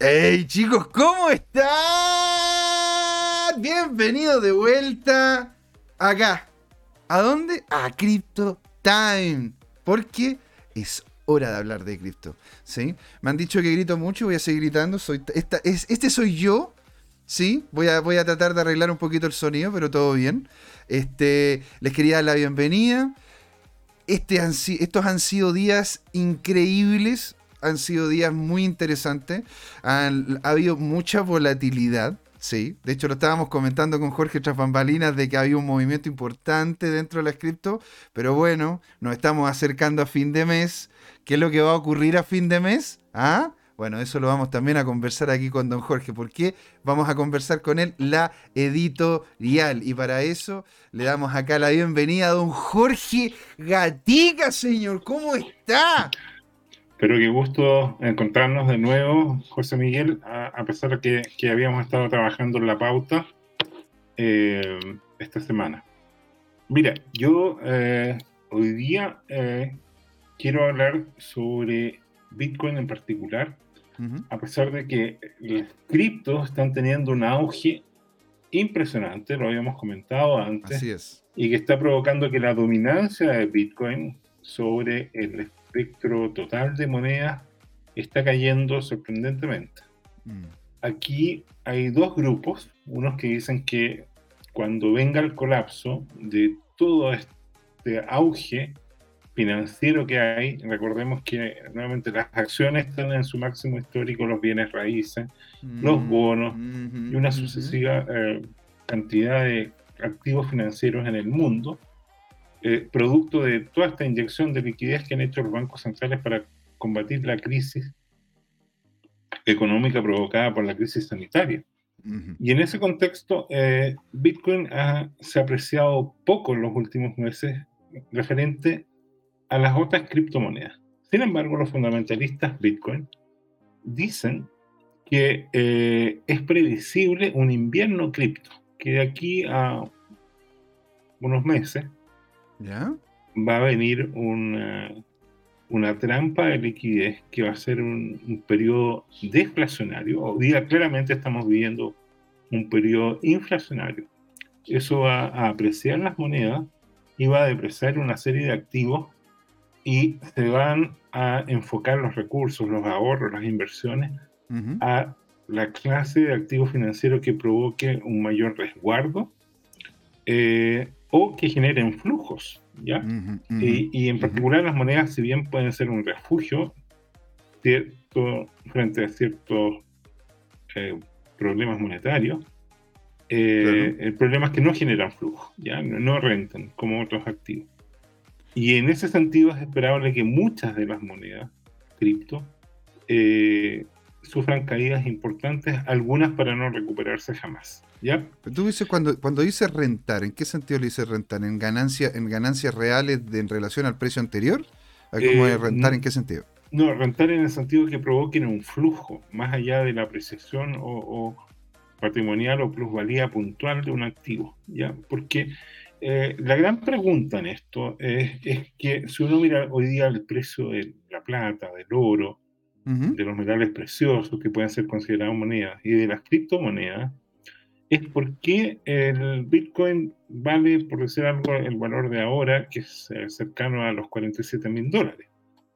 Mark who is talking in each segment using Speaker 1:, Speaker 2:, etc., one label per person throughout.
Speaker 1: Hey chicos, ¿cómo están? Bienvenidos de vuelta acá. ¿A dónde? A Crypto Time. Porque es hora de hablar de cripto. ¿sí? Me han dicho que grito mucho, voy a seguir gritando. Soy, esta, es, este soy yo. Sí, voy a, voy a tratar de arreglar un poquito el sonido, pero todo bien. Este, les quería dar la bienvenida. Este estos han sido días increíbles han sido días muy interesantes. ha habido mucha volatilidad. Sí, de hecho lo estábamos comentando con Jorge tras de que había un movimiento importante dentro de la cripto, pero bueno, nos estamos acercando a fin de mes. ¿Qué es lo que va a ocurrir a fin de mes? ¿Ah? Bueno, eso lo vamos también a conversar aquí con don Jorge, porque vamos a conversar con él la editorial. Y para eso le damos acá la bienvenida a don Jorge Gatica, señor. ¿Cómo está?
Speaker 2: Pero qué gusto encontrarnos de nuevo, José Miguel, a, pesar de que, habíamos estado trabajando en la pauta eh, esta semana. Mira, yo eh, hoy día eh, quiero hablar sobre Bitcoin en particular, a pesar de que los criptos están teniendo un auge impresionante, lo habíamos comentado antes,
Speaker 1: Así es.
Speaker 2: y que está provocando que la dominancia de Bitcoin sobre el espectro total de monedas está cayendo sorprendentemente. Mm. Aquí hay dos grupos, unos que dicen que cuando venga el colapso de todo este auge financiero que hay, recordemos que nuevamente las acciones están en su máximo histórico, los bienes raíces, los mm, bonos y una sucesiva eh, cantidad de activos financieros en el mundo, eh, producto de toda esta inyección de liquidez que han hecho los bancos centrales para combatir la crisis económica provocada por la crisis sanitaria. Y en ese contexto, eh, Bitcoin se ha apreciado poco en los últimos meses referente a las otras criptomonedas. Sin embargo, los fundamentalistas Bitcoin dicen que eh, es previsible un invierno cripto, que de aquí a unos meses va a venir una, una, trampa de liquidez que va a ser un, periodo deflacionario. Hoy día claramente estamos viviendo un periodo inflacionario. Eso va a apreciar las monedas y va a depreciar una serie de activos y se van a enfocar los recursos, los ahorros, las inversiones a la clase de activo financiero que provoque un mayor resguardo eh, o que generen flujos, ¿ya? y, en particular las monedas, si bien pueden ser un refugio cierto, frente a ciertos eh, problemas monetarios, eh, el problema es que no generan flujo, ¿ya? No, rentan como otros activos. Y en ese sentido es esperable que muchas de las monedas cripto eh, sufran caídas importantes, algunas para no recuperarse jamás. ¿Ya?
Speaker 1: Tú dices, cuando, cuando dices rentar, ¿en qué sentido le dices rentar? ¿En, ganancia, en ganancias reales en relación al precio anterior? ¿Cómo es eh, rentar en qué sentido?
Speaker 2: No, rentar en el sentido que provoquen un flujo, más allá de la apreciación o, patrimonial o plusvalía puntual de un activo. ¿ya? Porque eh, la gran pregunta en esto es, es, que si uno mira hoy día el precio de la plata, del oro, de los metales preciosos que pueden ser considerados monedas y de las criptomonedas, es porque el Bitcoin vale, por decir algo, el valor de ahora, que es eh, cercano a los 47 mil dólares.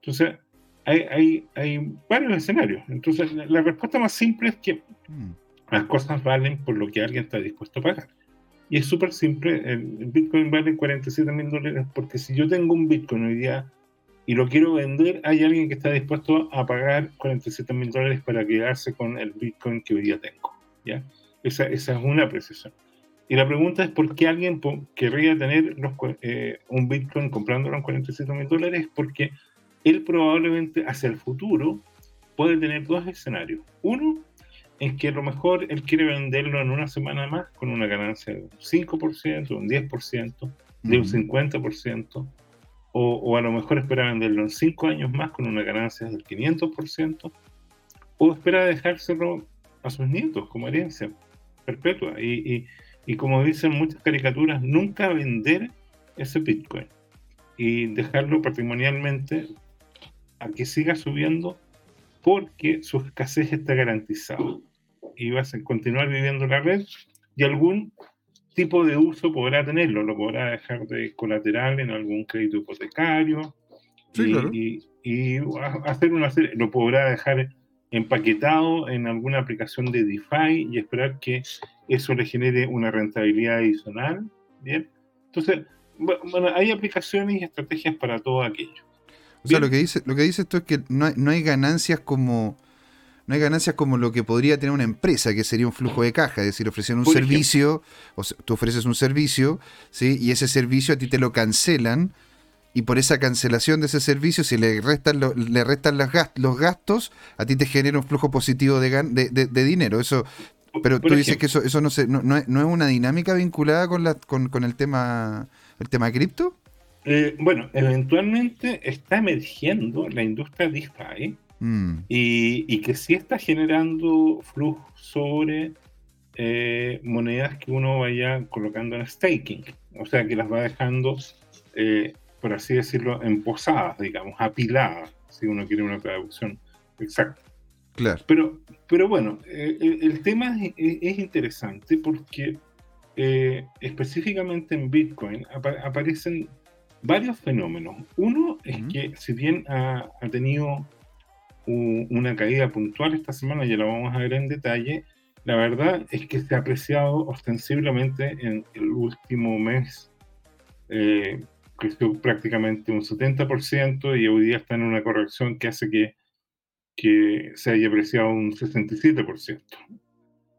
Speaker 2: Entonces, hay, hay, hay, varios escenarios. Entonces, la, respuesta más simple es que mm. las cosas valen por lo que alguien está dispuesto a pagar. Y es súper simple, el, Bitcoin vale 47 mil dólares porque si yo tengo un Bitcoin hoy día y lo quiero vender, hay alguien que está dispuesto a pagar 47 mil dólares para quedarse con el Bitcoin que hoy día tengo. ¿ya? Esa, esa es una precisión. Y la pregunta es por qué alguien querría tener los, eh, un Bitcoin comprándolo en 47 mil dólares, porque él probablemente hacia el futuro puede tener dos escenarios. Uno es que a lo mejor él quiere venderlo en una semana más con una ganancia de un 5%, un 10%, de un 50%, o, o, a lo mejor espera venderlo en 5 años más con una ganancia del 500%, o espera dejárselo a sus nietos como herencia perpetua. Y, y, como dicen muchas caricaturas, nunca vender ese Bitcoin y dejarlo patrimonialmente a que siga subiendo porque su escasez está garantizada y vas a continuar viviendo la red y algún tipo de uso podrá tenerlo, lo podrá dejar de colateral en algún crédito hipotecario y, y, hacer una serie, lo podrá dejar empaquetado en alguna aplicación de DeFi y esperar que eso le genere una rentabilidad adicional. Bien, entonces, bueno, hay aplicaciones y estrategias para todo aquello.
Speaker 1: O sea, lo que dice, lo que dice esto es que no hay, no hay ganancias como no hay ganancias como lo que podría tener una empresa, que sería un flujo de caja, es decir, ofrecen un servicio, o tú ofreces un servicio, ¿sí? y ese servicio a ti te lo cancelan, y por esa cancelación de ese servicio, si le restan, le restan los gastos, a ti te genera un flujo positivo de, de, dinero. Eso, pero tú dices que eso, eso no, se, no, es, una dinámica vinculada con, la, con, con el tema el tema cripto.
Speaker 2: Eh, bueno, eventualmente está emergiendo la industria DeFi mm. y, que sí está generando flujo sobre eh, monedas que uno vaya colocando en staking, o sea, que las va dejando eh, por así decirlo, en posadas, digamos, apiladas, si uno quiere una traducción exacta.
Speaker 1: Claro.
Speaker 2: Pero, pero bueno, eh, el, tema es, interesante porque eh, específicamente en Bitcoin aparecen varios fenómenos. Uno es que si bien ha, tenido una caída puntual esta semana, ya lo vamos a ver en detalle, la verdad es que se ha apreciado ostensiblemente en el último mes eh, creció prácticamente un 70% y hoy día está en una corrección que hace que, que se haya apreciado un 67%.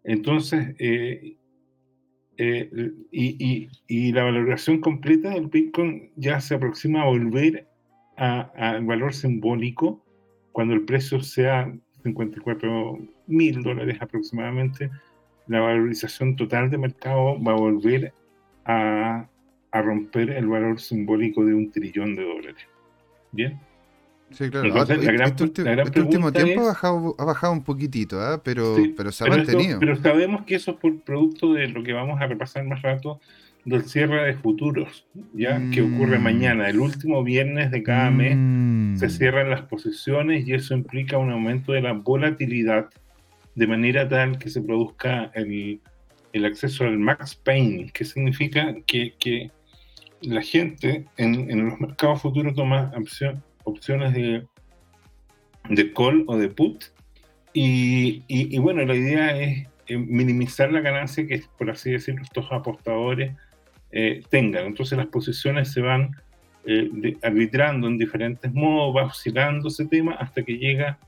Speaker 2: Entonces, eh, eh, y, y, la valoración completa del Bitcoin ya se aproxima a volver al valor simbólico cuando el precio sea 54 mil dólares aproximadamente. La valorización total de mercado va a volver a a romper el valor simbólico de un trillón de dólares. ¿Bien?
Speaker 1: Sí, claro. Entonces, la gran, este, este último tiempo ha, bajado, ha bajado un poquitito, ¿eh? pero, pero se ha mantenido.
Speaker 2: pero sabemos que eso es por producto de lo que vamos a repasar más rato del cierre de futuros, ya que ocurre mm. mañana, el último viernes de cada mes mm. se cierran las posiciones y eso implica un aumento de la volatilidad de manera tal que se produzca el, el acceso al max pain, que significa que, que la gente en, los mercados futuros toma opciones de, de call o de put. Y, bueno, la idea es eh, minimizar la ganancia que, por así decirlo, estos apostadores eh, tengan. Entonces las posiciones se van eh, arbitrando en diferentes modos, va oscilando ese tema hasta que llega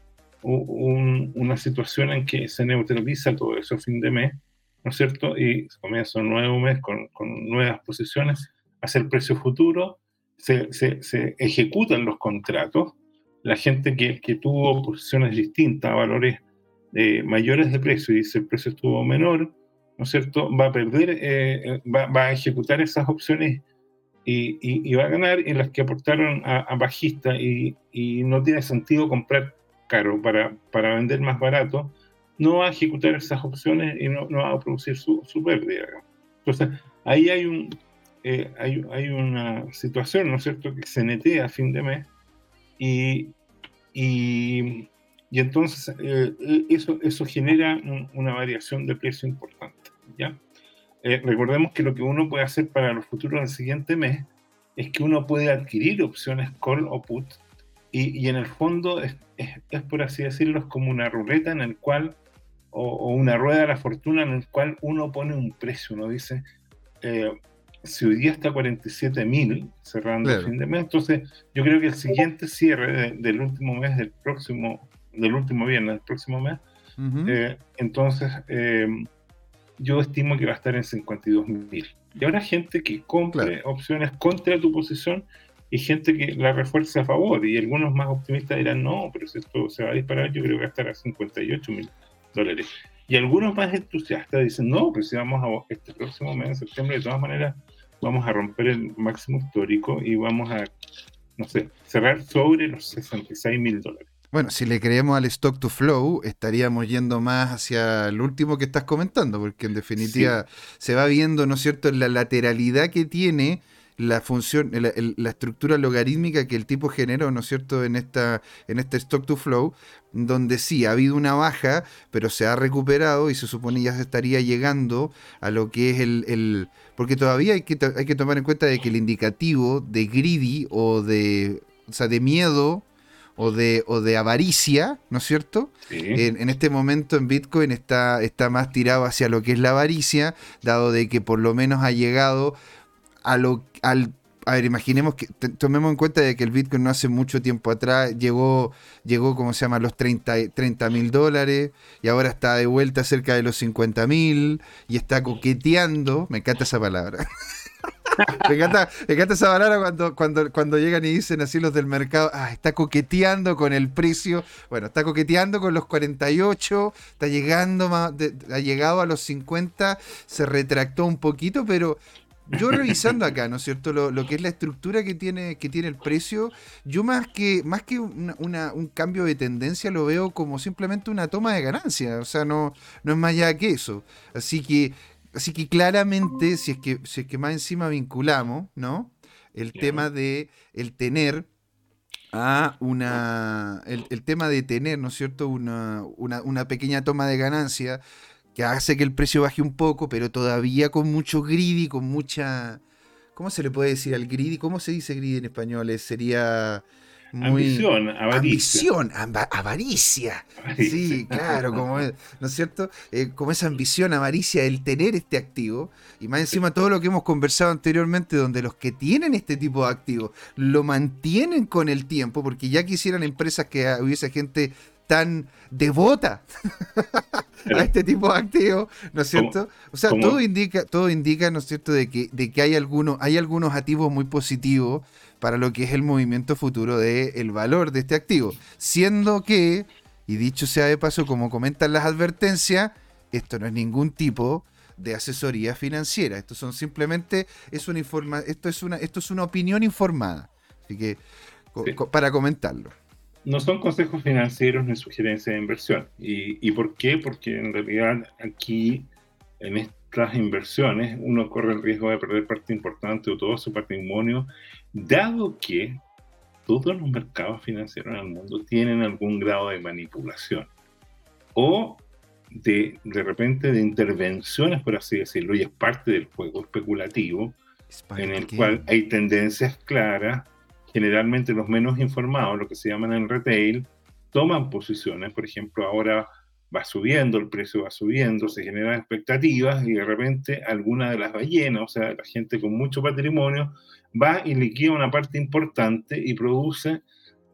Speaker 2: una situación en que se neutraliza todo eso a fin de mes, ¿no es cierto? Y comienza un nuevo mes con, con nuevas posiciones hace el precio futuro, se, se, ejecutan los contratos, la gente que, que tuvo posiciones distintas, valores eh, mayores de precio, y dice el precio estuvo menor, ¿no es cierto?, va a perder, eh, eh, va, va, a ejecutar esas opciones y, y, va a ganar en las que aportaron a, bajista y, y, no tiene sentido comprar caro para, para vender más barato, no va a ejecutar esas opciones y no, no va a producir su, su pérdida. Entonces, ahí hay un, eh, hay, hay, una situación, ¿no es cierto?, que se netea a fin de mes y, y, y entonces eh, eh, eso, eso genera una variación de precio importante, ¿ya? recordemos que lo que uno puede hacer para los futuros del siguiente mes es que uno puede adquirir opciones call o put y, y en el fondo es, es, por así decirlo, es como una ruleta en el cual, o, o, una rueda de la fortuna en el cual uno pone un precio, uno dice, si hoy día está 47.000 cerrando el fin de mes, entonces yo creo que el siguiente cierre del último mes, del próximo, del último viernes del próximo mes, eh, entonces eh, yo estimo que va a estar en 52.000. Y habrá gente que compre opciones contra tu posición y gente que la refuerce a favor. Y algunos más optimistas dirán, no, pero si esto se va a disparar, yo creo que va a estar a 58.000 dólares. Y algunos más entusiastas dicen, no, pero si vamos a este próximo mes, en septiembre, de todas maneras, vamos a romper el máximo histórico y vamos a, no sé, cerrar sobre los 66 mil dólares.
Speaker 1: Bueno, si le creemos al stock to flow, estaríamos yendo más hacia el último que estás comentando, porque en definitiva se va viendo, ¿no es cierto?, la lateralidad que tiene la función, la, estructura logarítmica que el tipo generó, ¿no es cierto?, en, esta, en este stock to flow, donde sí ha habido una baja, pero se ha recuperado y se supone ya se estaría llegando a lo que es el... porque todavía hay que, hay que tomar en cuenta de que el indicativo de greedy o de, o sea, de miedo o de, o de avaricia, ¿no es cierto? En, este momento en Bitcoin está, está más tirado hacia lo que es la avaricia, dado de que por lo menos ha llegado a lo, al a ver, imaginemos que tomemos en cuenta de que el Bitcoin no hace mucho tiempo atrás llegó, llegó ¿cómo se llama?, los 30 mil dólares y ahora está de vuelta cerca de los 50 mil y está coqueteando, me encanta esa palabra. me, encanta, esa palabra cuando, cuando, cuando llegan y dicen así los del mercado, ah, está coqueteando con el precio, bueno, está coqueteando con los 48, está llegando, ha llegado a los 50, se retractó un poquito, pero yo revisando acá, ¿no es cierto? Lo, que es la estructura que tiene, que tiene el precio, yo más que, más que un cambio de tendencia lo veo como simplemente una toma de ganancia. O sea, no, no es más allá que eso. Así que, así que claramente, si es que, si es que más encima vinculamos, ¿no? El tema de el tener a una. El, el, tema de tener, ¿no es cierto? Una, una, una pequeña toma de ganancia que hace que el precio baje un poco, pero todavía con mucho greedy, con mucha... ¿Cómo se le puede decir al greedy? ¿Cómo se dice greedy en español? Sería...
Speaker 2: Muy... Ambición, avaricia.
Speaker 1: Ambición, avaricia. Sí, claro, como ¿no es cierto? Eh, como esa ambición, avaricia, el tener este activo, y más encima todo lo que hemos conversado anteriormente, donde los que tienen este tipo de activos lo mantienen con el tiempo, porque ya quisieran empresas que hubiese gente tan devota a este tipo de activos, ¿no es cierto? O sea, todo indica, todo indica, ¿no es cierto?, de que, de que hay algunos, hay algunos activos muy positivos para lo que es el movimiento futuro del valor de este activo. Siendo que, y dicho sea de paso, como comentan las advertencias, esto no es ningún tipo de asesoría financiera. Esto son simplemente, es una informa, esto es una, esto es una opinión informada. Así que, para comentarlo
Speaker 2: no son consejos financieros ni sugerencias de inversión. ¿Y, por qué? Porque en realidad aquí, en estas inversiones, uno corre el riesgo de perder parte importante de todo su patrimonio, dado que todos los mercados financieros en el mundo tienen algún grado de manipulación o de, de repente de intervenciones, por así decirlo, y es parte del juego especulativo, en el cual hay tendencias claras generalmente los menos informados, lo que se llaman en retail, toman posiciones, por ejemplo, ahora va subiendo, el precio va subiendo, se generan expectativas y de repente alguna de las ballenas, o sea, la gente con mucho patrimonio, va y liquida una parte importante y produce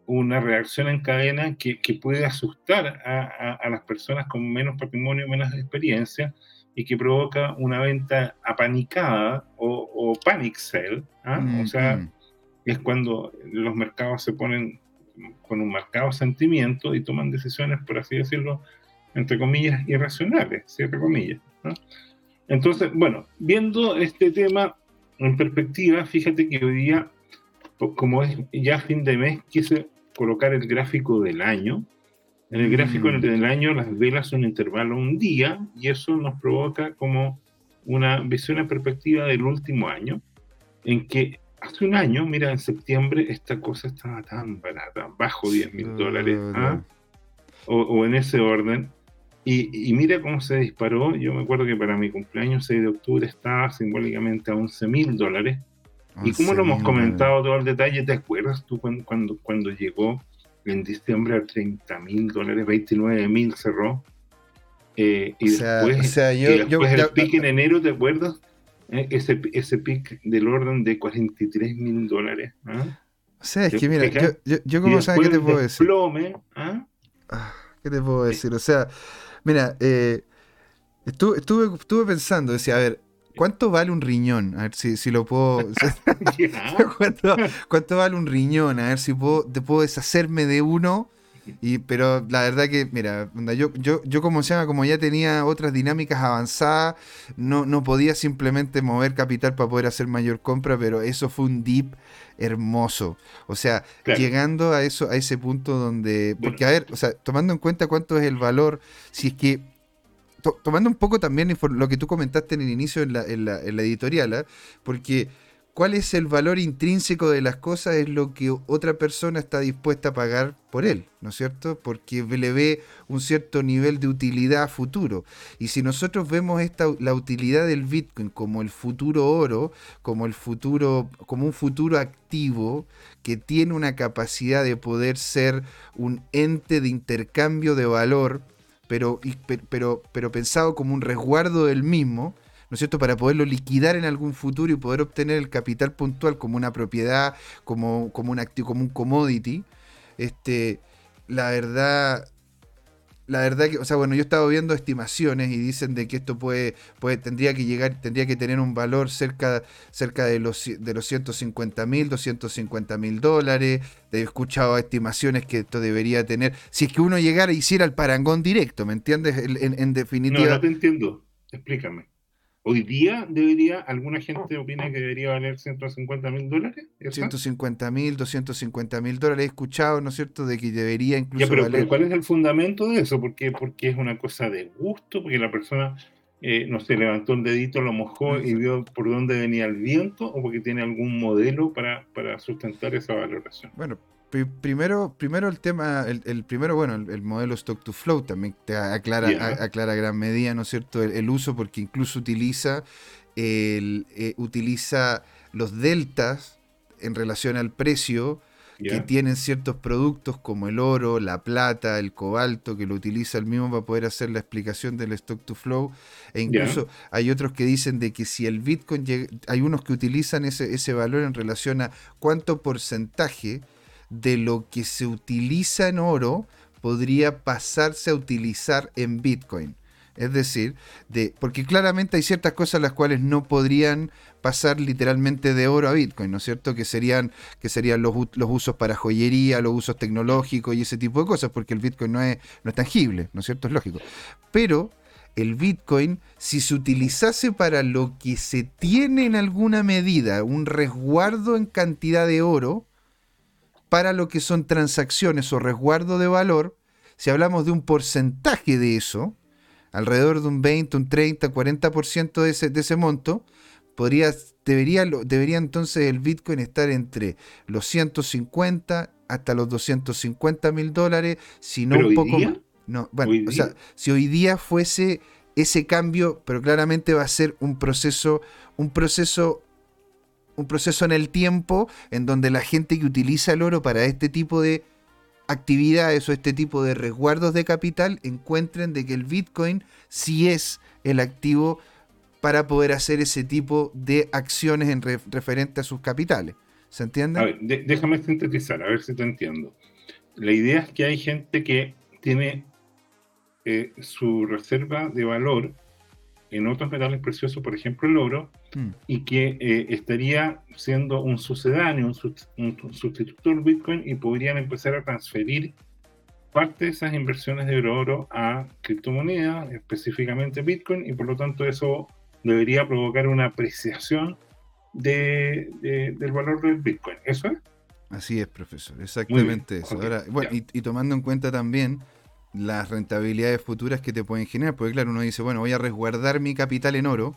Speaker 2: una reacción en cadena que, puede asustar a, las personas con menos patrimonio, menos experiencia y que provoca una venta apanicada o, panic sell, ¿ah? o sea, es cuando los mercados se ponen con un marcado sentimiento y toman decisiones, por así decirlo, entre comillas, irracionales, cierre comillas. Entonces, bueno, viendo este tema en perspectiva, fíjate que hoy día, como es ya fin de mes, quise colocar el gráfico del año. En el gráfico mm. del año las velas son intervalo un día y eso nos provoca como una visión en perspectiva del último año, en que hace un año, mira, en septiembre esta cosa estaba tan barata, bajo 10 mil dólares, ¿ah? o, en ese orden. Y, mira cómo se disparó. Yo me acuerdo que para mi cumpleaños 6 de octubre estaba simbólicamente a 11 mil dólares. Y como lo hemos comentado todo el detalle, ¿te acuerdas tú cuando, cuando, cuando llegó en diciembre a 30 mil dólares, 29 mil cerró? Eh, y, después, el pique en enero, ¿te acuerdas? ¿Eh? ese, ese pic del orden de 43 mil dólares. ¿ah?
Speaker 1: O sea, es que mira, yo, yo, como sabes, ¿qué te puedo decir?
Speaker 2: ¿ah?
Speaker 1: ¿ah? ¿Qué te puedo decir? O sea, mira, eh, estuve, estuve, estuve pensando, decía, a ver, ¿Cuánto vale un riñón? A ver si, si lo puedo. ¿Cuánto, ¿Cuánto, vale un riñón? A ver si puedo, te puedo deshacerme de uno y, pero la verdad que, mira, yo, yo, yo como sea, como ya tenía otras dinámicas avanzadas, no, no podía simplemente mover capital para poder hacer mayor compra, pero eso fue un dip hermoso. O sea, llegando a eso, a ese punto donde. Porque, a ver, o sea, tomando en cuenta cuánto es el valor, si es que. tomando un poco también lo que tú comentaste en el inicio en la, en la, en la editorial, ¿eh? porque cuál es el valor intrínseco de las cosas es lo que otra persona está dispuesta a pagar por él, ¿no es cierto? Porque le ve un cierto nivel de utilidad a futuro. Y si nosotros vemos esta, la utilidad del Bitcoin como el futuro oro, como el futuro, como un futuro activo que tiene una capacidad de poder ser un ente de intercambio de valor, pero, pero, pero pensado como un resguardo del mismo, ¿no es cierto?, para poderlo liquidar en algún futuro y poder obtener el capital puntual como una propiedad, como, como un activo, como un commodity, este, la verdad, la verdad que, o sea, bueno, yo he estado viendo estimaciones y dicen de que esto puede, puede tendría que llegar, tendría que tener un valor cerca, cerca de los de los 150 mil, 250 mil dólares. He escuchado estimaciones que esto debería tener, si es que uno llegara y hiciera el parangón directo, ¿me entiendes? En, en definitiva. No,
Speaker 2: no te entiendo. Explícame. Hoy día debería, alguna gente opina que debería valer 150 mil dólares.
Speaker 1: 150 mil, 250 mil dólares. He escuchado, ¿no es cierto?, de que debería incluso.
Speaker 2: pero, valer... ¿cuál es el fundamento de eso? Porque, porque es una cosa de gusto, porque la persona, eh, no sé, levantó el dedito, lo mojó y vio por dónde venía el viento, o porque tiene algún modelo para, para sustentar esa valoración.
Speaker 1: Bueno, primero, primero el tema, el, primero, bueno, el, modelo stock to flow también te aclara, aclara gran medida, ¿no es cierto? El, uso, porque incluso utiliza, el, eh, utiliza los deltas en relación al precio que tienen ciertos productos como el oro, la plata, el cobalto, que lo utiliza el mismo para poder hacer la explicación del stock to flow. E incluso hay otros que dicen de que si el Bitcoin, hay unos que utilizan ese, ese valor en relación a cuánto porcentaje de lo que se utiliza en oro podría pasarse a utilizar en Bitcoin. Es decir, de, porque claramente hay ciertas cosas las cuales no podrían pasar literalmente de oro a Bitcoin, ¿no es cierto? Que serían, que serían los, los, usos para joyería, los usos tecnológicos y ese tipo de cosas, porque el Bitcoin no es, no es tangible, ¿no es cierto? Es lógico. Pero el Bitcoin, si se utilizase para lo que se tiene en alguna medida, un resguardo en cantidad de oro, para lo que son transacciones o resguardo de valor, si hablamos de un porcentaje de eso, alrededor de un 20, un 30, 40% de ese, de ese monto, podría, debería, debería entonces el Bitcoin estar entre los 150 hasta los 250 mil dólares, si no un poco más. No, bueno, o sea, si hoy día fuese ese cambio, pero claramente va a ser un proceso, un proceso un proceso en el tiempo en donde la gente que utiliza el oro para este tipo de actividades o este tipo de resguardos de capital encuentren de que el Bitcoin sí es el activo para poder hacer ese tipo de acciones en referente a sus capitales. ¿Se entiende?
Speaker 2: A ver, déjame sintetizar, a ver si te entiendo. La idea es que hay gente que tiene eh, su reserva de valor en otros metales preciosos, por ejemplo el oro, hmm. y que eh, estaría siendo un sucedáneo, un, sustituto del Bitcoin y podrían empezar a transferir parte de esas inversiones de oro a criptomonedas, específicamente Bitcoin, y por lo tanto eso debería provocar una apreciación de, del valor del Bitcoin. ¿Eso es?
Speaker 1: Así es, profesor, exactamente eso. Ahora, bueno, y tomando en cuenta también las rentabilidades futuras que te pueden generar. Porque claro, uno dice, bueno, voy a resguardar mi capital en oro.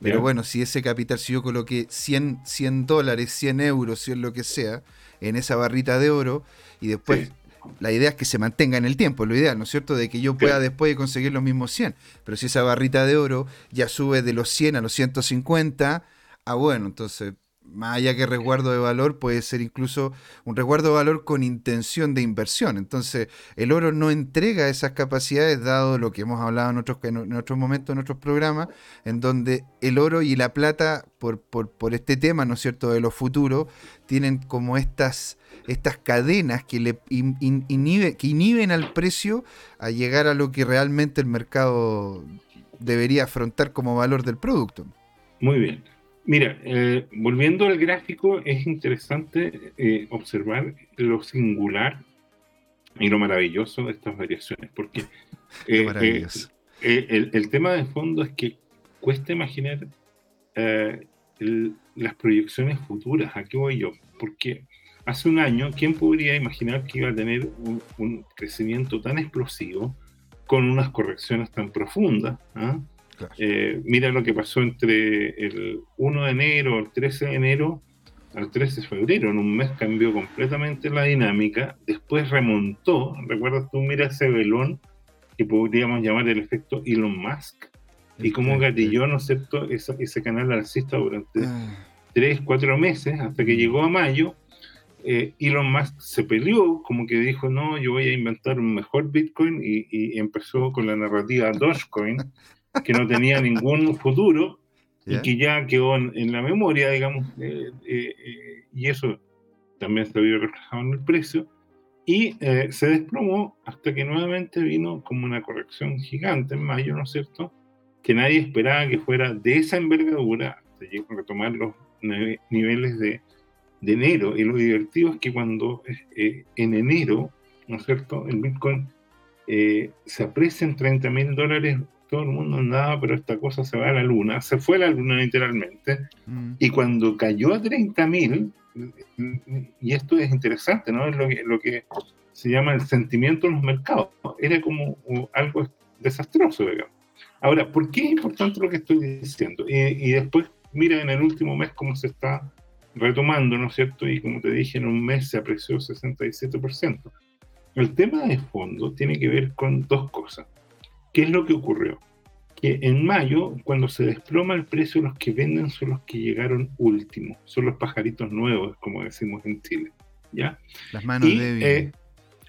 Speaker 1: Pero bueno, si ese capital, si yo coloqué 100, 100 dólares, 100 euros, 100 lo que sea, en esa barrita de oro, y después la idea es que se mantenga en el tiempo, lo ideal, ¿no es cierto? De que yo pueda después conseguir los mismos 100. Pero si esa barrita de oro ya sube de los 100 a los 150, ah, bueno, entonces más allá que resguardo de valor, puede ser incluso un resguardo de valor con intención de inversión. Entonces, el oro no entrega esas capacidades, dado lo que hemos hablado en otros, en otros momentos, en otros programas, en donde el oro y la plata, por, por, este tema, ¿no es cierto?, de lo futuro, tienen como estas, estas cadenas que, le inhibe, que inhiben al precio a llegar a lo que realmente el mercado debería afrontar como valor del producto.
Speaker 2: Muy bien. Mira, eh, volviendo al gráfico, es interesante eh, observar lo singular y lo maravilloso de estas variaciones, porque eh, el, tema de fondo es que cuesta imaginar las proyecciones futuras. ¿A qué voy yo? Porque hace un año, ¿quién podría imaginar que iba a tener un, crecimiento tan explosivo con unas correcciones tan profundas? ¿ah? Eh, mira lo que pasó entre el 1 de enero, el 13 de enero, al 13 de febrero. En un mes cambió completamente la dinámica. Después remontó. ¿Recuerdas tú? Mira ese velón que podríamos llamar el efecto Elon Musk. Y cómo gatilló, ¿no es cierto?, ese, canal alcista durante ah. tres, cuatro meses, hasta que llegó a mayo. Eh, Elon Musk se peleó, como que dijo, no, yo voy a inventar un mejor Bitcoin y, y empezó con la narrativa Dogecoin, que no tenía ningún futuro y que ya quedó en, la memoria, digamos, eh, eh, eh, y eso también se vio reflejado en el precio, y se desplomó hasta que nuevamente vino como una corrección gigante en mayo, ¿no es cierto? Que nadie esperaba que fuera de esa envergadura hasta retomar los niveles de, de, enero. Y lo divertido es que cuando en enero, ¿no es cierto?, el Bitcoin se aprecia en 30 mil dólares todo el mundo andaba, pero esta cosa se va a la luna, se fue a la luna literalmente, mm. y cuando cayó a 30.000, y esto es interesante, ¿no? Es lo que, lo que se llama el sentimiento en los mercados, era como algo desastroso, digamos. Ahora, ¿por qué es importante lo que estoy diciendo? Y, y después, mira en el último mes cómo se está retomando, ¿no es cierto? Y como te dije, en un mes se apreció 67%. El tema de fondo tiene que ver con dos cosas. ¿Qué es lo que ocurrió? Que en mayo, cuando se desploma el precio, los que venden son los que llegaron últimos, son los pajaritos nuevos, como decimos en Chile. ¿ya?
Speaker 1: Las manos débiles. Eh,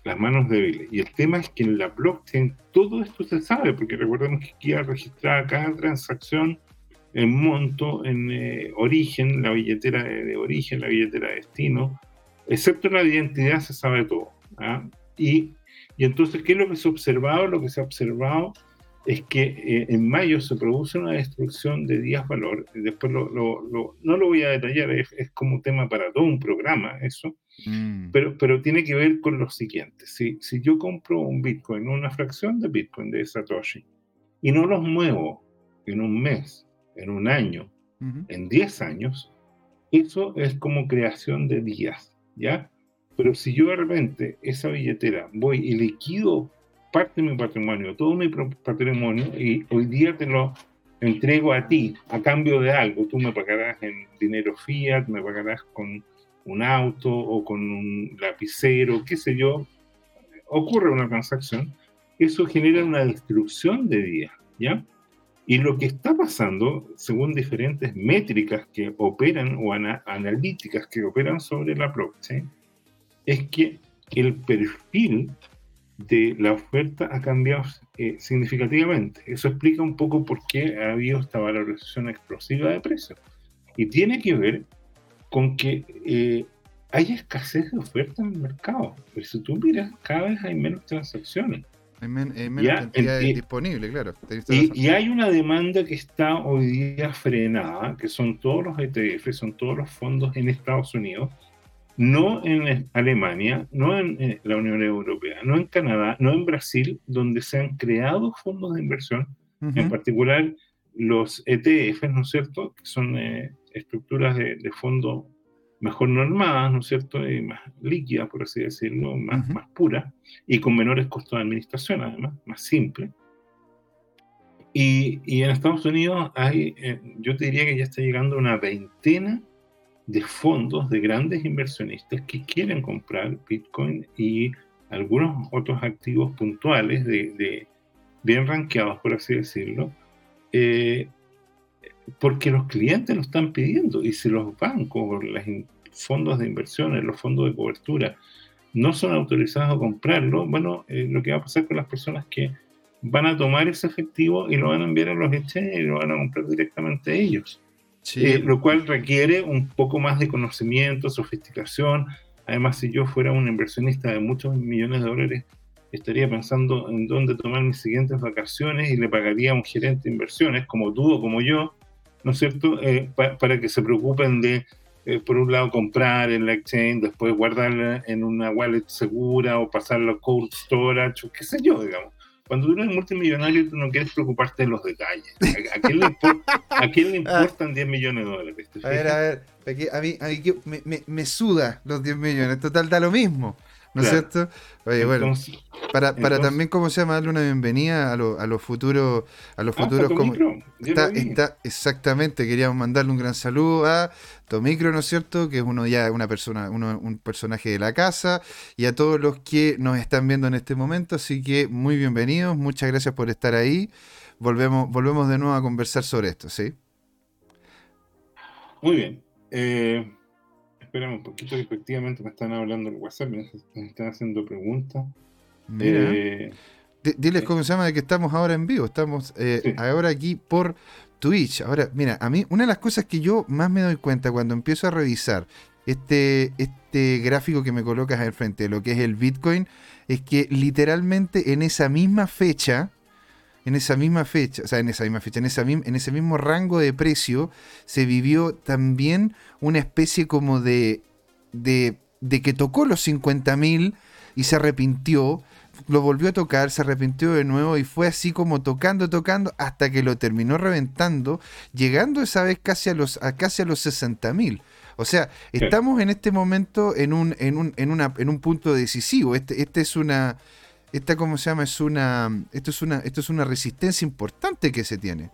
Speaker 2: las manos débiles. Y el tema es que en la blockchain todo esto se sabe, porque recordemos que queda registrada cada transacción en monto, en eh, origen, la billetera de, origen, la billetera de destino, excepto la identidad se sabe todo. ¿ah? Y y entonces, ¿qué es lo que se ha observado? Lo que se ha observado es que eh, en mayo se produce una destrucción de días valor. Después lo, no lo voy a detallar, es, como tema para todo un programa eso, mm. pero, pero tiene que ver con lo siguiente. Si, si yo compro un Bitcoin, una fracción de Bitcoin de Satoshi, y no los muevo en un mes, en un año, en 10 años, eso es como creación de días, ¿ya? Pero si yo de repente esa billetera voy y liquido parte de mi patrimonio, todo mi patrimonio, y hoy día te lo entrego a ti a cambio de algo, tú me pagarás en dinero fiat, me pagarás con un auto o con un lapicero, qué sé yo, ocurre una transacción, eso genera una destrucción de días, ¿ya? Y lo que está pasando, según diferentes métricas que operan o analíticas que operan sobre la blockchain, es que el perfil de la oferta ha cambiado eh, significativamente. Eso explica un poco por qué ha habido esta valorización explosiva de precios. Y tiene que ver con que eh, hay escasez de oferta en el mercado. Pero si tú miras, cada vez hay menos transacciones.
Speaker 1: Hay, menos cantidad disponible, claro.
Speaker 2: Y, y, hay una demanda que está hoy día frenada, que son todos los ETF, son todos los fondos en Estados Unidos, no en Alemania, no en la Unión Europea, no en Canadá, no en Brasil, donde se han creado fondos de inversión, en particular los ETF, ¿no es cierto?, que son eh, estructuras de, fondo mejor normadas, ¿no es cierto?, y más líquidas, por así decirlo, más, más puras, y con menores costos de administración, además, más simple. Y, y en Estados Unidos hay, eh, yo te diría que ya está llegando una veintena de fondos de grandes inversionistas que quieren comprar Bitcoin y algunos otros activos puntuales de, bien rankeados, por así decirlo, eh, porque los clientes lo están pidiendo y si los bancos, los fondos de inversiones, los fondos de cobertura no son autorizados a comprarlo, bueno, eh, lo que va a pasar con las personas que van a tomar ese efectivo y lo van a enviar a los exchanges y lo van a comprar directamente ellos. Eh, lo cual requiere un poco más de conocimiento, sofisticación. Además, si yo fuera un inversionista de muchos millones de dólares, estaría pensando en dónde tomar mis siguientes vacaciones y le pagaría a un gerente de inversiones, como tú o como yo, ¿no es cierto?, eh, para que se preocupen de, eh, por un lado, comprar en la exchange, después guardarla en una wallet segura o pasarla a cold storage, o qué sé yo, digamos cuando tú eres multimillonario, tú no quieres preocuparte de los detalles. ¿A, quién, le le, importan 10 millones de dólares?
Speaker 1: A ver, a ver, a mí, me, me, suda los 10 millones, total da lo mismo. ¿No es cierto? Oye, bueno, para, para también, ¿cómo se llama? Darle una bienvenida a, a los futuros, a los ah, futuros como está, está, exactamente, queríamos mandarle un gran saludo a Tomicro, ¿no es cierto? Que es uno ya una persona, uno, un personaje de la casa, y a todos los que nos están viendo en este momento, así que muy bienvenidos, muchas gracias por estar ahí. Volvemos, volvemos de nuevo a conversar sobre esto, ¿sí?
Speaker 2: Muy bien. Eh, esperamos un poquito, efectivamente me están hablando en WhatsApp, me, están haciendo preguntas.
Speaker 1: Eh, diles cómo se llama de que estamos ahora en vivo. Estamos eh, ahora aquí por Twitch. Ahora, mira, a mí una de las cosas que yo más me doy cuenta cuando empiezo a revisar este, este gráfico que me colocas al frente de lo que es el Bitcoin es que literalmente en esa misma fecha, en esa misma fecha, o sea, en esa misma fecha, en, esa, en ese mismo rango de precio, se vivió también una especie como de, de, de que tocó los 50.000 y se arrepintió, lo volvió a tocar, se arrepintió de nuevo y fue así como tocando, tocando, hasta que lo terminó reventando, llegando esa vez casi a los, a casi a los 60.000. O sea, estamos en este momento en un, en un, en una, en un punto decisivo. Este, este es una esta, ¿cómo se llama? Es una, esto, es una, esto es una resistencia importante que se tiene.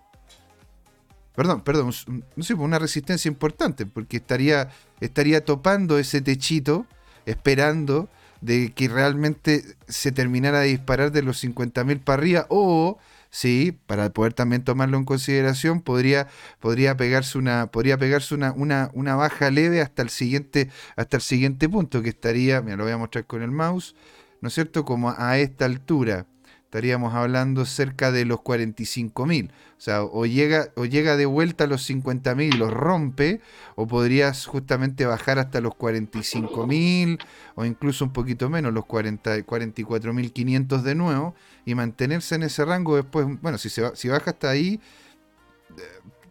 Speaker 1: Perdón, perdón, no sé, una resistencia importante, porque estaría, estaría topando ese techito, esperando de que realmente se terminara de disparar de los 50.000 para arriba, o sí, para poder también tomarlo en consideración, podría, podría pegarse una, podría pegarse una, una, una baja leve hasta el siguiente, hasta el siguiente punto, que estaría, mira, lo voy a mostrar con el mouse, ¿no es cierto? Como a esta altura estaríamos hablando cerca de los 45.000. O sea, o llega, o llega de vuelta a los 50.000 y los rompe, o podrías justamente bajar hasta los 45.000 o incluso un poquito menos, los 40, 44.500 de nuevo y mantenerse en ese rango después, bueno, si, se si baja hasta ahí, eh,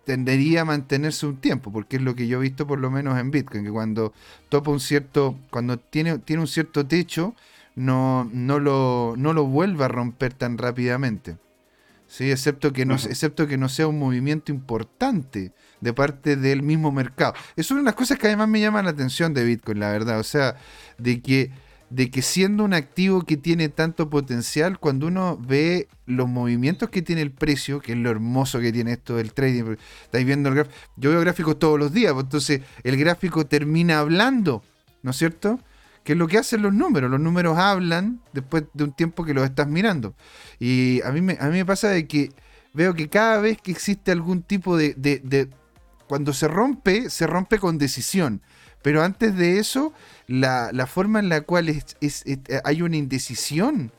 Speaker 1: tendería a mantenerse un tiempo, porque es lo que yo he visto por lo menos en Bitcoin, que cuando topa un cierto, cuando tiene, tiene un cierto techo, no, no, lo, no lo vuelva a romper tan rápidamente. ¿sí? Excepto, que no, excepto que no sea un movimiento importante de parte del mismo mercado. Es una de las cosas que además me llama la atención de Bitcoin, la verdad. O sea, de que, de que siendo un activo que tiene tanto potencial, cuando uno ve los movimientos que tiene el precio, que es lo hermoso que tiene esto del trading, estáis viendo el gráfico, yo veo gráficos todos los días, pues, entonces el gráfico termina hablando, ¿no es cierto? Que es lo que hacen los números. Los números hablan después de un tiempo que los estás mirando. Y a mí me, a mí me pasa de que veo que cada vez que existe algún tipo de, de, Cuando se rompe, se rompe con decisión. Pero antes de eso, la, la forma en la cual es, hay una indecisión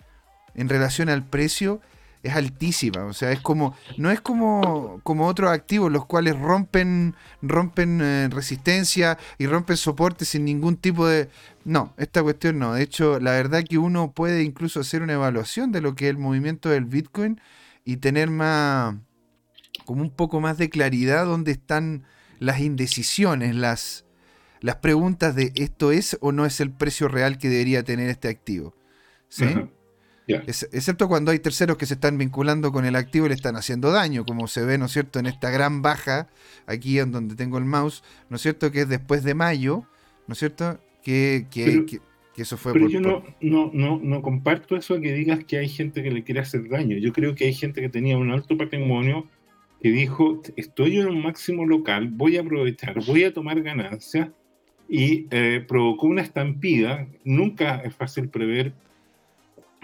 Speaker 1: en relación al precio es altísima. O sea, es como. No es como, como otros activos, los cuales rompen, rompen eh, resistencia y rompen soporte sin ningún tipo de. No, esta cuestión no. De hecho, la verdad que uno puede incluso hacer una evaluación de lo que es el movimiento del Bitcoin y tener más. como un poco más de claridad dónde están las indecisiones, las, las preguntas de esto es o no es el precio real que debería tener este activo. ¿Sí? Excepto cuando hay terceros que se están vinculando con el activo y le están haciendo daño, como se ve, ¿no es cierto?, en esta gran baja, aquí en donde tengo el mouse, ¿no es cierto?, que es después de mayo, ¿no es cierto?, que, eso fue...
Speaker 2: Pero yo no, no, no, no comparto eso que digas que hay gente que le quiere hacer daño. Yo creo que hay gente que tenía un alto patrimonio que dijo, estoy en un máximo local, voy a aprovechar, voy a tomar ganancias y eh, provocó una estampida. Nunca es fácil prever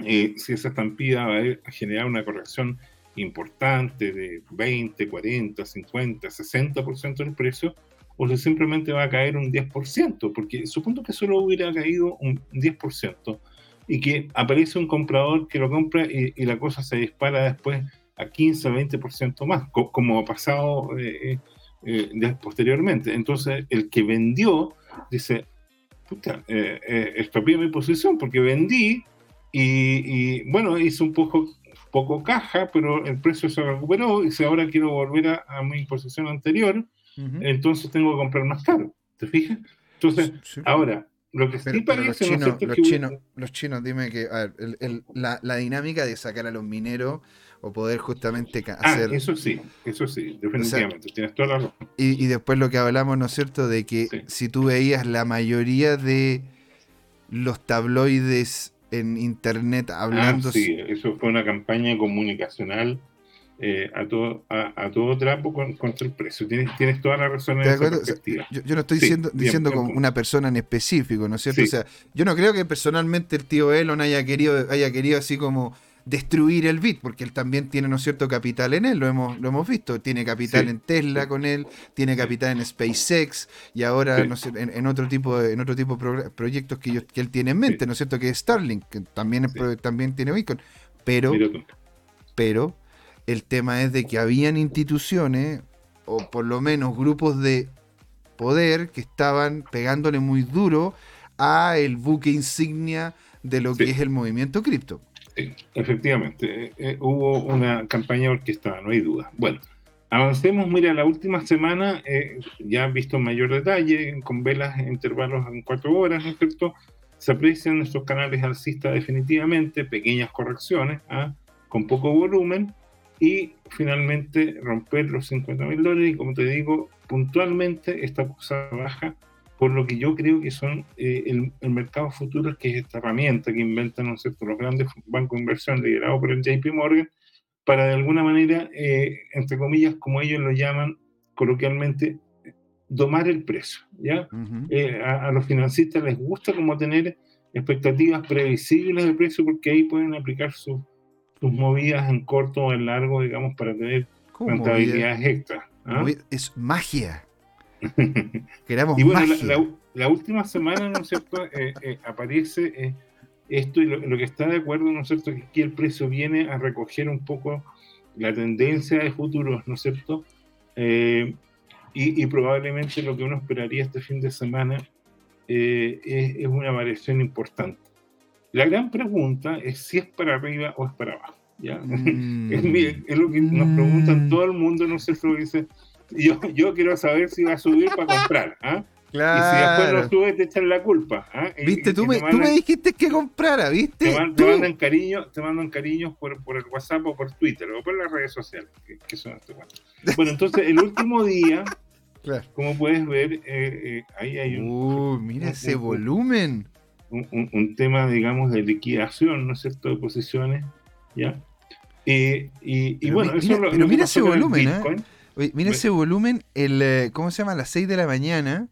Speaker 2: eh, si esa estampida va a generar una corrección importante de 20, 40, 50, 60% del precio, o si simplemente va a caer un 10%, porque supongo que solo hubiera caído un 10% y que aparece un comprador que lo compra y, la cosa se dispara después a 15, 20% más, como ha pasado eh, eh, posteriormente. Entonces, el que vendió dice, puta, eh, mi posición porque vendí y, bueno, hizo un poco, poco caja, pero el precio se recuperó y si ahora quiero volver a, mi posición anterior, entonces tengo que comprar más caro. ¿Te fijas? Entonces, ahora, lo que sí parece...
Speaker 1: Los chinos, los, chinos, dime que, a ver, la, la, dinámica de sacar a los mineros o poder justamente ah, hacer...
Speaker 2: Eso sí, eso sí, definitivamente, tienes toda la razón.
Speaker 1: Y, y, después lo que hablamos, ¿no es cierto?, de que si tú veías la mayoría de los tabloides en internet hablando.
Speaker 2: Ah, sí, eso fue una campaña comunicacional eh, a, todo, a, todo trapo contra el precio. Tienes, tienes toda la razón en esa perspectiva.
Speaker 1: yo, no estoy diciendo, diciendo como una persona en específico, ¿no es cierto? O sea, yo no creo que personalmente el tío Elon haya querido, haya querido así como destruir el bit, porque él también tiene, ¿no cierto?, capital en él, lo hemos, lo hemos visto, tiene capital en Tesla con él, tiene capital en SpaceX y ahora, no sé, en, otro tipo de, en otro tipo de proyectos que, que él tiene en mente, ¿no es cierto?, que es Starlink, que también, también tiene Bitcoin, pero, pero el tema es de que habían instituciones, o por lo menos grupos de poder, que estaban pegándole muy duro a el buque insignia de lo que es el movimiento cripto.
Speaker 2: Efectivamente, eh, eh, hubo una campaña orquestada, no hay duda. Bueno, avancemos, mira, la última semana, eh, ya han visto mayor detalle, con velas intervalos en cuatro horas, ¿no es cierto? Se aprecian nuestros canales alcistas definitivamente, pequeñas correcciones, ¿ah? con poco volumen, y finalmente romper los 50 mil dólares, y como te digo, puntualmente esta cosa baja por lo que yo creo que son eh, el, mercado futuro, que es esta herramienta que inventan ¿no los grandes bancos de inversión liderados por el JP Morgan, para de alguna manera, eh, entre comillas, como ellos lo llaman coloquialmente, domar el precio. ¿ya? Eh, a, los financistas les gusta como tener expectativas previsibles de precio porque ahí pueden aplicar sus movidas en corto o en largo, digamos, para tener rentabilidades extras.
Speaker 1: ¿ah? Es magia.
Speaker 2: y bueno, la, última semana, ¿no es cierto?, eh, eh, aparece eh, esto y lo, que está de acuerdo, ¿no es cierto?, es que el precio viene a recoger un poco la tendencia de futuros, ¿no es cierto? Y, probablemente lo que uno esperaría este fin de semana es, una variación importante. La gran pregunta es si es para arriba o es para abajo. ¿ya? Mm. es, lo que nos preguntan mm. todo el mundo, ¿no es cierto? Dice, yo, yo quiero saber si va a subir para comprar. ¿ah? Claro. Y si después no sube, te echan la culpa. ¿ah?
Speaker 1: Viste, tú, me, tú me dijiste que comprara, ¿viste?
Speaker 2: Te, mandan cariño, te mandan cariños por, por el WhatsApp o por Twitter o por las redes sociales, que, son este Bueno, entonces el último día, como puedes ver, eh, eh, ahí hay un.
Speaker 1: Uh, mira ese volumen.
Speaker 2: Un, un, tema, digamos, de liquidación, ¿no es cierto?, de posiciones, ¿ya? Eh, y, y bueno, eso lo,
Speaker 1: pero mira ese volumen, ¿eh? Mira ese volumen, el, eh, ¿cómo se llama? A las 6 de la mañana.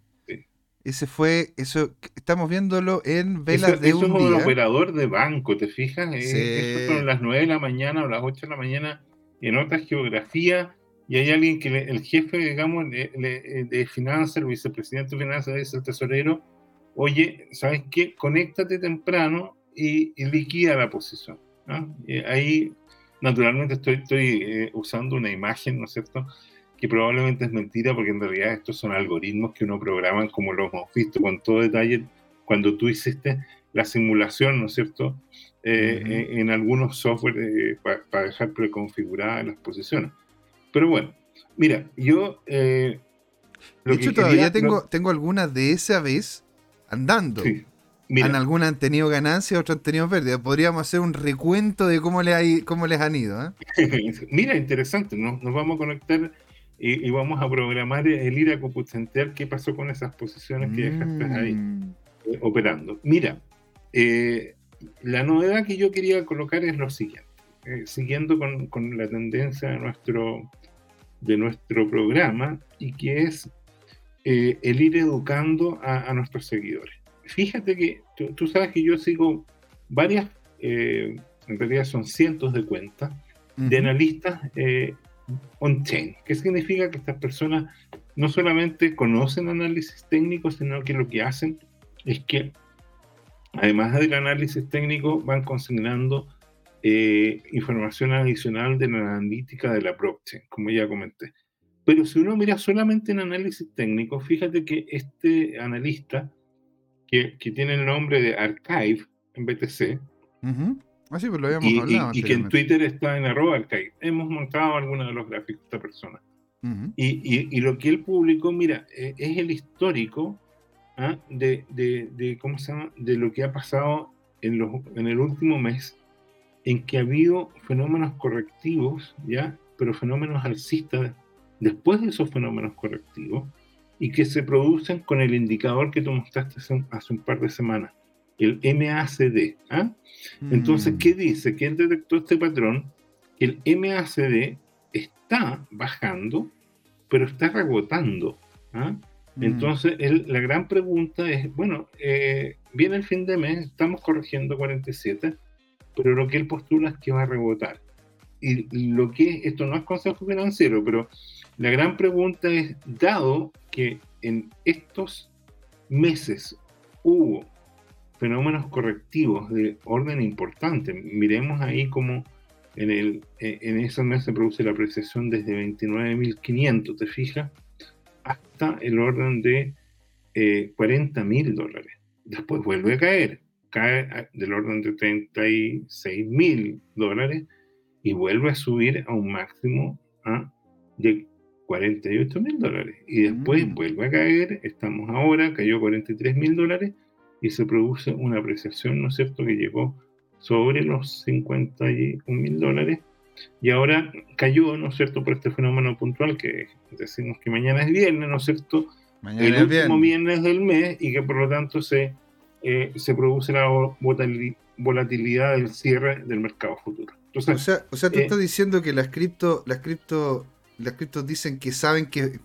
Speaker 1: Ese fue, eso, estamos viéndolo en velas de un
Speaker 2: Eso es un operador de banco, ¿te fijas? Eh, sí. son las 9 de la mañana o las 8 de la mañana en otra geografía y hay alguien que el jefe, digamos, de finanzas, el vicepresidente de finanzas, es el tesorero, oye, ¿sabes qué? Conéctate temprano y, liquida la posición. ahí, naturalmente, estoy, estoy eh, usando una imagen, ¿no es cierto? Que probablemente es mentira porque en realidad estos son algoritmos que uno programa como lo hemos visto con todo detalle cuando tú hiciste la simulación, ¿no es cierto? Eh, en, algunos software eh, para dejar preconfiguradas las posiciones. Pero bueno, mira, yo...
Speaker 1: Eh, de hecho, todavía tengo, tengo algunas de esa vez andando. Sí. En algunas han tenido ganancias, otras han tenido pérdidas. Podríamos hacer un recuento de cómo, le cómo les han ido.
Speaker 2: Mira, interesante. Nos, nos vamos a conectar y, vamos a programar el ir a computentear qué pasó con esas posiciones que dejaste ahí mm. eh, operando. Mira, eh, la novedad que yo quería colocar es lo siguiente, eh, siguiendo con, la tendencia de nuestro, de nuestro programa y que es el ir educando a, nuestros seguidores. Fíjate que tú, sabes que yo sigo varias, en realidad son cientos de cuentas, de analistas on-chain. ¿Qué significa? Que estas personas no solamente conocen análisis técnico, sino que lo que hacen es que, además del análisis técnico, van consignando eh, información adicional de la analítica de la blockchain, como ya comenté. Pero si uno mira solamente en análisis técnico, fíjate que este analista, que, tiene el nombre de Archive en BTC,
Speaker 1: Ah, pues lo habíamos
Speaker 2: y,
Speaker 1: hablado.
Speaker 2: Y, que en Twitter está en arroba arcade. Hemos montado algunos de los gráficos de esta persona. y, lo que él publicó, mira, eh, es el histórico ¿ah? de, de, ¿cómo se llama? de lo que ha pasado en, los, en el último mes, en que ha habido fenómenos correctivos, ¿ya? pero fenómenos alcistas después de esos fenómenos correctivos y que se producen con el indicador que tú mostraste hace un par de semanas el MACD. ¿ah? Entonces, ¿qué dice? ¿Quién detectó este patrón? Que el MACD está bajando, pero está rebotando. ¿ah? Mm. Entonces, la gran pregunta es, bueno, eh, viene el fin de mes, estamos corrigiendo 47, pero lo que él postula es que va a rebotar. Y lo que esto no es consejo financiero, pero la gran pregunta es, dado que en estos meses hubo fenómenos correctivos de orden importante, miremos ahí como en, el, en esos meses se produce la apreciación desde 29.500, ¿te fijas? Hasta el orden de eh, 40.000 dólares. Después vuelve a caer, cae del orden de 36.000 dólares y vuelve a subir a un máximo ¿ah? de 48 mil dólares. Y después mm. vuelve a caer, estamos ahora, cayó 43 mil dólares y se produce una apreciación, ¿no es cierto?, que llegó sobre los 51 mil dólares y ahora cayó, ¿no es cierto?, por este fenómeno puntual que decimos que mañana es viernes, ¿no es cierto?, el último viernes. del mes y que por lo tanto se, eh, se produce la volatilidad del cierre del mercado futuro.
Speaker 1: o sea, o sea tú eh, estás diciendo que las cripto, las cripto las criptos dicen que saben que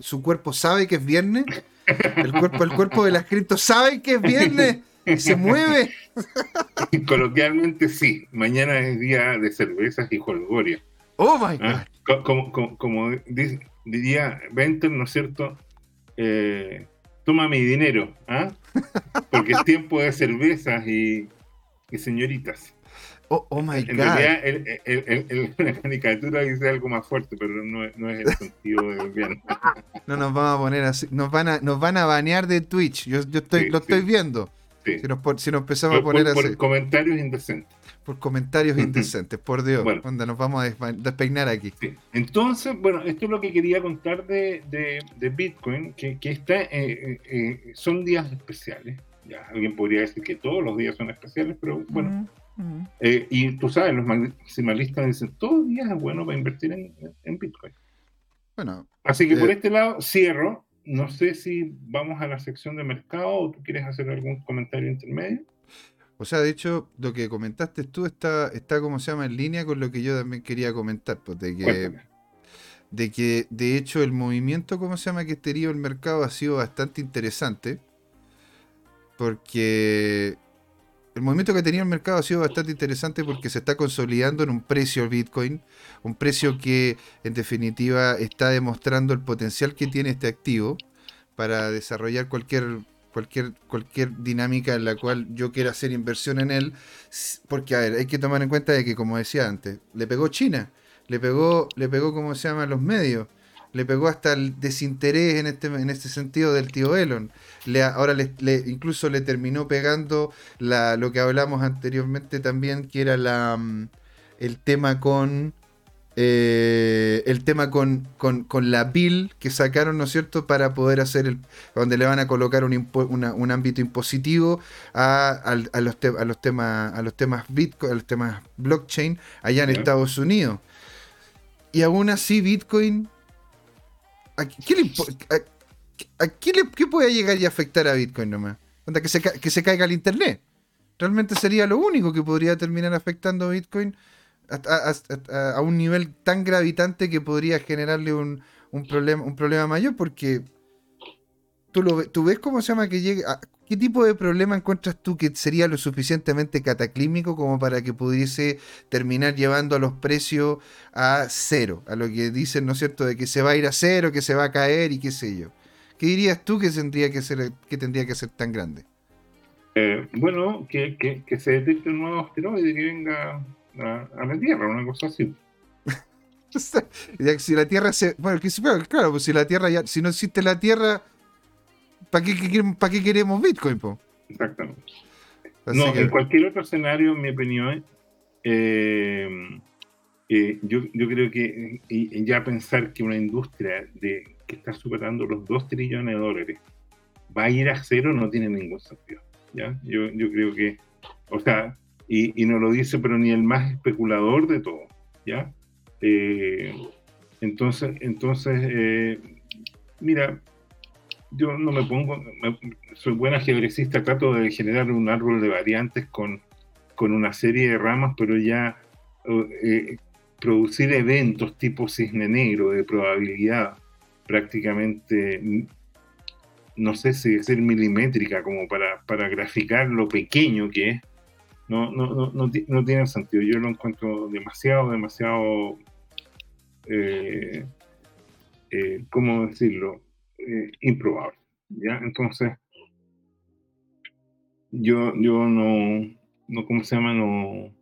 Speaker 1: su cuerpo sabe que es viernes. El cuerpo, el cuerpo de las sabe que es viernes y se mueve.
Speaker 2: Coloquialmente sí. Mañana es día de cervezas y jolgoria.
Speaker 1: Oh my ah,
Speaker 2: God. como, como, diría Venter, ¿no es cierto? Eh, toma mi dinero, ¿ah? Porque es tiempo de cervezas y señoritas.
Speaker 1: Oh, oh, my
Speaker 2: en realidad, la caricatura dice algo más fuerte, pero no, es el sentido del bien.
Speaker 1: No nos vamos a poner así. Nos van a, nos van a banear de Twitch. Yo, yo estoy, lo estoy viendo. Si, nos, si, nos, empezamos a poner así.
Speaker 2: Por comentarios indecentes.
Speaker 1: Por comentarios indecentes, por Dios. Bueno, nos vamos a despeinar aquí.
Speaker 2: Entonces, bueno, esto es lo que quería contar de, de, Bitcoin, que, que está, eh, eh, eh, son días especiales. Ya, alguien podría decir que todos los días son especiales, pero bueno. Eh, y tú sabes, los maximalistas dicen, todo día es bueno para invertir en, Bitcoin. Bueno, Así que por eh, este lado cierro. No sé si vamos a la sección de mercado o tú quieres hacer algún comentario intermedio.
Speaker 1: O sea, de hecho, lo que comentaste tú está, está como se llama, en línea con lo que yo también quería comentar, pues de que, de que de hecho el movimiento, como se llama, que ha tenido el mercado ha sido bastante interesante, porque el movimiento que ha tenido el mercado ha sido bastante interesante porque se está consolidando en un precio el Bitcoin, un precio que en definitiva está demostrando el potencial que tiene este activo para desarrollar cualquier cualquier cualquier dinámica en la cual yo quiera hacer inversión en él, porque a ver, hay que tomar en cuenta de que como decía antes, le pegó China, le pegó le pegó como se llama los medios, le pegó hasta el desinterés en este, en este sentido del tío Elon. Le, ahora le, incluso le terminó pegando la, lo que hablamos anteriormente también, que era la, mm, el tema con... Eh, el tema con, con, la bill que sacaron, ¿no es cierto?, para poder hacer el. donde le van a colocar un, un ámbito impositivo a, los a, los temas, a los temas Bitcoin, a los temas blockchain allá en Estados Unidos. Y aún así, Bitcoin qué, le, qué, puede llegar y afectar a Bitcoin nomás? Que se, que se caiga el internet. Realmente sería lo único que podría terminar afectando a Bitcoin a, un nivel tan gravitante que podría generarle un, problema, un problema mayor porque tú, lo, tú ves cómo se llama que llegue... ¿Qué tipo de problema encuentras tú que sería lo suficientemente cataclímico como para que pudiese terminar llevando a los precios a cero? A lo que dicen, ¿no es cierto?, de que se va a ir a cero, que se va a caer y qué sé yo. ¿Qué dirías tú que tendría que ser, que tendría que ser tan grande?
Speaker 2: Eh, bueno, que, se detecte un nuevo asteroide que venga a, la Tierra, una cosa así.
Speaker 1: si la Tierra se. Bueno, claro, pues si la Tierra ya. Si no existe la Tierra ¿Para qué, queremos Bitcoin?
Speaker 2: Exactamente. no, en cualquier otro escenario, en mi opinión, eh, eh, yo, creo que ya pensar que una industria de, que está superando los 2 trillones de dólares va a ir a cero no tiene ningún sentido. ¿ya? Yo, creo que, o sea, y, no lo dice, pero ni el más especulador de todo. ¿ya? Eh, entonces, entonces mira, yo no me pongo, soy buena geodresista, trato de generar un árbol de variantes con, con una serie de ramas, pero ya eh, producir eventos tipo cisne negro de probabilidad prácticamente, no sé si decir milimétrica, como para, para graficar lo pequeño que es, no, no, no, no, no tiene sentido. Yo lo encuentro demasiado, demasiado, eh, eh, ¿cómo decirlo? Eh, improbable. ¿ya? Entonces, yo, yo no, no, ¿cómo se llama? No,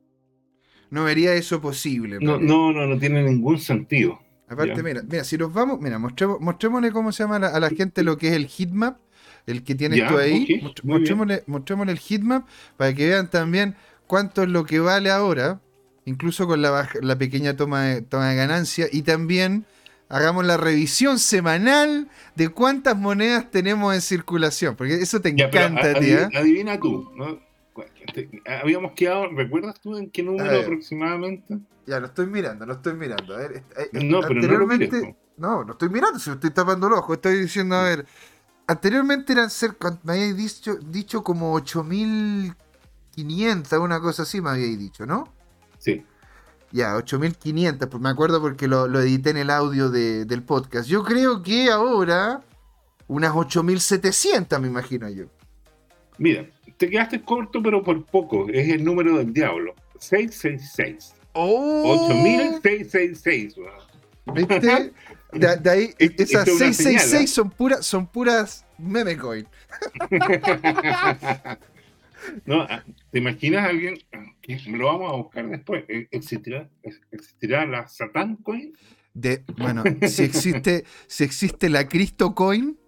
Speaker 1: no vería eso posible.
Speaker 2: No, no, no, no tiene ningún sentido.
Speaker 1: Aparte, mira, mira, si nos vamos, mira, mostremos, mostrémosle cómo se llama a la, gente lo que es el heatmap, el que tienes tú ahí. mostrémosle, mostrémosle, el heatmap para que vean también cuánto es lo que vale ahora, incluso con la, la pequeña toma de, toma de ganancia, y también hagamos la revisión semanal de cuántas monedas tenemos en circulación, porque eso te encanta, tía.
Speaker 2: Adivina tú, ¿no? Habíamos quedado, ¿recuerdas tú en qué número aproximadamente?
Speaker 1: Ya, lo estoy mirando, lo estoy mirando. A ver,
Speaker 2: eh, no, pero anteriormente,
Speaker 1: no, lo, no, estoy mirando, si estoy tapando el ojo, estoy diciendo, a ver, anteriormente eran cerca, me habéis dicho, dicho como 8500, una cosa así me habéis dicho, ¿no?
Speaker 2: Sí.
Speaker 1: Ya, 8500, pues me acuerdo porque lo, edité en el audio del podcast. Yo creo que ahora unas 8700, me imagino yo.
Speaker 2: Mira, te quedaste corto, pero por poco. Es el número del diablo. 666.
Speaker 1: ¡Oh!
Speaker 2: 8666.
Speaker 1: ¿Viste? De, ahí, esas 666 ¿eh? son, puras, son puras meme coin.
Speaker 2: no, ah, ¿te imaginas a alguien que lo vamos a buscar después? ¿E-, ¿Existirá, existirá la Satan coin?
Speaker 1: De, bueno, si existe, si existe la Cristo coin,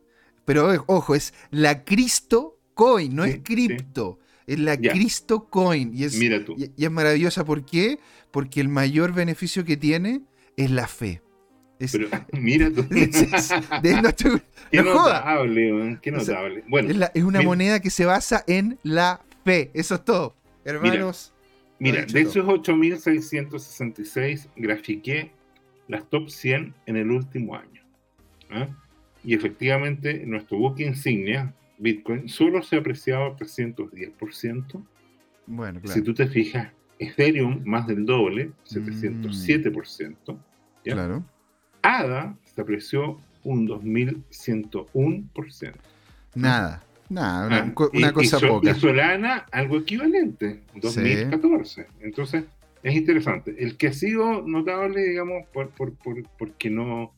Speaker 1: pero ojo, es la Cristo coin, no es cripto. Es la Cristo Coin. Y es,
Speaker 2: Mira tú.
Speaker 1: Y, es maravillosa. ¿Por qué? Porque el mayor beneficio que tiene es la fe.
Speaker 2: Pero, mira tú.
Speaker 1: qué
Speaker 2: notable, qué notable.
Speaker 1: Bueno, es, una moneda que se basa en la fe. Eso es todo. Hermanos.
Speaker 2: Mira, de esos 8.666 grafiqué las top 100 en el último año. ¿ah? Y efectivamente, nuestro buque insignia, Bitcoin solo se ha apreciado 310%.
Speaker 1: Bueno, claro.
Speaker 2: Si tú te fijas, Ethereum más del doble, 707%. Mm.
Speaker 1: Claro.
Speaker 2: ADA se apreció un 2101%.
Speaker 1: Nada, nada, una, ah, cosa poca.
Speaker 2: Y Solana, algo equivalente, 2014. Entonces, es interesante. El que ha sido notable, digamos, por, por, por, porque no,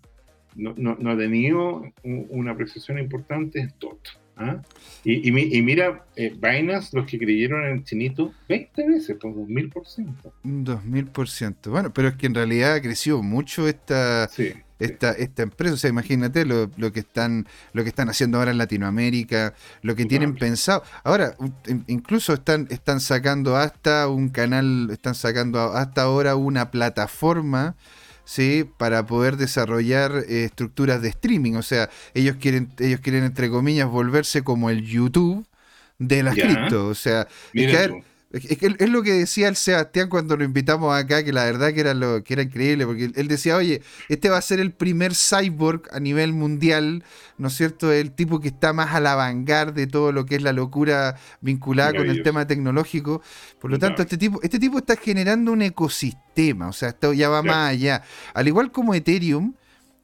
Speaker 2: no, no, ha tenido una apreciación importante es TOT. ¿Ah? Y, mira, eh, vainas, los que creyeron en el chinito, 20 veces, por 2000%.
Speaker 1: 2000%. Bueno, pero es que en realidad ha crecido mucho esta, esta, esta empresa. O sea, imagínate lo, que están, lo que están haciendo ahora en Latinoamérica, lo que tienen pensado. Ahora, incluso están, están sacando hasta un canal, están sacando hasta ahora una plataforma ¿sí? para poder desarrollar eh, estructuras de streaming. O sea, ellos quieren, ellos quieren, entre comillas, volverse como el YouTube de las cripto. O sea, es, lo que decía el Sebastián cuando lo invitamos acá, que la verdad que era lo que era increíble, porque él decía, oye, este va a ser el primer cyborg a nivel mundial, ¿no es cierto? El tipo que está más a la vanguardia de todo lo que es la locura vinculada con el tema tecnológico. Por lo tanto, este tipo, este tipo está generando un ecosistema, o sea, esto ya va más allá. Al igual como Ethereum,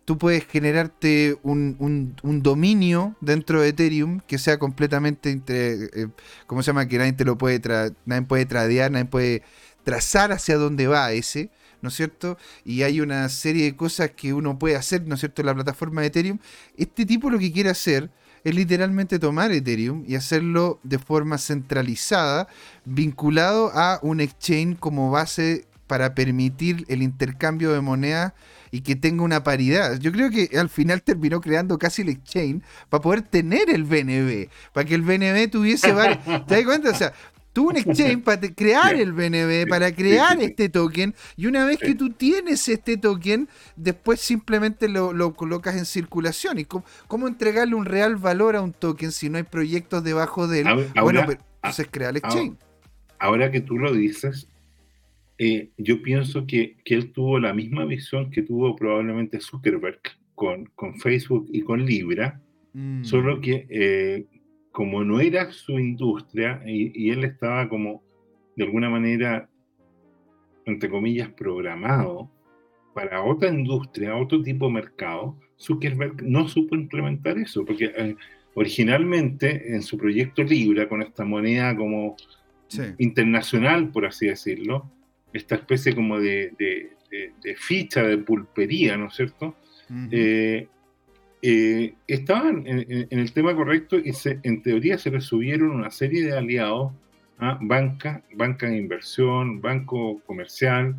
Speaker 1: tú puedes generarte un, dominio dentro de Ethereum que sea completamente, entre, eh, ¿cómo se llama? Que nadie te lo puede, nadie puede tradear, nadie puede trazar hacia dónde va ese, ¿no es cierto? Y hay una serie de cosas que uno puede hacer, ¿no es cierto?, en la plataforma de Ethereum. Este tipo lo que quiere hacer es literalmente tomar Ethereum y hacerlo de forma centralizada, vinculado a un exchange como base para permitir el intercambio de moneda y que tenga una paridad. Yo creo que al final terminó creando casi el exchange para poder tener el BNB, para que el BNB tuviese varios... ¿Te das cuenta? O sea, tuvo un exchange para crear el BNB, para crear este token, y una vez que tú tienes este token, después simplemente lo, colocas en circulación. ¿Y cómo, entregarle un real valor a un token si no hay proyectos debajo de él? bueno, pues, entonces crea el exchange.
Speaker 2: ahora que tú lo dices, eh, yo pienso que, que, él tuvo la misma visión que tuvo probablemente Zuckerberg con, con Facebook y con Libra, Mm. Solo que eh, como no era su industria y, él estaba como de alguna manera, entre comillas, programado para otra industria, otro tipo de mercado, Zuckerberg no supo implementar eso, porque eh, originalmente en su proyecto Libra, con esta moneda como internacional, por así decirlo, esta especie como de, ficha de pulpería, ¿no es cierto? Eh, eh, estaban en, el tema correcto y en teoría se les subieron una serie de aliados a banca, banca de inversión, banco comercial,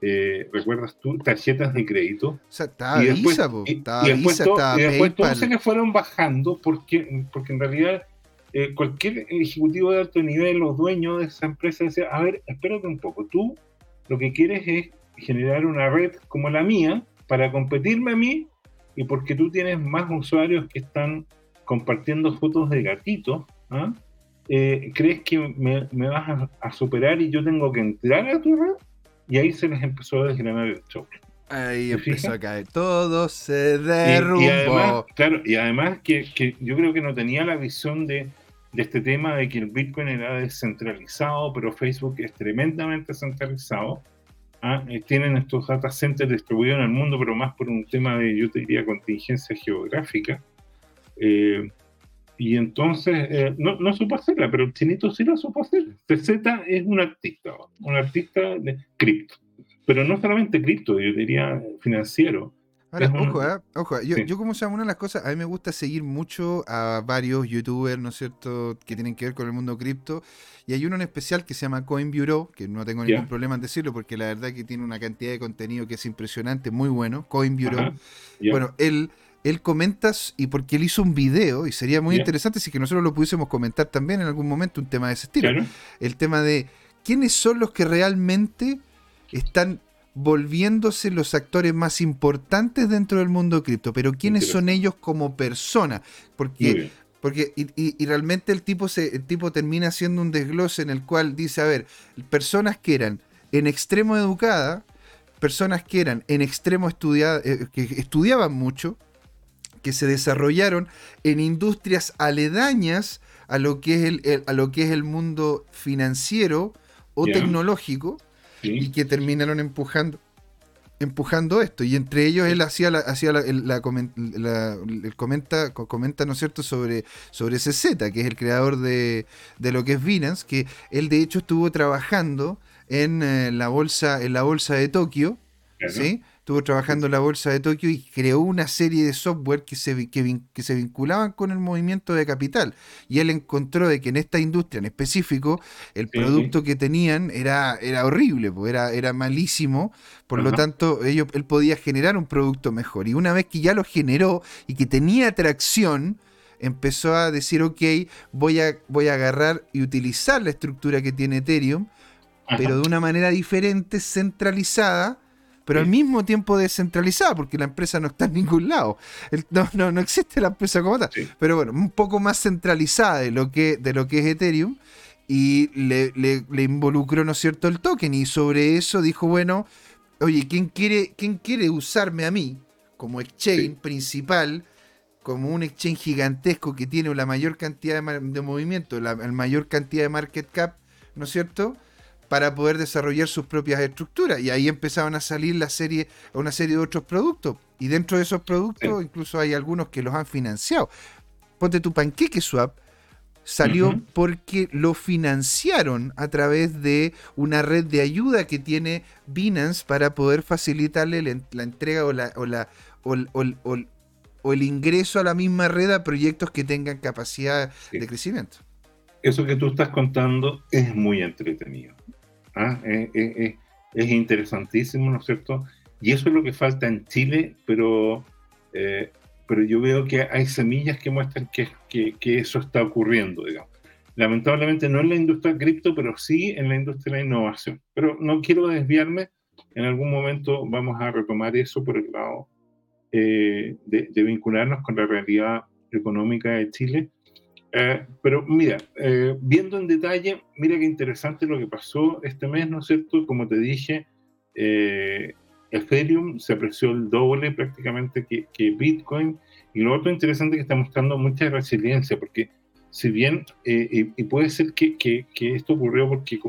Speaker 2: eh, ¿recuerdas tú? Tarjetas de crédito.
Speaker 1: O sea, estaba y después, Visa,
Speaker 2: y, después, y después todos se le fueron bajando porque, porque en realidad eh, cualquier ejecutivo de alto nivel o dueño de esa empresa decía, a ver, espérate un poco, tú lo que quieres es generar una red como la mía para competirme a mí y porque tú tienes más usuarios que están compartiendo fotos de gatitos, ¿ah? eh, ¿crees que me, vas a, superar y yo tengo que entrar a tu red? Y ahí se les empezó a desgranar el show.
Speaker 1: Ahí empezó a caer. Todo se derrumbó. Y,
Speaker 2: además, claro, y además que, que, yo creo que no tenía la visión de, de, este tema de que el Bitcoin era descentralizado, pero Facebook es tremendamente centralizado. ¿ah? Eh, tienen estos data centers distribuidos en el mundo, pero más por un tema de, yo te diría, contingencia geográfica. Eh, y entonces, eh, no, no supo hacerla, pero el chinito sí la supo hacer. TZ es un artista, un artista de cripto. Pero no solamente cripto, yo diría financiero.
Speaker 1: Ahora, ojo, ¿eh? ojo, yo, yo como sea, una de las cosas, a mí me gusta seguir mucho a varios youtubers, ¿no es cierto?, que tienen que ver con el mundo cripto. Y hay uno en especial que se llama Coin Bureau, que no tengo ningún problema en decirlo, porque la verdad que tiene una cantidad de contenido que es impresionante, muy bueno. Coin Bureau. Bueno, él él comenta, y porque él hizo un video, y sería muy interesante si que nosotros lo pudiésemos comentar también en algún momento, un tema de ese estilo. El tema de quiénes son los que realmente están volviéndose los actores más importantes dentro del mundo cripto, pero quiénes son ellos como personas, porque porque y, realmente el tipo se el tipo termina haciendo un desglose en el cual dice, a ver, personas que eran en extremo educadas, personas que eran en extremo estudiadas, eh, que estudiaban mucho, que se desarrollaron en industrias aledañas a lo que es el, a lo que es el mundo financiero o tecnológico y que terminaron empujando empujando esto. Y entre ellos él hacía la, hacía la, la, comenta comenta no es cierto sobre sobre CZ que es el creador de, de, lo que es Binance que él de hecho estuvo trabajando en eh, la bolsa en la bolsa de Tokio ¿sí? Estuvo trabajando en la bolsa de Tokio y creó una serie de software que se, que, se vinculaban con el movimiento de capital. Y él encontró de que en esta industria en específico, el producto que tenían era, era horrible, pues era, era malísimo. Por lo tanto, ellos, él podía generar un producto mejor. Y una vez que ya lo generó y que tenía atracción, empezó a decir, ok, voy a, voy a agarrar y utilizar la estructura que tiene Ethereum, pero de una manera diferente, centralizada, pero al mismo tiempo descentralizada, porque la empresa no está en ningún lado. no, no, no, existe la empresa como tal. Pero bueno, un poco más centralizada de lo que, de lo que es Ethereum. Y le, le, involucró, ¿no es cierto?, el token. Y sobre eso dijo, bueno, oye, ¿quién quiere, quién quiere usarme a mí como exchange principal? como un exchange gigantesco que tiene la mayor cantidad de, movimiento, la, la, mayor cantidad de market cap, ¿no es cierto? Para poder desarrollar sus propias estructuras. Y ahí empezaban a salir la serie, una serie de otros productos. Y dentro de esos productos, incluso hay algunos que los han financiado. Ponte tu panqueque swap. Salió porque lo financiaron a través de una red de ayuda que tiene Binance para poder facilitarle la, entrega o, la, o, la, o, o, el ingreso a la misma red a proyectos que tengan capacidad de crecimiento.
Speaker 2: Eso que tú estás contando es muy entretenido. ¿Ah? Es, interesantísimo, ¿no es cierto? Y eso es lo que falta en Chile, pero, eh, pero yo veo que hay semillas que muestran que, que, eso está ocurriendo, digamos. Lamentablemente no en la industria cripto, pero sí en la industria de la innovación. Pero no quiero desviarme, en algún momento vamos a retomar eso por el lado eh, de, de vincularnos con la realidad económica de Chile eh, pero mira, eh, viendo en detalle, mira qué interesante lo que pasó este mes, ¿no es cierto? Como te dije, eh, Ethereum se apreció el doble prácticamente que, Bitcoin. Y lo otro interesante es que está mostrando mucha resiliencia, porque si bien, eh, y, puede ser que, esto ocurrió porque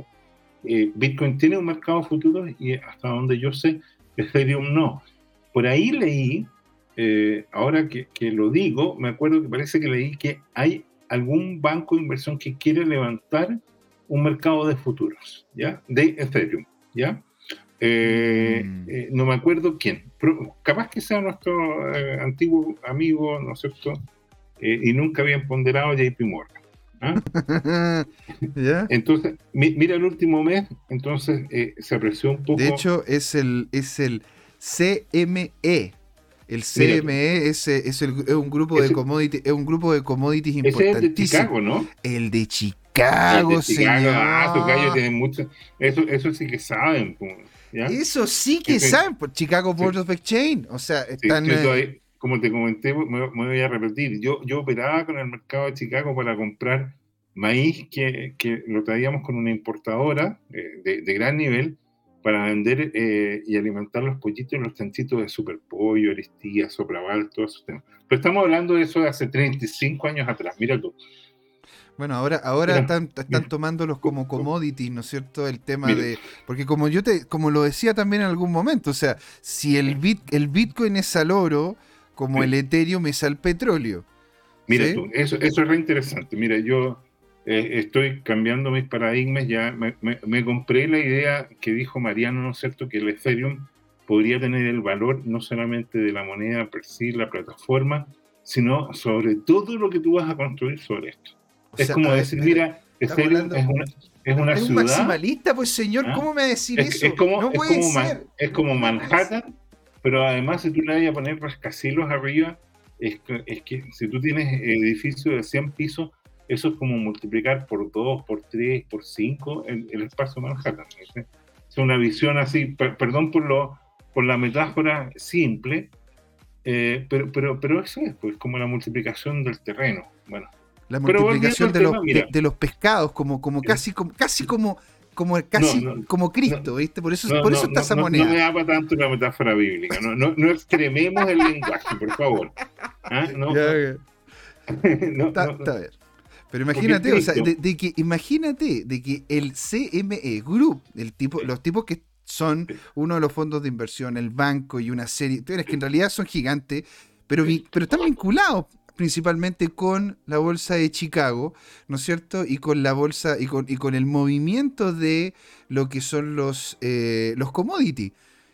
Speaker 2: eh, Bitcoin tiene un mercado futuro y hasta donde yo sé, Ethereum no. Por ahí leí, ahora que, lo digo, me acuerdo que parece que leí que hay algún banco de inversión que quiere levantar un mercado de futuros, ¿ya? De Ethereum, ¿ya? Eh, mm. eh, no me acuerdo quién, pero capaz que sea nuestro antiguo amigo, ¿no es cierto? y nunca habían ponderado JP Morgan. ¿ah? Entonces, mira el último mes, entonces se apreció un poco.
Speaker 1: De hecho, es el, es el CME. El CME es, es, un grupo de commodities, es un grupo de commodities importantísimo.
Speaker 2: el de Chicago, ¿no?
Speaker 1: El de Chicago, el señor.
Speaker 2: Ah, tienen mucho. Eso, eso sí que saben.
Speaker 1: Eso sí que saben, por Chicago Board of Exchange. O sea, están.
Speaker 2: Eh, como te comenté, me, voy a repetir. Yo, yo operaba con el mercado de Chicago para comprar maíz que, que lo traíamos con una importadora eh, de, de gran nivel para vender eh, y alimentar los pollitos y los chanchitos de superpollo, aristía, sopraval, todos esos temas. Pero estamos hablando de eso de hace 35 años atrás, mira tú.
Speaker 1: Bueno, ahora, ahora están, están tomándolos como commodities, ¿no es cierto? El tema de. Porque como yo te, como lo decía también en algún momento, o sea, si el bit, el Bitcoin es al oro, como el Ethereum es al petróleo.
Speaker 2: Mira tú, eso, eso es re interesante. Mira, yo eh, estoy cambiando mis paradigmas, ya me, compré la idea que dijo Mariano, ¿no es cierto?, que el Ethereum podría tener el valor no solamente de la moneda per sí, la plataforma, sino sobre todo lo que tú vas a construir sobre esto. es como decir, mira, Ethereum es una, es una
Speaker 1: es
Speaker 2: un
Speaker 1: maximalista, pues señor, ¿Ah? ¿cómo me a decir eso?
Speaker 2: Es como, es como, Manhattan, pero además si tú le vas a poner rascacielos arriba, es que, es que si tú tienes edificios de 100 pisos, eso es como multiplicar por 2, por 3, por 5 el, espacio Manhattan. Es una visión así, perdón por, lo, por la metáfora simple, eh, pero, pero, pero eso es pues, como la multiplicación del terreno. Bueno,
Speaker 1: la multiplicación de, los, de, los pescados, como, como casi, como, casi como como casi como Cristo, ¿viste? Por eso, por eso está esa moneda.
Speaker 2: No me haga tanto la metáfora bíblica, no, extrememos el lenguaje, por favor. ¿Ah? No,
Speaker 1: está, bien. Pero imagínate, o sea, de, que, imagínate de que el CME Group, el tipo, los tipos que son uno de los fondos de inversión, el banco y una serie, que en realidad son gigantes, pero, pero están vinculados principalmente con la bolsa de Chicago, ¿no es cierto? Y con la bolsa y con, y con el movimiento de lo que son los, eh, los commodities.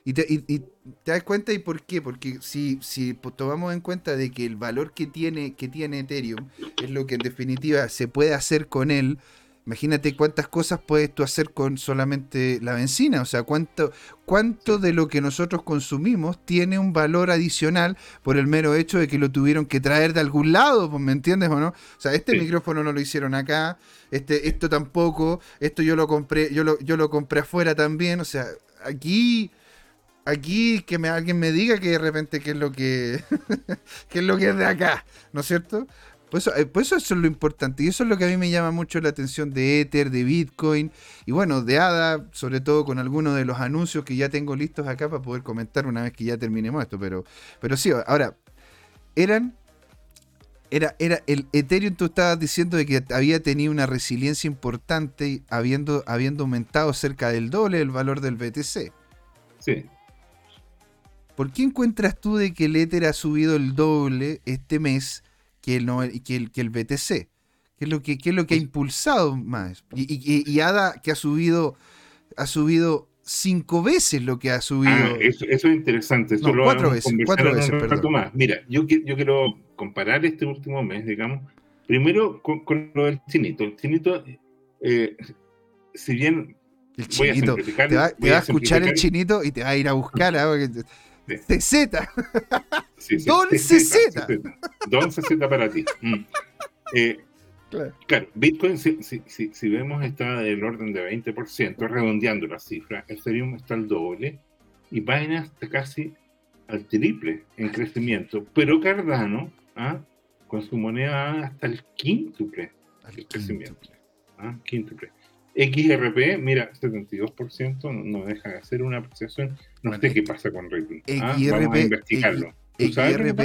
Speaker 1: Y te, te, das cuenta y por qué, porque si, si tomamos en cuenta de que el valor que tiene, que tiene Ethereum es lo que en definitiva se puede hacer con él, imagínate cuántas cosas puedes tú hacer con solamente la benzina, o sea, cuánto, cuánto de lo que nosotros consumimos tiene un valor adicional por el mero hecho de que lo tuvieron que traer de algún lado, pues, ¿me entiendes o no? O sea, este micrófono no lo hicieron acá, este, esto tampoco, esto yo lo compré, yo lo, yo lo compré afuera también, o sea, aquí aquí que me, alguien me diga que de repente qué es lo que, qué es lo que es de acá, ¿no es cierto? Pues eso, eh, pues eso, es lo importante y eso es lo que a mí me llama mucho la atención de Ether, de Bitcoin y bueno, de ADA, sobre todo con algunos de los anuncios que ya tengo listos acá para poder comentar una vez que ya terminemos esto, pero, pero sí, ahora, eran... Era, era el Ethereum, tú estabas diciendo de que había tenido una resiliencia importante, habiendo, habiendo aumentado cerca del doble el valor del BTC.
Speaker 2: Sí.
Speaker 1: ¿Por qué encuentras tú de que el Ether ha subido el doble este mes que el, que el, que el BTC? ¿Qué es lo que, es lo que ha impulsado más? Y, ADA que ha subido, ha subido cinco veces lo que ha subido. Ah,
Speaker 2: eso, es interesante.
Speaker 1: cuatro veces, cuatro veces, perdón.
Speaker 2: Más. Mira, yo, yo quiero comparar este último mes, digamos, primero con, lo del chinito. El chinito, eh, si bien
Speaker 1: el chinito. te va, a, escuchar el chinito y te va a ir a buscar. ¿eh? CZ. Don CZ.
Speaker 2: Don CZ para ti. Mm. Eh, claro. Bitcoin, si, si, vemos, está del orden de 20%, redondeando la cifra. Ethereum está al doble y Binance está casi al triple en crecimiento. Pero Cardano, ¿ah? con su moneda hasta el quíntuple al crecimiento. ¿ah? Quíntuple. XRP, mira, 72% no, deja de hacer una apreciación. No sé qué pasa con rating. ¿ah? Vamos a investigarlo.
Speaker 1: XRP,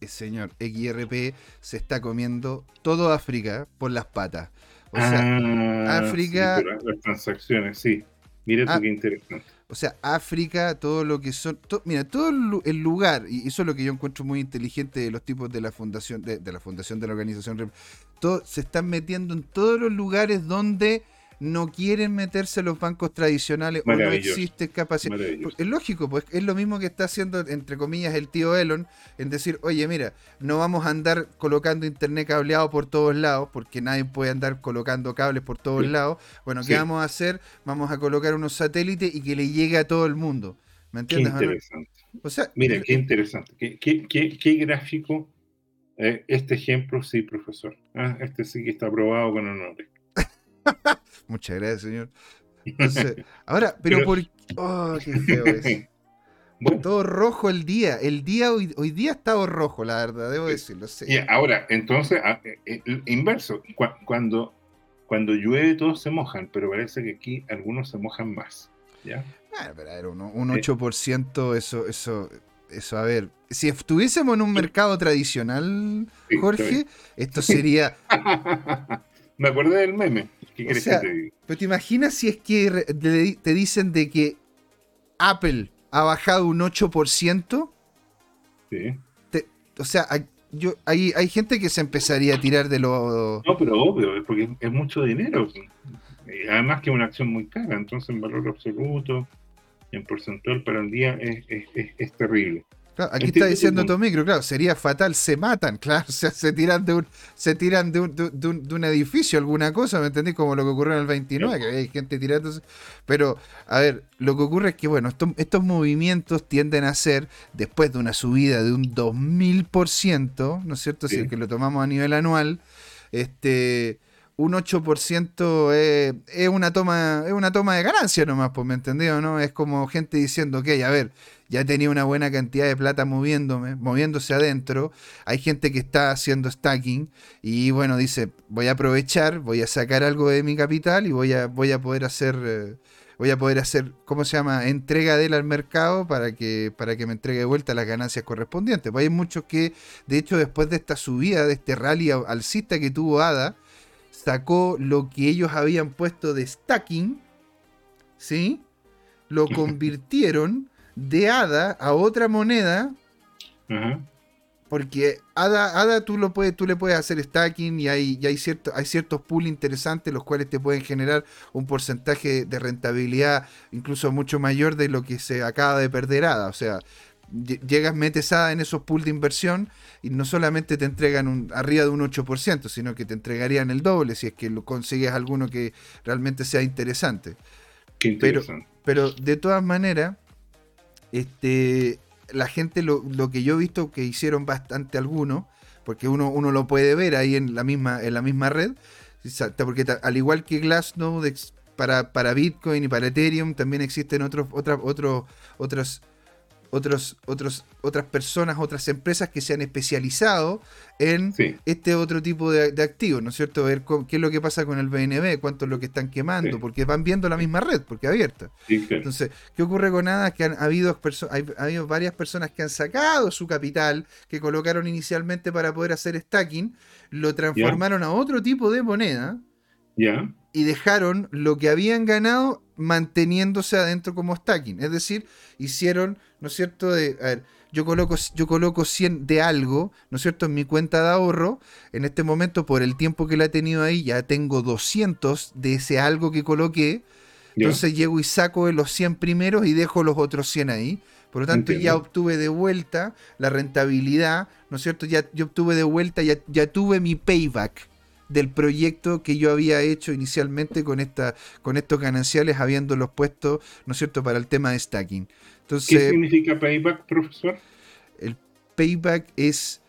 Speaker 1: eh, señor, XRP se está comiendo todo África por las patas. O sea, ah, África.
Speaker 2: las transacciones, sí. Mira tú ah, qué interesante.
Speaker 1: O sea, África, todo lo que son. mira, todo el lugar, y eso es lo que yo encuentro muy inteligente de los tipos de la fundación, de, de la fundación de la organización, todo, se están metiendo en todos los lugares donde no quieren meterse los bancos tradicionales o no existe capacidad. Es lógico, pues es lo mismo que está haciendo, entre comillas, el tío Elon, en decir, oye, mira, no vamos a andar colocando internet cableado por todos lados, porque nadie puede andar colocando cables por todos lados. Bueno, ¿qué vamos a hacer? Vamos a colocar unos satélites y que le llegue a todo el mundo. ¿Me entiendes?
Speaker 2: Qué interesante. O sea, mira, qué interesante. Qué, gráfico. Eh, este ejemplo, sí, profesor. Ah, este sí que está aprobado con honores.
Speaker 1: Muchas gracias, señor. ahora, pero, por Oh, qué feo es. Todo rojo el día. El día hoy, hoy día ha estado rojo, la verdad, debo decirlo.
Speaker 2: ahora, entonces, ah, eh, eh, inverso. cuando, cuando llueve todos se mojan, pero parece que aquí algunos se mojan más. ¿ya?
Speaker 1: Ah, pero un, 8%, eso, eso, eso, a ver. Si estuviésemos en un mercado tradicional, Jorge, esto sería.
Speaker 2: Me acordé del meme. ¿Qué
Speaker 1: o sea, te Pero te imaginas si es que te dicen de que Apple ha bajado un 8%. Sí. o sea, hay, yo, hay, hay gente que se empezaría a tirar de lo.
Speaker 2: No, pero obvio, es porque es mucho dinero. Además que es una acción muy cara, entonces en valor absoluto, en porcentual para el día es, es, es terrible
Speaker 1: aquí está diciendo tu micro, claro, sería fatal, se matan, claro, o sea, se tiran de un, se tiran de un, de, un, edificio, alguna cosa, ¿me entendés? Como lo que ocurrió en el 29, que hay gente tirándose. Pero, a ver, lo que ocurre es que, bueno, estos, movimientos tienden a ser, después de una subida de un 2000%, ¿no es cierto? Si es que lo tomamos a nivel anual, este un 8% es, es, una toma es una toma de ganancia nomás, pues, ¿me entendió? ¿no? Es como gente diciendo, ok, a ver, ya tenía una buena cantidad de plata moviéndome, moviéndose adentro. Hay gente que está haciendo stacking y bueno, dice, voy a aprovechar, voy a sacar algo de mi capital y voy a, voy a poder hacer, eh, voy a poder hacer, ¿cómo se llama? Entrega de él al mercado para que, para que me entregue de vuelta las ganancias correspondientes. Pues hay muchos que, de hecho, después de esta subida, de este rally alcista que tuvo ADA, sacó lo que ellos habían puesto de stacking, ¿sí? Lo convirtieron de ADA a otra moneda. Porque ADA, ADA tú, lo puedes, tú le puedes hacer stacking y hay, hay, cierto, hay ciertos pools interesantes los cuales te pueden generar un porcentaje de rentabilidad incluso mucho mayor de lo que se acaba de perder ADA. O sea, llegas, metes ADA en esos pools de inversión y no solamente te entregan un, arriba de un 8%, sino que te entregarían el doble si es que lo consigues alguno que realmente sea interesante.
Speaker 2: Qué interesante.
Speaker 1: Pero, pero de todas maneras, este, la gente, lo, que yo he visto que hicieron bastante algunos, porque uno, uno lo puede ver ahí en la misma, en la misma red, porque al igual que Glassnode para, para Bitcoin y para Ethereum, también existen otros, otros, otros, otros otros, otros, otras personas, otras empresas que se han especializado en este otro tipo de, activos, ¿no es cierto? Ver qué es lo que pasa con el BNB, cuánto es lo que están quemando, porque van viendo la misma red, porque abierta. Entonces, ¿qué ocurre con nada? Que han habido, hay, ha habido varias personas que han sacado su capital, que colocaron inicialmente para poder hacer stacking, lo transformaron a otro tipo de moneda. Y dejaron lo que habían ganado manteniéndose adentro como stacking. Es decir, hicieron, ¿no es cierto? De, a ver, yo coloco, yo coloco 100 de algo, ¿no es cierto?, en mi cuenta de ahorro. En este momento, por el tiempo que la he tenido ahí, ya tengo 200 de ese algo que coloqué. Entonces llego y saco los 100 primeros y dejo los otros 100 ahí. Por lo tanto, ya obtuve de vuelta la rentabilidad, ¿no es cierto? Ya yo obtuve de vuelta, ya, ya tuve mi payback del proyecto que yo había hecho inicialmente con, esta, con estos gananciales, habiéndolos puesto, ¿no es cierto?, para el tema de stacking. Entonces,
Speaker 2: ¿Qué significa payback, profesor?
Speaker 1: El payback es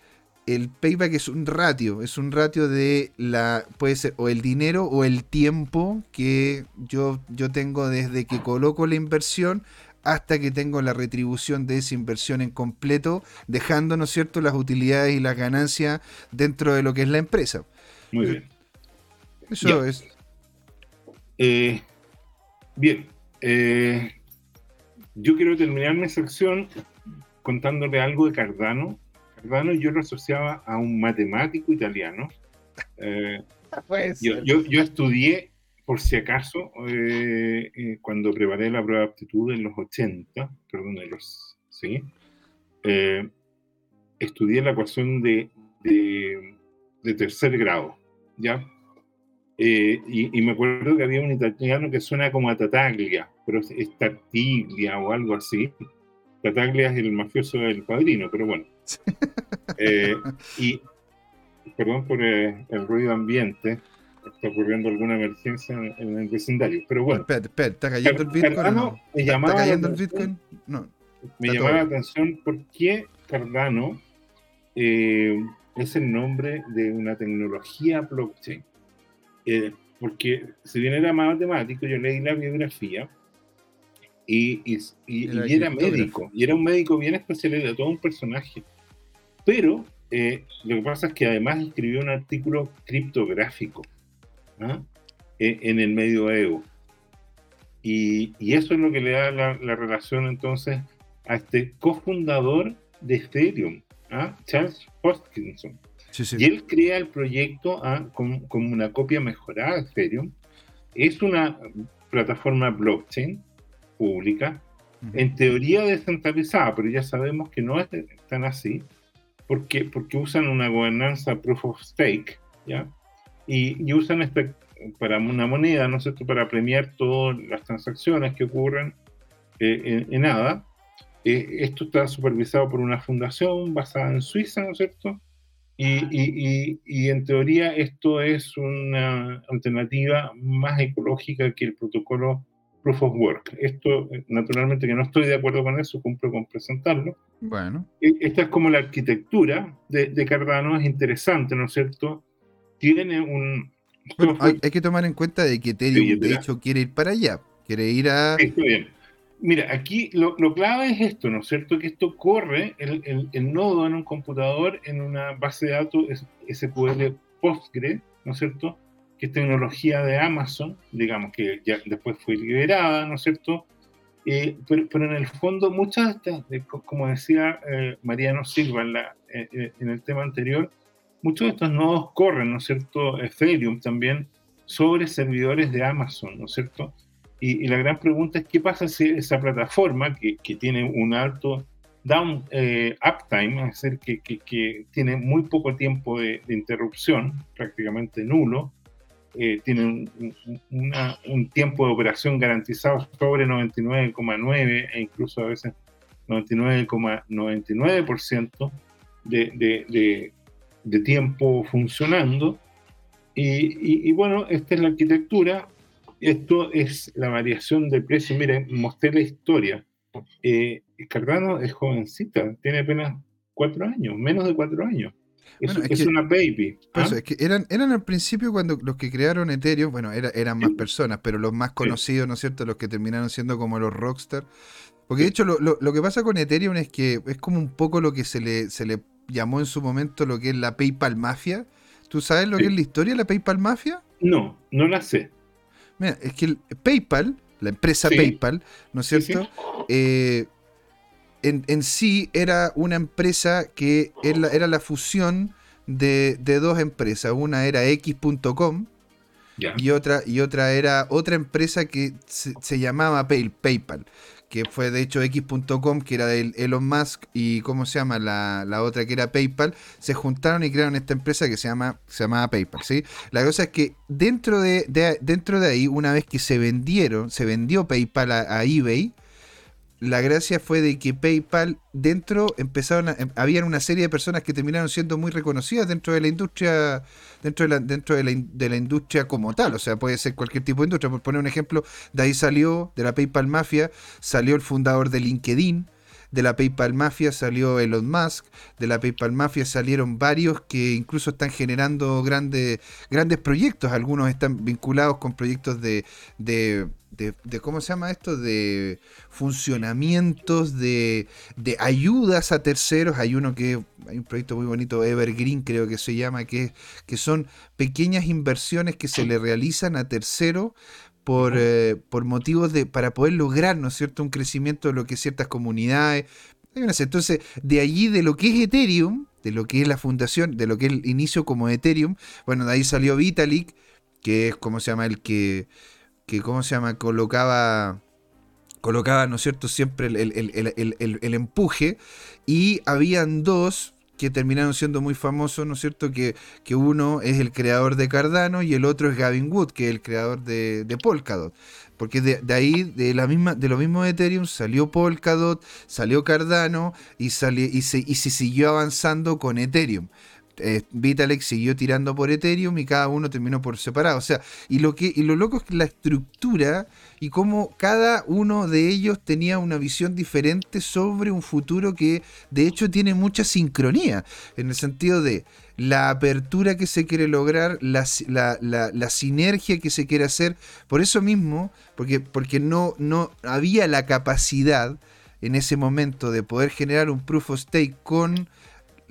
Speaker 1: el payback es un ratio, es un ratio de la puede ser o el dinero o el tiempo que yo yo tengo desde que coloco la inversión hasta que tengo la retribución de esa inversión en completo, dejando, ¿no es cierto?, las utilidades y las ganancias dentro de lo que es la empresa.
Speaker 2: Muy bien.
Speaker 1: Eso es.
Speaker 2: Eh, bien, eh, yo quiero terminar mi sección contándole algo de Cardano. Cardano yo lo asociaba a un matemático italiano. Eh, yo, estudié, por si acaso, cuando preparé la prueba de aptitud en los 80, perdón, en los, ¿sí? estudié la ecuación de, de tercer grado, ¿ya? Eh, y, me acuerdo que había un italiano que suena como a Tataglia, pero es, Tartiglia o algo así. Tataglia es el mafioso del padrino, pero bueno. Eh, y perdón por eh, el ruido ambiente, está ocurriendo alguna emergencia en, el vecindario, pero bueno.
Speaker 1: Espera, espera, ¿está cayendo el Bitcoin?
Speaker 2: Cardano me llamaba ¿Está cayendo el Bitcoin? No. Me llamaba la atención por qué Cardano es el nombre de una tecnología blockchain. Eh, porque si bien era matemático, yo leí la biografía y, era, médico, y era un médico bien especializado, todo un personaje. Pero eh, lo que pasa es que además escribió un artículo criptográfico ¿ah? e, en el medioevo. Y, y, eso es lo que le da la, relación entonces a este cofundador de Ethereum, ¿ah? Charles Hoskinson. Y él crea el proyecto ah, como, una copia mejorada de Ethereum. Es una plataforma blockchain pública, en teoría descentralizada, pero ya sabemos que no es tan así, porque, porque usan una gobernanza proof of stake, ¿ya? Y, usan este, para una moneda, ¿no es cierto?, para premiar todas las transacciones que ocurren eh, en, nada. Eh, esto está supervisado por una fundación basada en Suiza, ¿no es cierto? Y, en teoría esto es una alternativa más ecológica que el protocolo Proof of Work. Esto, naturalmente, que no estoy de acuerdo con eso, cumplo con presentarlo.
Speaker 1: Bueno.
Speaker 2: E, esta es como la arquitectura de, Cardano, es interesante, ¿no es cierto? Tiene un...
Speaker 1: hay, que tomar en cuenta de que Ethereum, de hecho, quiere ir para allá. Quiere ir a...
Speaker 2: está bien mira, aquí lo, clave es esto, ¿no es cierto? Que esto corre el, nodo en un computador en una base de datos SQL Postgre, ¿no es cierto? Que es tecnología de Amazon, digamos que ya después fue liberada, ¿no es cierto? Eh, pero, en el fondo, muchas de estas, como decía eh, Mariano Silva en, la, eh, en el tema anterior, muchos de estos nodos corren, ¿no es cierto? Ethereum también sobre servidores de Amazon, ¿no es cierto? Y, la gran pregunta es qué pasa si esa plataforma que, que tiene un alto down eh, uptime, es decir, que, que, tiene muy poco tiempo de, interrupción, prácticamente nulo, eh, tiene un, un, tiempo de operación garantizado sobre 99,9 e incluso a veces 99,99% de, de, de, tiempo funcionando. Y, y, bueno, esta es la arquitectura. Esto es la variación de precio. Miren, mostré la historia. Eh, Cardano es jovencita, tiene apenas cuatro años, menos de cuatro años. Es, una baby.
Speaker 1: ¿ah? es que eran, eran al principio cuando los que crearon Ethereum, bueno, eran más personas, pero los más conocidos, ¿no es cierto? Los que terminaron siendo como los rockstar. Porque de hecho lo, lo, que pasa con Ethereum es que es como un poco lo que se le, se le llamó en su momento lo que es la PayPal Mafia. ¿Tú sabes lo que es la historia de la PayPal Mafia?
Speaker 2: No, no la sé.
Speaker 1: Mira, es que el PayPal, la empresa PayPal, ¿no es cierto? Eh, en, sí era una empresa que era, la fusión de, dos empresas. Una era X.com y, otra, y otra era otra empresa que se, llamaba PayPal que fue de hecho X.com, que era de Elon Musk, y ¿cómo se llama? La, la, otra que era PayPal, se juntaron y crearon esta empresa que se llama se llamaba PayPal, ¿sí? La cosa es que dentro de, dentro de ahí, una vez que se vendieron, se vendió PayPal a eBay, la gracia fue de que PayPal dentro empezaron a, em, habían una serie de personas que terminaron siendo muy reconocidas dentro de la industria dentro de la, dentro de la, de la industria como tal. O sea puede ser cualquier tipo de industria. Por poner un ejemplo de ahí salió de la PayPal mafia salió el fundador de LinkedIn de la PayPal Mafia salió Elon Musk, de la PayPal Mafia salieron varios que incluso están generando grandes, grandes proyectos, algunos están vinculados con proyectos de, de, de, ¿cómo se llama esto? De funcionamientos, de, de ayudas a terceros. Hay uno que, hay un proyecto muy bonito, Evergreen creo que se llama, que, que son pequeñas inversiones que se le realizan a terceros por, eh, por motivos de, para poder lograr, ¿no es cierto?, un crecimiento de lo que ciertas comunidades. Entonces, de allí, de lo que es Ethereum, de lo que es la fundación, de lo que es el inicio como Ethereum, bueno, de ahí salió Vitalik, que es, como se llama? El que, que ¿cómo se llama? Colocaba colocaba, ¿no es cierto?, siempre el, el, empuje, y habían dos terminaron siendo muy famosos, ¿no es cierto? Que, que, uno es el creador de Cardano y el otro es Gavin Wood, que es el creador de, de Polkadot. Porque de, ahí, de, la misma, de lo mismo Ethereum, salió Polkadot, salió Cardano y, salió, y, se, y se siguió avanzando con Ethereum. Eh, Vitalik siguió tirando por Ethereum y cada uno terminó por separado. O sea, y lo, que, y lo loco es que la estructura y cómo cada uno de ellos tenía una visión diferente sobre un futuro que de hecho tiene mucha sincronía, en el sentido de la apertura que se quiere lograr, la, la, sinergia que se quiere hacer, por eso mismo, porque, porque no, no había la capacidad en ese momento de poder generar un proof of stake con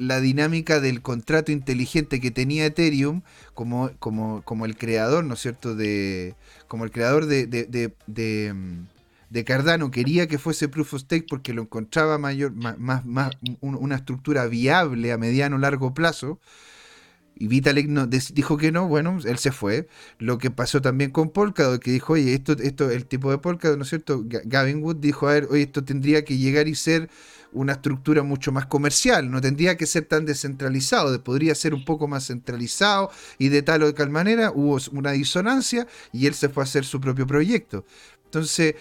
Speaker 1: la dinámica del contrato inteligente que tenía Ethereum como, como, como el creador, ¿no es cierto? De, como el creador de, de, de, Cardano quería que fuese Proof of Stake porque lo encontraba mayor, más, más, una estructura viable a mediano largo plazo. Y Vitalik no, dijo que no, bueno, él se fue. Lo que pasó también con Polkadot, que dijo, oye, esto, esto, el tipo de Polkadot, ¿no es cierto? Gavin Wood dijo, a ver, oye, esto tendría que llegar y ser una estructura mucho más comercial, no tendría que ser tan descentralizado, podría ser un poco más centralizado y de tal o de tal manera hubo una disonancia y él se fue a hacer su propio proyecto. Entonces,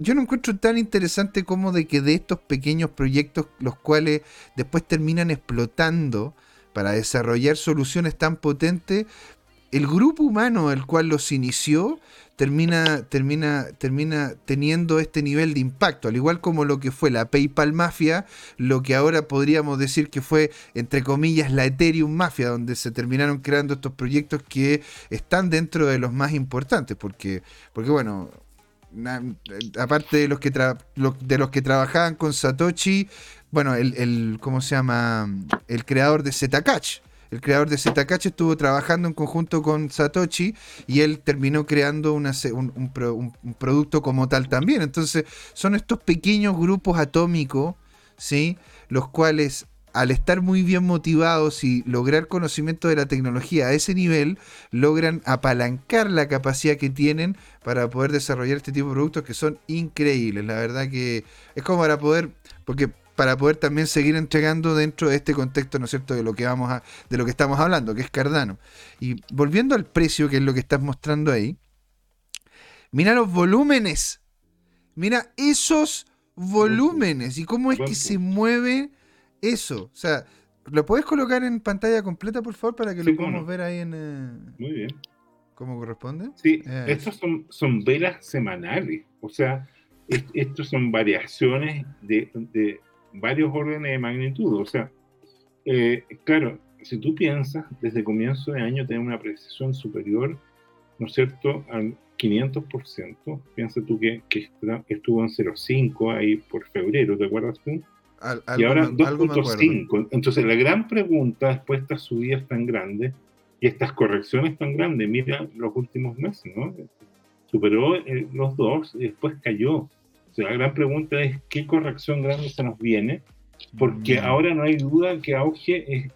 Speaker 1: yo no encuentro tan interesante como de que de estos pequeños proyectos, los cuales después terminan explotando para desarrollar soluciones tan potentes, el grupo humano el cual los inició termina, termina, termina teniendo este nivel de impacto, al igual como lo que fue la PayPal Mafia, lo que ahora podríamos decir que fue, entre comillas, la Ethereum Mafia, donde se terminaron creando estos proyectos que están dentro de los más importantes, porque, porque bueno, aparte de los que de los que trabajaban con Satoshi, bueno, el, el ¿cómo se llama? El creador de Zcash el creador de Zcash estuvo trabajando en conjunto con Satoshi y él terminó creando un, producto como tal también. Entonces, son estos pequeños grupos atómicos, ¿sí? Los cuales al estar muy bien motivados y lograr conocimiento de la tecnología a ese nivel, logran apalancar la capacidad que tienen para poder desarrollar este tipo de productos que son increíbles. La verdad que es como para poder, porque para poder también seguir entregando dentro de este contexto, ¿no es cierto?, de lo que vamos a, de lo que estamos hablando, que es Cardano. Y volviendo al precio, que es lo que estás mostrando ahí, mira los volúmenes. Mira esos volúmenes y cómo es que se mueve eso. O sea, ¿lo puedes colocar en pantalla completa, por favor, para que lo podamos ver ahí en.
Speaker 2: Eh, Muy bien.
Speaker 1: ¿Cómo corresponde?
Speaker 2: Sí, estos son, son velas semanales. O sea, estos son variaciones de, varios órdenes de magnitud. O sea, eh, claro, si tú piensas, desde comienzo de año tener una precisión superior, ¿no es cierto?, al 500%. Piensa tú que, que estuvo en 0,5 ahí por febrero, ¿te acuerdas tú? y ahora 2.5. Entonces, la gran pregunta, después de estas subidas tan grandes y estas correcciones tan grandes, mira los últimos meses, ¿no? Superó eh, los dos y después cayó la gran pregunta es qué corrección grande se nos viene, porque mm. ahora no hay duda que auge es,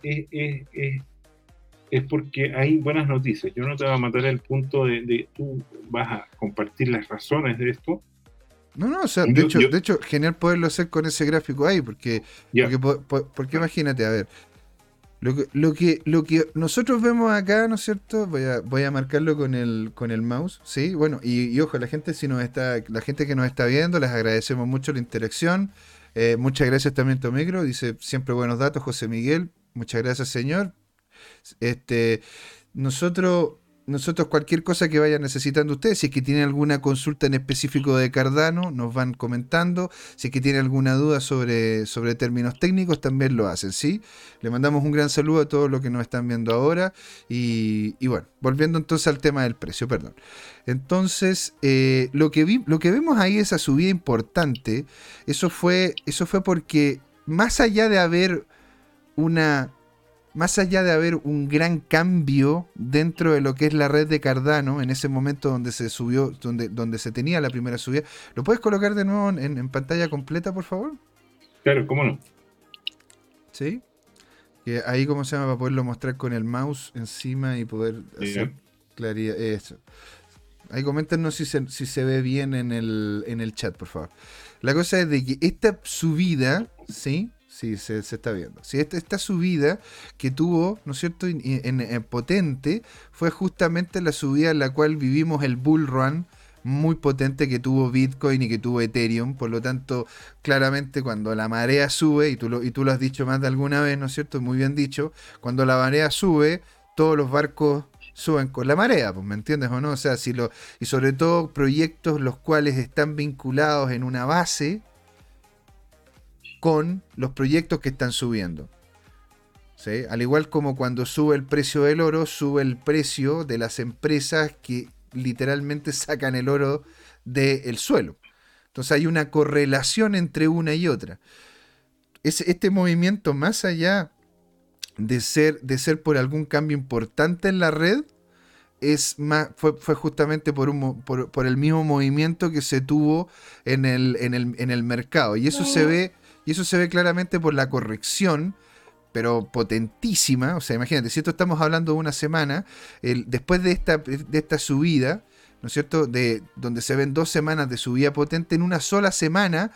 Speaker 2: es, porque hay buenas noticias. Yo no te voy a matar el punto de, tú vas a compartir las razones de esto.
Speaker 1: No, no, o sea, de, hecho, de hecho, genial poderlo hacer con ese gráfico ahí, porque, porque, porque imagínate, a ver, lo que, lo que, nosotros vemos acá, ¿no es cierto? Voy a, voy a marcarlo con el, con el mouse, ¿sí? Bueno, y, ojo, la gente si nos está, la gente que nos está viendo, les agradecemos mucho la interacción. Eh, muchas gracias también Tomicro, dice siempre buenos datos, José Miguel. Muchas gracias, señor. Este, nosotros nosotros cualquier cosa que vayan necesitando ustedes, si es que tienen alguna consulta en específico de Cardano, nos van comentando. Si es que tienen alguna duda sobre, sobre términos técnicos, también lo hacen, ¿sí? Le mandamos un gran saludo a todos los que nos están viendo ahora. Y, bueno, volviendo entonces al tema del precio, perdón. Entonces, eh, lo, que vi, lo que vemos ahí, esa subida importante, eso fue, eso fue porque más allá de haber una más allá de haber un gran cambio dentro de lo que es la red de Cardano, en ese momento donde se subió, donde, donde se tenía la primera subida, ¿lo puedes colocar de nuevo en, pantalla completa, por favor?
Speaker 2: Claro, cómo no.
Speaker 1: ¿Sí? Que ahí, ¿cómo se llama? Para poderlo mostrar con el mouse encima y poder hacer claridad. Eso. Ahí coméntenos si se, si se ve bien en el, en el chat, por favor. La cosa es de que esta subida, ¿sí? Sí, se, está viendo. Sí, esta, subida que tuvo, ¿no es cierto?, en, potente, fue justamente la subida en la cual vivimos el bull run muy potente que tuvo Bitcoin y que tuvo Ethereum. Por lo tanto, claramente cuando la marea sube, y tú lo, y tú lo has dicho más de alguna vez, ¿no es cierto? Muy bien dicho, cuando la marea sube, todos los barcos suben con la marea, pues, ¿me entiendes o no? O sea, si lo, y sobre todo proyectos los cuales están vinculados en una base, con los proyectos que están subiendo. ¿Sí? Al igual como cuando sube el precio del oro, sube el precio de las empresas que literalmente sacan el oro del suelo. Entonces hay una correlación entre una y otra. este movimiento, más allá de ser, de ser por algún cambio importante en la red, es más, fue, justamente por, un, por, el mismo movimiento que se tuvo en el, en el, en el mercado. Y eso se ve y eso se ve claramente por la corrección, pero potentísima. O sea, imagínate, si esto estamos hablando de una semana, después de esta, de esta subida, ¿no es cierto? De, donde se ven dos semanas de subida potente, en una sola semana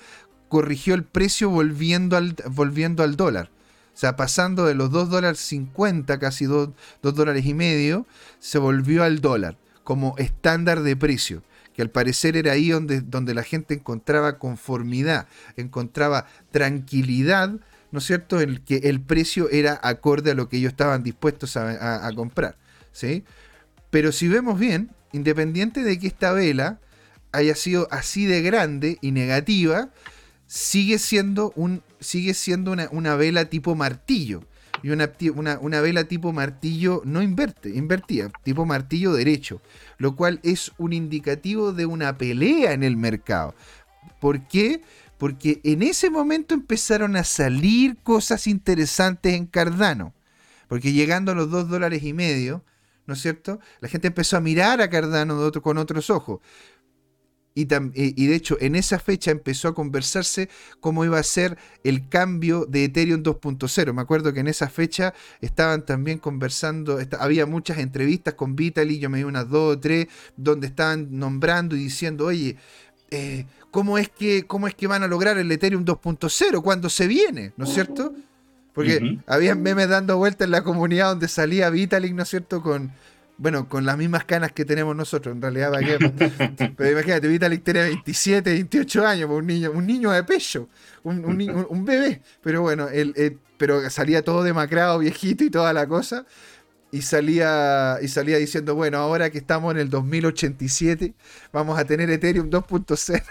Speaker 1: corrigió el precio volviendo al, volviendo al dólar. O sea, pasando de los 2 dólares 50, casi 2, 2 dólares y medio, se volvió al dólar como estándar de precio que al parecer era ahí donde, donde la gente encontraba conformidad, encontraba tranquilidad, ¿no es cierto?, en que el precio era acorde a lo que ellos estaban dispuestos a, comprar, ¿sí? Pero si vemos bien, independiente de que esta vela haya sido así de grande y negativa, sigue siendo, un, sigue siendo una, una vela tipo martillo y una, una, vela tipo martillo no inverte, invertía, tipo martillo derecho, lo cual es un indicativo de una pelea en el mercado. ¿Por qué? Porque en ese momento empezaron a salir cosas interesantes en Cardano. Porque llegando a los dos dólares y medio, ¿no es cierto? La gente empezó a mirar a Cardano con otros ojos. Y, de hecho, en esa fecha empezó a conversarse cómo iba a ser el cambio de Ethereum 2.0. Me acuerdo que en esa fecha estaban también conversando, había muchas entrevistas con Vitaly, yo me di unas dos o tres, donde estaban nombrando y diciendo, oye, eh, ¿cómo, es que, ¿cómo es que van a lograr el Ethereum 2.0? cuando se viene? ¿No es cierto? Porque había memes dando vueltas en la comunidad donde salía Vitalik, ¿no es cierto? Con, bueno, con las mismas canas que tenemos nosotros, en realidad, ¿para qué? Pero imagínate, Vitalik tenía 27, 28 años, pues, un niño, un niño de pecho, un, un, bebé. Pero bueno, él, pero salía todo demacrado, viejito y toda la cosa. Y salía, y salía diciendo, bueno, ahora que estamos en el 2087, vamos a tener Ethereum 2.0.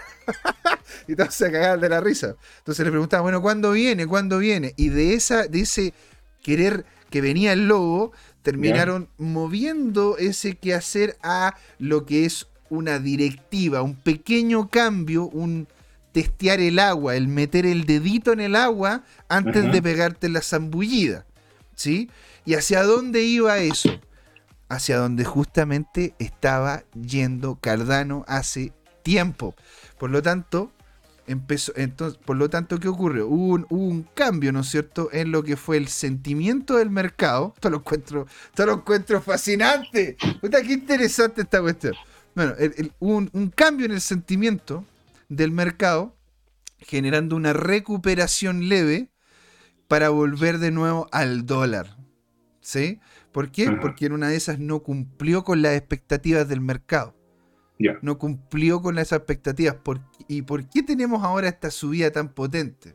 Speaker 1: y todos se cagaban de la risa. Entonces le preguntaban, bueno, ¿cuándo viene? ¿Cuándo viene? Y de, esa, de ese querer que venía el lobo, terminaron moviendo ese quehacer a lo que es una directiva, un pequeño cambio, un testear el agua, el meter el dedito en el agua antes de pegarte la zambullida. ¿Sí? ¿Y hacia dónde iba eso? Hacia donde justamente estaba yendo Cardano hace tiempo. Por lo tanto, empezó, entonces, por lo tanto, ¿qué ocurrió? Hubo un, cambio, ¿no es cierto?, en lo que fue el sentimiento del mercado. Esto lo encuentro, esto lo encuentro fascinante. Puta, qué interesante esta cuestión. Bueno, hubo un, un cambio en el sentimiento del mercado, generando una recuperación leve para volver de nuevo al dólar. ¿Sí? ¿Por qué? Porque en una de esas no cumplió con las expectativas del mercado. No cumplió con las expectativas. ¿Y por qué tenemos ahora esta subida tan potente?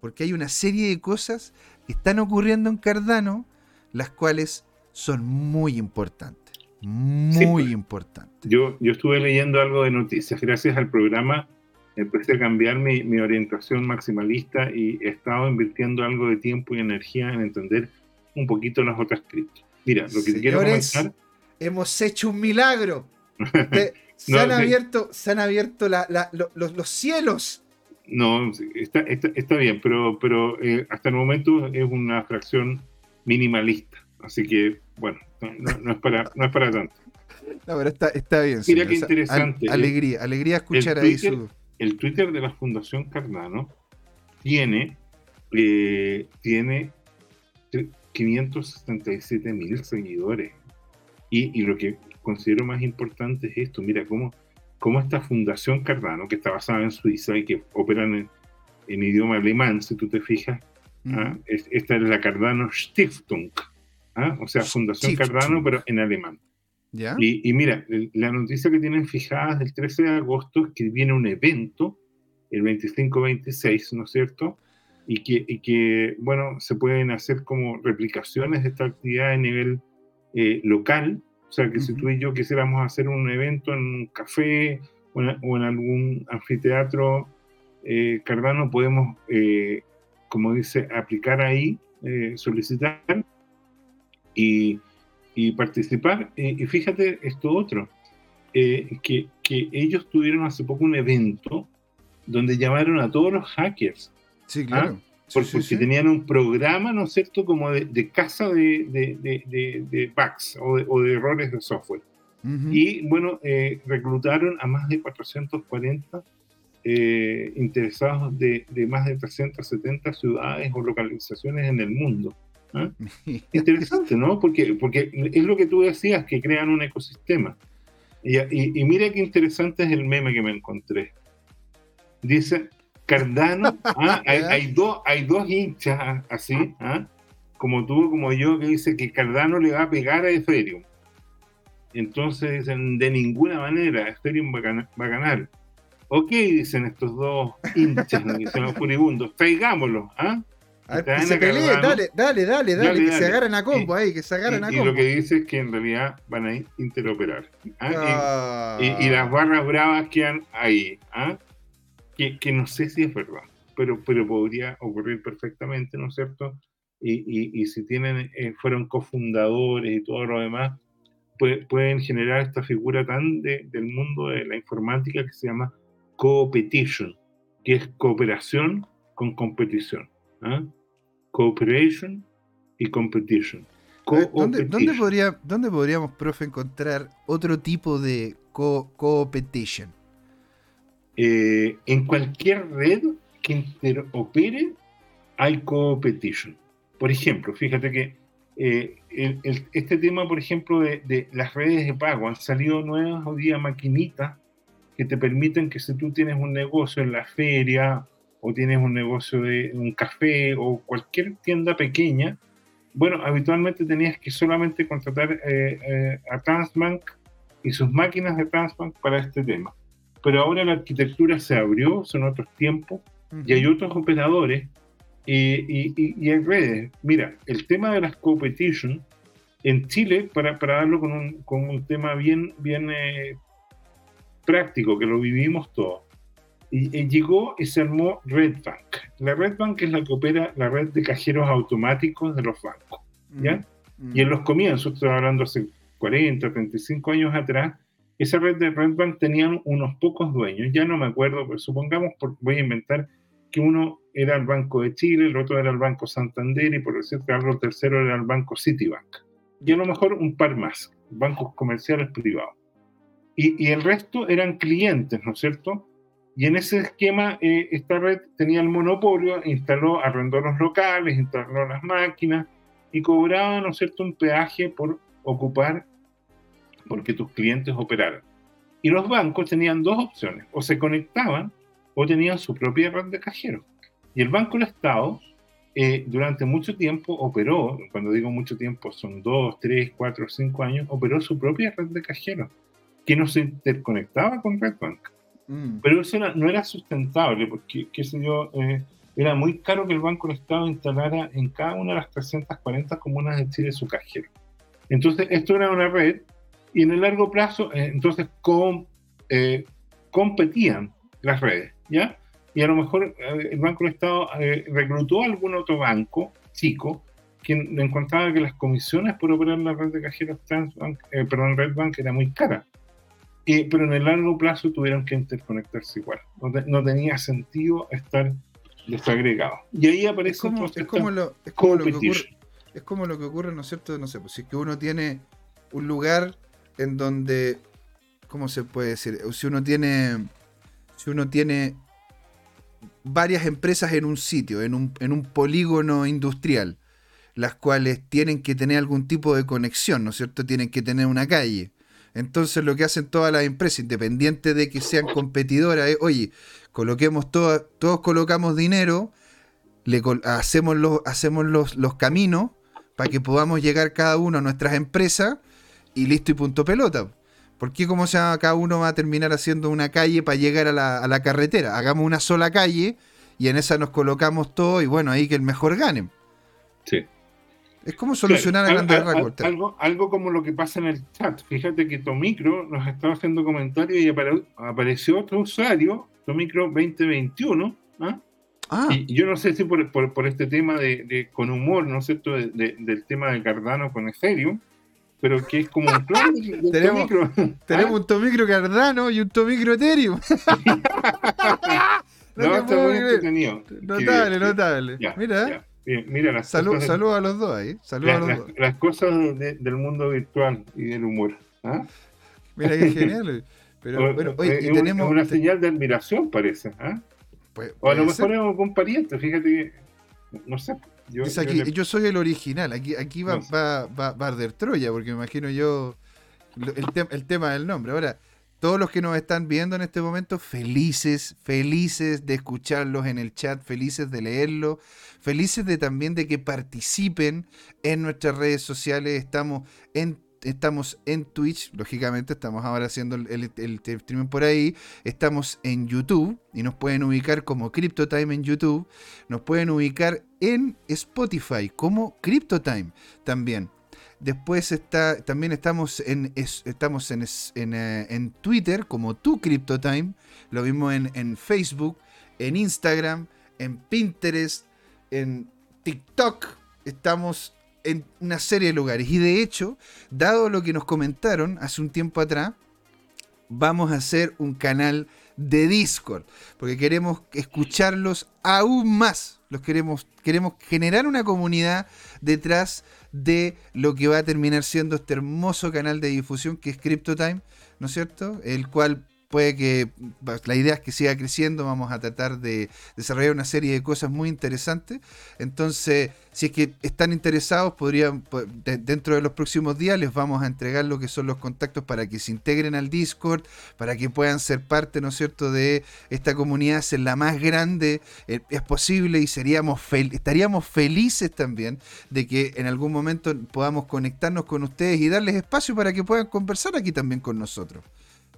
Speaker 1: Porque hay una serie de cosas que están ocurriendo en Cardano, las cuales son muy importantes. Muy
Speaker 2: pues.
Speaker 1: importantes.
Speaker 2: Yo, yo estuve leyendo algo de noticias. Gracias al programa empecé a cambiar mi, mi orientación maximalista y he estado invirtiendo algo de tiempo y energía en entender un poquito las otras criptos. Mira, lo que te quiero comentar.
Speaker 1: Hemos hecho un milagro. Se, han, abierto, se han abierto los, cielos.
Speaker 2: No, está, está, bien, pero, pero eh, hasta el momento es una fracción minimalista. Así que, bueno, no, es, para, no es para tanto.
Speaker 1: No, pero está, está bien.
Speaker 2: Mira qué interesante.
Speaker 1: alegría, alegría escuchar
Speaker 2: ahí
Speaker 1: su...
Speaker 2: El Twitter de la Fundación Cardano tiene, eh, tiene 577 mil seguidores. Y, lo que considero más importante es esto, mira cómo, cómo esta Fundación Cardano, que está basada en Suiza y que opera en, idioma alemán, si tú te fijas, ¿ah? esta es la Cardano Stiftung, ¿ah? o sea, Fundación Cardano, pero en alemán. Y, mira, la noticia que tienen fijadas del 13 de agosto es que viene un evento, el 25-26, ¿no es cierto? Y que, y que, bueno, se pueden hacer como replicaciones de esta actividad a nivel eh, local. O sea, que si tú y yo quisiéramos hacer un evento en un café o en, algún anfiteatro eh, cardano, podemos, eh, como dice, aplicar ahí, solicitar y y participar. Eh, y fíjate esto otro, eh, que, que, ellos tuvieron hace poco un evento donde llamaron a todos los hackers.
Speaker 1: Sí, ¿ah?
Speaker 2: Porque, tenían un programa, ¿no es cierto?, como de, de caza de, de, de, bugs o, de, errores de software. Y bueno, eh, reclutaron a más de 440 interesados de, más de 370 ciudades o localizaciones en el mundo. ¿Ah? Interesante, ¿no? Porque, porque es lo que tú decías, que crean un ecosistema. Y, y, mira qué interesante es el meme que me encontré. Dice, Cardano, ¿ah? hay, dos, hay dos hinchas así, ¿ah? como tú, como yo, que dice que Cardano le va a pegar a Ethereum. Entonces dicen, de ninguna manera, Ethereum va a ganar. Ok, dicen estos dos hinchas, dicen los furibundos, traigámoslo, ¿ah?
Speaker 1: se pelee, dale, dale, dale, dale, que se agarren a combo ahí, que se agarren a combo.
Speaker 2: Y lo que dice es que en realidad van a interoperar. ¿ah? Y, las barras bravas quedan ahí. ¿ah? Que, que, no sé si es verdad, pero, pero podría ocurrir perfectamente, ¿no es cierto? Y, y si tienen, eh, fueron cofundadores y todo lo demás, pueden generar esta figura tan de, del mundo de la informática que se llama competition, que es cooperación con competición. ¿ah? Cooperation y competition.
Speaker 1: ¿Dónde, podría, ¿Dónde, podríamos, profe, encontrar otro tipo de competition?
Speaker 2: Eh, en cualquier red que interopere hay competition. Por ejemplo, fíjate que eh, este tema, por ejemplo, de, las redes de pago, han salido nuevas maquinitas que te permiten que si tú tienes un negocio en la feria o tienes un negocio de un café o cualquier tienda pequeña, bueno, habitualmente tenías que solamente contratar eh, eh, a Transbank y sus máquinas de Transbank para este tema. Pero ahora la arquitectura se abrió, son otros tiempos, y hay otros operadores y, y, hay redes. Mira, el tema de las competition en Chile, para, para darlo con un, con un tema bien, bien eh, práctico, que lo vivimos todos, y, llegó y se armó Red Bank. La Red Bank es la que opera la red de cajeros automáticos de los bancos. ¿ya? Y en los comienzos, estoy hablando hace 40, 35 años atrás, esa red de Red Bank tenían unos pocos dueños, ya no me acuerdo, pero supongamos, voy a inventar, que uno era el Banco de Chile, el otro era el Banco Santander y por decirte algo, el tercero era el Banco Citibank. Y a lo mejor un par más, bancos comerciales privados. Y, y el resto eran clientes, ¿no es cierto? Y en ese esquema, eh, esta red tenía el monopolio, instaló, arrendó los locales, instaló las máquinas y cobraba, ¿no es cierto?, un peaje por ocupar, porque tus clientes operaran. Y los bancos tenían dos opciones, o se conectaban o tenían su propia red de cajeros. Y el Banco del Estado eh, durante mucho tiempo operó, cuando digo mucho tiempo son dos, tres, cuatro, cinco años, operó su propia red de cajeros, que no se interconectaba con Red Bank. Mm. Pero eso no era sustentable, porque, qué sé yo, eh, era muy caro que el Banco del Estado instalara en cada una de las 340 comunas de Chile su cajero. Entonces, esto era una red, y en el largo plazo, eh, entonces, eh, competían las redes, ¿ya? Y a lo mejor el Banco del Estado reclutó a algún otro banco chico que encontraba que las comisiones por operar la red de cajeros Transbank, perdón, Redbank era muy cara pero en el largo plazo tuvieron que interconectarse igual. No, tenía sentido estar desagregado. Y ahí aparece
Speaker 1: es como, lo, que ocurre, Es como lo que ocurre, ¿no es cierto? No sé, pues si es que uno tiene un lugar en donde, ¿cómo se puede decir? Si uno tiene, si uno tiene varias empresas en un sitio, en un, polígono industrial, las cuales tienen que tener algún tipo de conexión, ¿no es cierto? Tienen que tener una calle. Entonces lo que hacen todas las empresas, independiente de que sean competidoras, es, oye, coloquemos todas, todos colocamos dinero, hacemos, los, hacemos los caminos para que podamos llegar cada uno a nuestras empresas y listo y punto pelota. ¿Por qué como sea cada uno va a terminar haciendo una calle para llegar a la, a la carretera? Hagamos una sola calle y en esa nos colocamos todo y bueno, ahí que el mejor gane.
Speaker 2: Sí.
Speaker 1: Es como solucionar
Speaker 2: claro,
Speaker 1: a grandes rasgos.
Speaker 2: Algo, algo como lo que pasa en el chat. Fíjate que Tomicro nos estaba haciendo comentarios y apare, apareció otro usuario, Tomicro 2021. ¿ah?
Speaker 1: Ah,
Speaker 2: Y yo no sé si por, por, por este tema de, de, con humor, ¿no es cierto?, de, de, del tema de Cardano con Ethereum, pero que es como un de
Speaker 1: Tenemos-
Speaker 2: Tomicro.
Speaker 1: tenemos
Speaker 2: ¿ah?
Speaker 1: un Tomicro Cardano y un Tomicro Ethereum.
Speaker 2: No, está muy entretenido.
Speaker 1: Notable, notable.
Speaker 2: Ya,
Speaker 1: Mira,
Speaker 2: ya. Bien, mira las
Speaker 1: salud,
Speaker 2: cosas,
Speaker 1: saludos a los dos ahí. Saludos a
Speaker 2: las,
Speaker 1: los
Speaker 2: las-
Speaker 1: dos.
Speaker 2: las cosas de- del mundo virtual y del humor. ¿ah?
Speaker 1: Mira qué genial. Pero
Speaker 2: O-
Speaker 1: bueno, oye,
Speaker 2: es
Speaker 1: y tenemos.
Speaker 2: es una señal de admiración, parece. ¿ah?
Speaker 1: pues,
Speaker 2: O a lo
Speaker 1: puede
Speaker 2: mejor
Speaker 1: ser.
Speaker 2: es algún pariente, fíjate que. No sé. Yo,
Speaker 1: Dice
Speaker 2: yo
Speaker 1: aquí,
Speaker 2: le-
Speaker 1: yo soy el original. Aquí, aquí va,
Speaker 2: No sé.
Speaker 1: va, va, va a arder Troya, porque me imagino yo el, tem- el tema del nombre. Ahora, todos los que nos están viendo en este momento, felices, felices de escucharlos en el chat, felices de leerlo, felices de también de que participen en nuestras redes sociales. Estamos en Estamos en Twitch, lógicamente, estamos ahora haciendo el, streaming por ahí. Estamos en YouTube y nos pueden ubicar como CryptoTime en YouTube. Nos pueden ubicar en Spotify como CryptoTime también. Después está, también estamos en, es- estamos en, en, eh, en Twitter como tu CryptoTime. Lo mismo en, en Facebook, en Instagram, en Pinterest, en TikTok. Estamos en una serie de lugares. Y de hecho, dado lo que nos comentaron hace un tiempo atrás, vamos a hacer un canal de Discord. Porque queremos escucharlos aún más. Los queremos, queremos generar una comunidad detrás de lo que va a terminar siendo este hermoso canal de difusión que es CryptoTime, ¿no es cierto? El cual puede que la idea es que siga creciendo, vamos a tratar de desarrollar una serie de cosas muy interesantes. Entonces, si es que están interesados, podrían po- de- dentro de los próximos días les vamos a entregar lo que son los contactos para que se integren al Discord, para que puedan ser parte, ¿no es cierto?, de esta comunidad, ser la más grande, eh, es posible y seríamos estaríamos felices también de que en algún momento podamos conectarnos con ustedes y darles espacio para que puedan conversar aquí también con nosotros.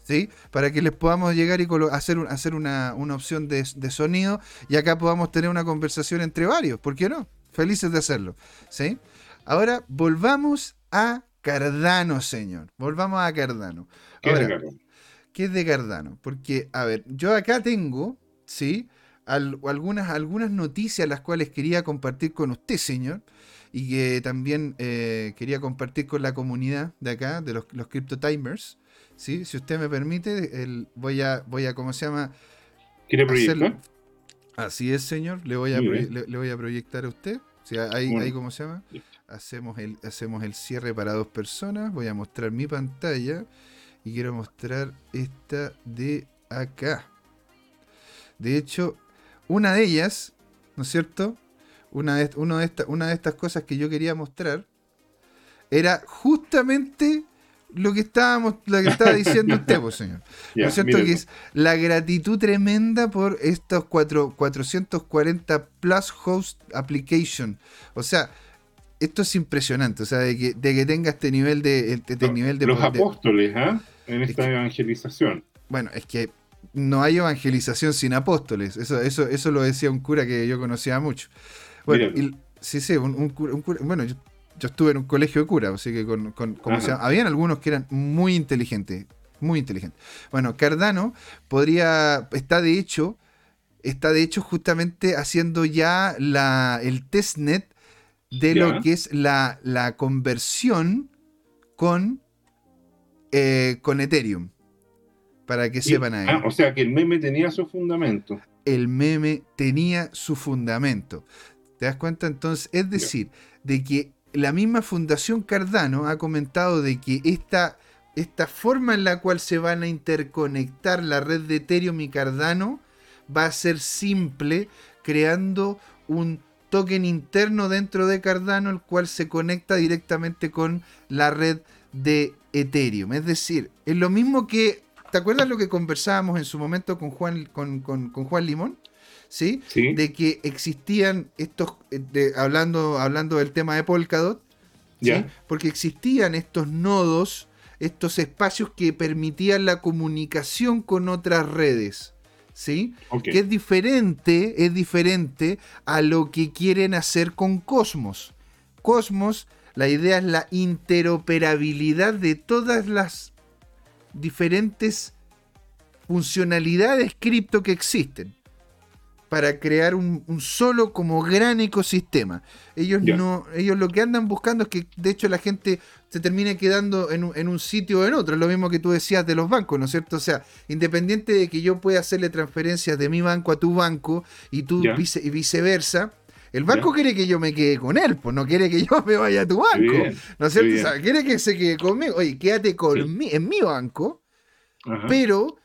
Speaker 1: ¿Sí? Para que les podamos llegar y hacer, un- hacer una, una opción de, de sonido y acá podamos tener una conversación entre varios. ¿Por qué no? Felices de hacerlo. ¿Sí? Ahora volvamos a Cardano, señor. Volvamos a Cardano.
Speaker 2: ¿Qué
Speaker 1: Ahora,
Speaker 2: regalo?
Speaker 1: ¿Qué es de Cardano? Porque, a ver, yo acá tengo, ¿sí? Al- algunas, algunas noticias las cuales quería compartir con usted, señor, y que también eh, quería compartir con la comunidad de acá, de los, los Crypto Timers, ¿sí? Si usted me permite, el, voy a, voy a, ¿cómo se llama?
Speaker 2: ¿Quiere proyectar?
Speaker 1: Así es, señor, le voy a, le, le voy a proyectar a usted. O sea, ahí,
Speaker 2: Bueno.
Speaker 1: ahí, ¿cómo se llama? Hacemos el, hacemos el cierre para dos personas. Voy a mostrar mi pantalla y quiero mostrar esta de acá. De hecho, una de ellas, ¿no es cierto? Una de, uno de esta- una de estas cosas que yo quería mostrar era justamente lo que estábamos, lo que estaba diciendo usted, pues, señor.
Speaker 2: Ya,
Speaker 1: ¿No es cierto? Que es la gratitud tremenda por estos cuatro, 440 Plus Host Application. O sea, esto es impresionante. O sea, de que, de que tenga este nivel de. Este,
Speaker 2: Los-
Speaker 1: nivel de
Speaker 2: Los apóstoles, ¿ah? En
Speaker 1: Es
Speaker 2: esta
Speaker 1: que-
Speaker 2: evangelización.
Speaker 1: bueno, es que no hay evangelización sin apóstoles. Eso, eso, eso lo decía un cura que yo conocía mucho. Bueno, y- sí, sí, un, un cura, un cura- Bueno, yo, yo estuve en un colegio de cura, así que con, con- habían algunos que eran muy inteligentes. Muy inteligentes. Bueno, Cardano podría. Está de hecho. Está de hecho justamente haciendo ya la, el testnet de
Speaker 2: Ya.
Speaker 1: lo que es la, la conversión con, eh, con Ethereum. Para que
Speaker 2: Y-
Speaker 1: sepan ahí.
Speaker 2: ah, o sea que el meme tenía su fundamento.
Speaker 1: El meme tenía su fundamento. ¿Te das cuenta? Entonces, es decir, de que la misma Fundación Cardano ha comentado de que esta, esta forma en la cual se van a interconectar la red de Ethereum y Cardano va a ser simple, creando un token interno dentro de Cardano, el cual se conecta directamente con la red de Ethereum. Es decir, es lo mismo que. ¿Te acuerdas lo que conversábamos en su momento con Juan, con, Juan Limón? ¿Sí? De que existían estos. Eh, hablando, hablando del tema de Polkadot. ¿sí? Porque existían estos nodos, estos espacios que permitían la comunicación con otras redes. ¿sí? Que es diferente, es diferente a lo que quieren hacer con Cosmos. Cosmos, la idea es la interoperabilidad de todas las diferentes funcionalidades cripto que existen para crear un, solo como gran ecosistema. Ellos no, ellos lo que andan buscando es que de hecho la gente se termine quedando en un, sitio o en otro. Es lo mismo que tú decías de los bancos, ¿no es cierto? O sea, independiente de que yo pueda hacerle transferencias de mi banco a tu banco y tú y viceversa. El banco quiere que yo me quede con él, pues no quiere que yo me vaya a tu banco. ¿No es cierto? O sea, quiere que se quede conmigo. Oye, quédate con en mi banco, pero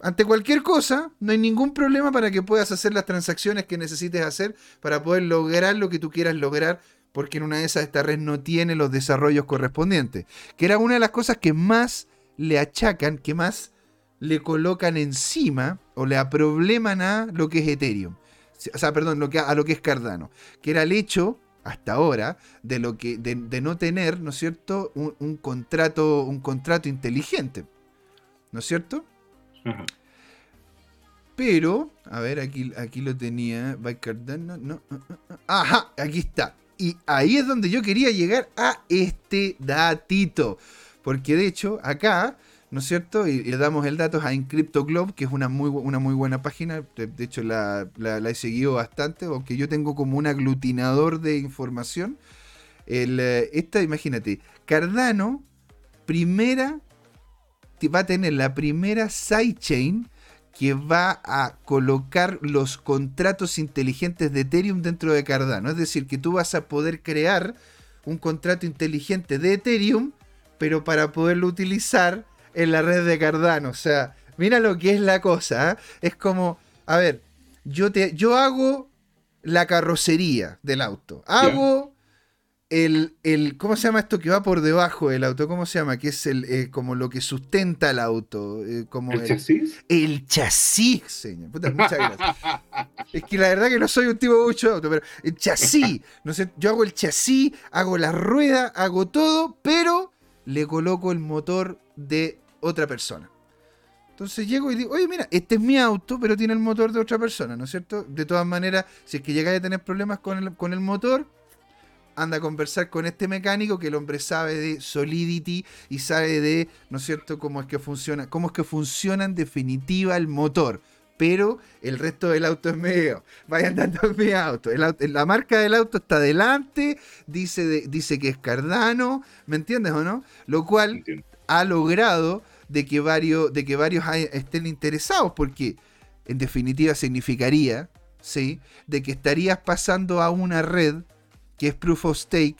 Speaker 1: ante cualquier cosa, no hay ningún problema para que puedas hacer las transacciones que necesites hacer para poder lograr lo que tú quieras lograr, porque en una de esas esta red no tiene los desarrollos correspondientes. Que era una de las cosas que más le achacan, que más le colocan encima o le aprobleman a lo que es Ethereum. O sea, perdón, lo que, a lo que es Cardano. Que era el hecho, hasta ahora, de, lo que, de, no tener, ¿no es cierto?, un, contrato, un contrato inteligente. ¿No es cierto? Pero, a ver, aquí, aquí lo tenía. By Cardano, no, Ajá, aquí está. Y ahí es donde yo quería llegar a este datito. Porque de hecho, acá, ¿no es cierto? Y le damos el dato a Encrypto Globe, que es una muy, una muy buena página. De, hecho, la, he seguido bastante, aunque yo tengo como un aglutinador de información. Eh, esta, imagínate, Cardano, primera va a tener la primera sidechain que va a colocar los contratos inteligentes de Ethereum dentro de Cardano. Es decir, que tú vas a poder crear un contrato inteligente de Ethereum, pero para poderlo utilizar en la red de Cardano. O sea, mira lo que es la cosa. ¿eh? Es como, a ver, yo, te, yo hago la carrocería del auto. Hago el, ¿cómo se llama esto que va por debajo del auto? ¿Cómo se llama? Que es el, eh, como lo que sustenta el auto. Eh, como
Speaker 2: ¿El, chasis?
Speaker 1: El chasis, señor. muchas gracias. es que la verdad que no soy un tipo mucho de auto, pero el chasis. No sé, yo hago el chasis, hago la rueda, hago todo, pero le coloco el motor de otra persona. Entonces llego y digo, oye, mira, este es mi auto, pero tiene el motor de otra persona, ¿no es cierto? De todas maneras, si es que llegáis a tener problemas con el, con el motor, anda a conversar con este mecánico que el hombre sabe de Solidity y sabe de, ¿no es cierto?, cómo es que funciona, cómo es que funciona en definitiva el motor. Pero el resto del auto es medio. Vayan dando mi auto. La marca del auto está adelante, dice, dice que es Cardano, ¿me entiendes o no? Lo cual ha logrado de que varios, de que varios estén interesados, porque en definitiva significaría, ¿sí? De que estarías pasando a una red que es Proof of Stake,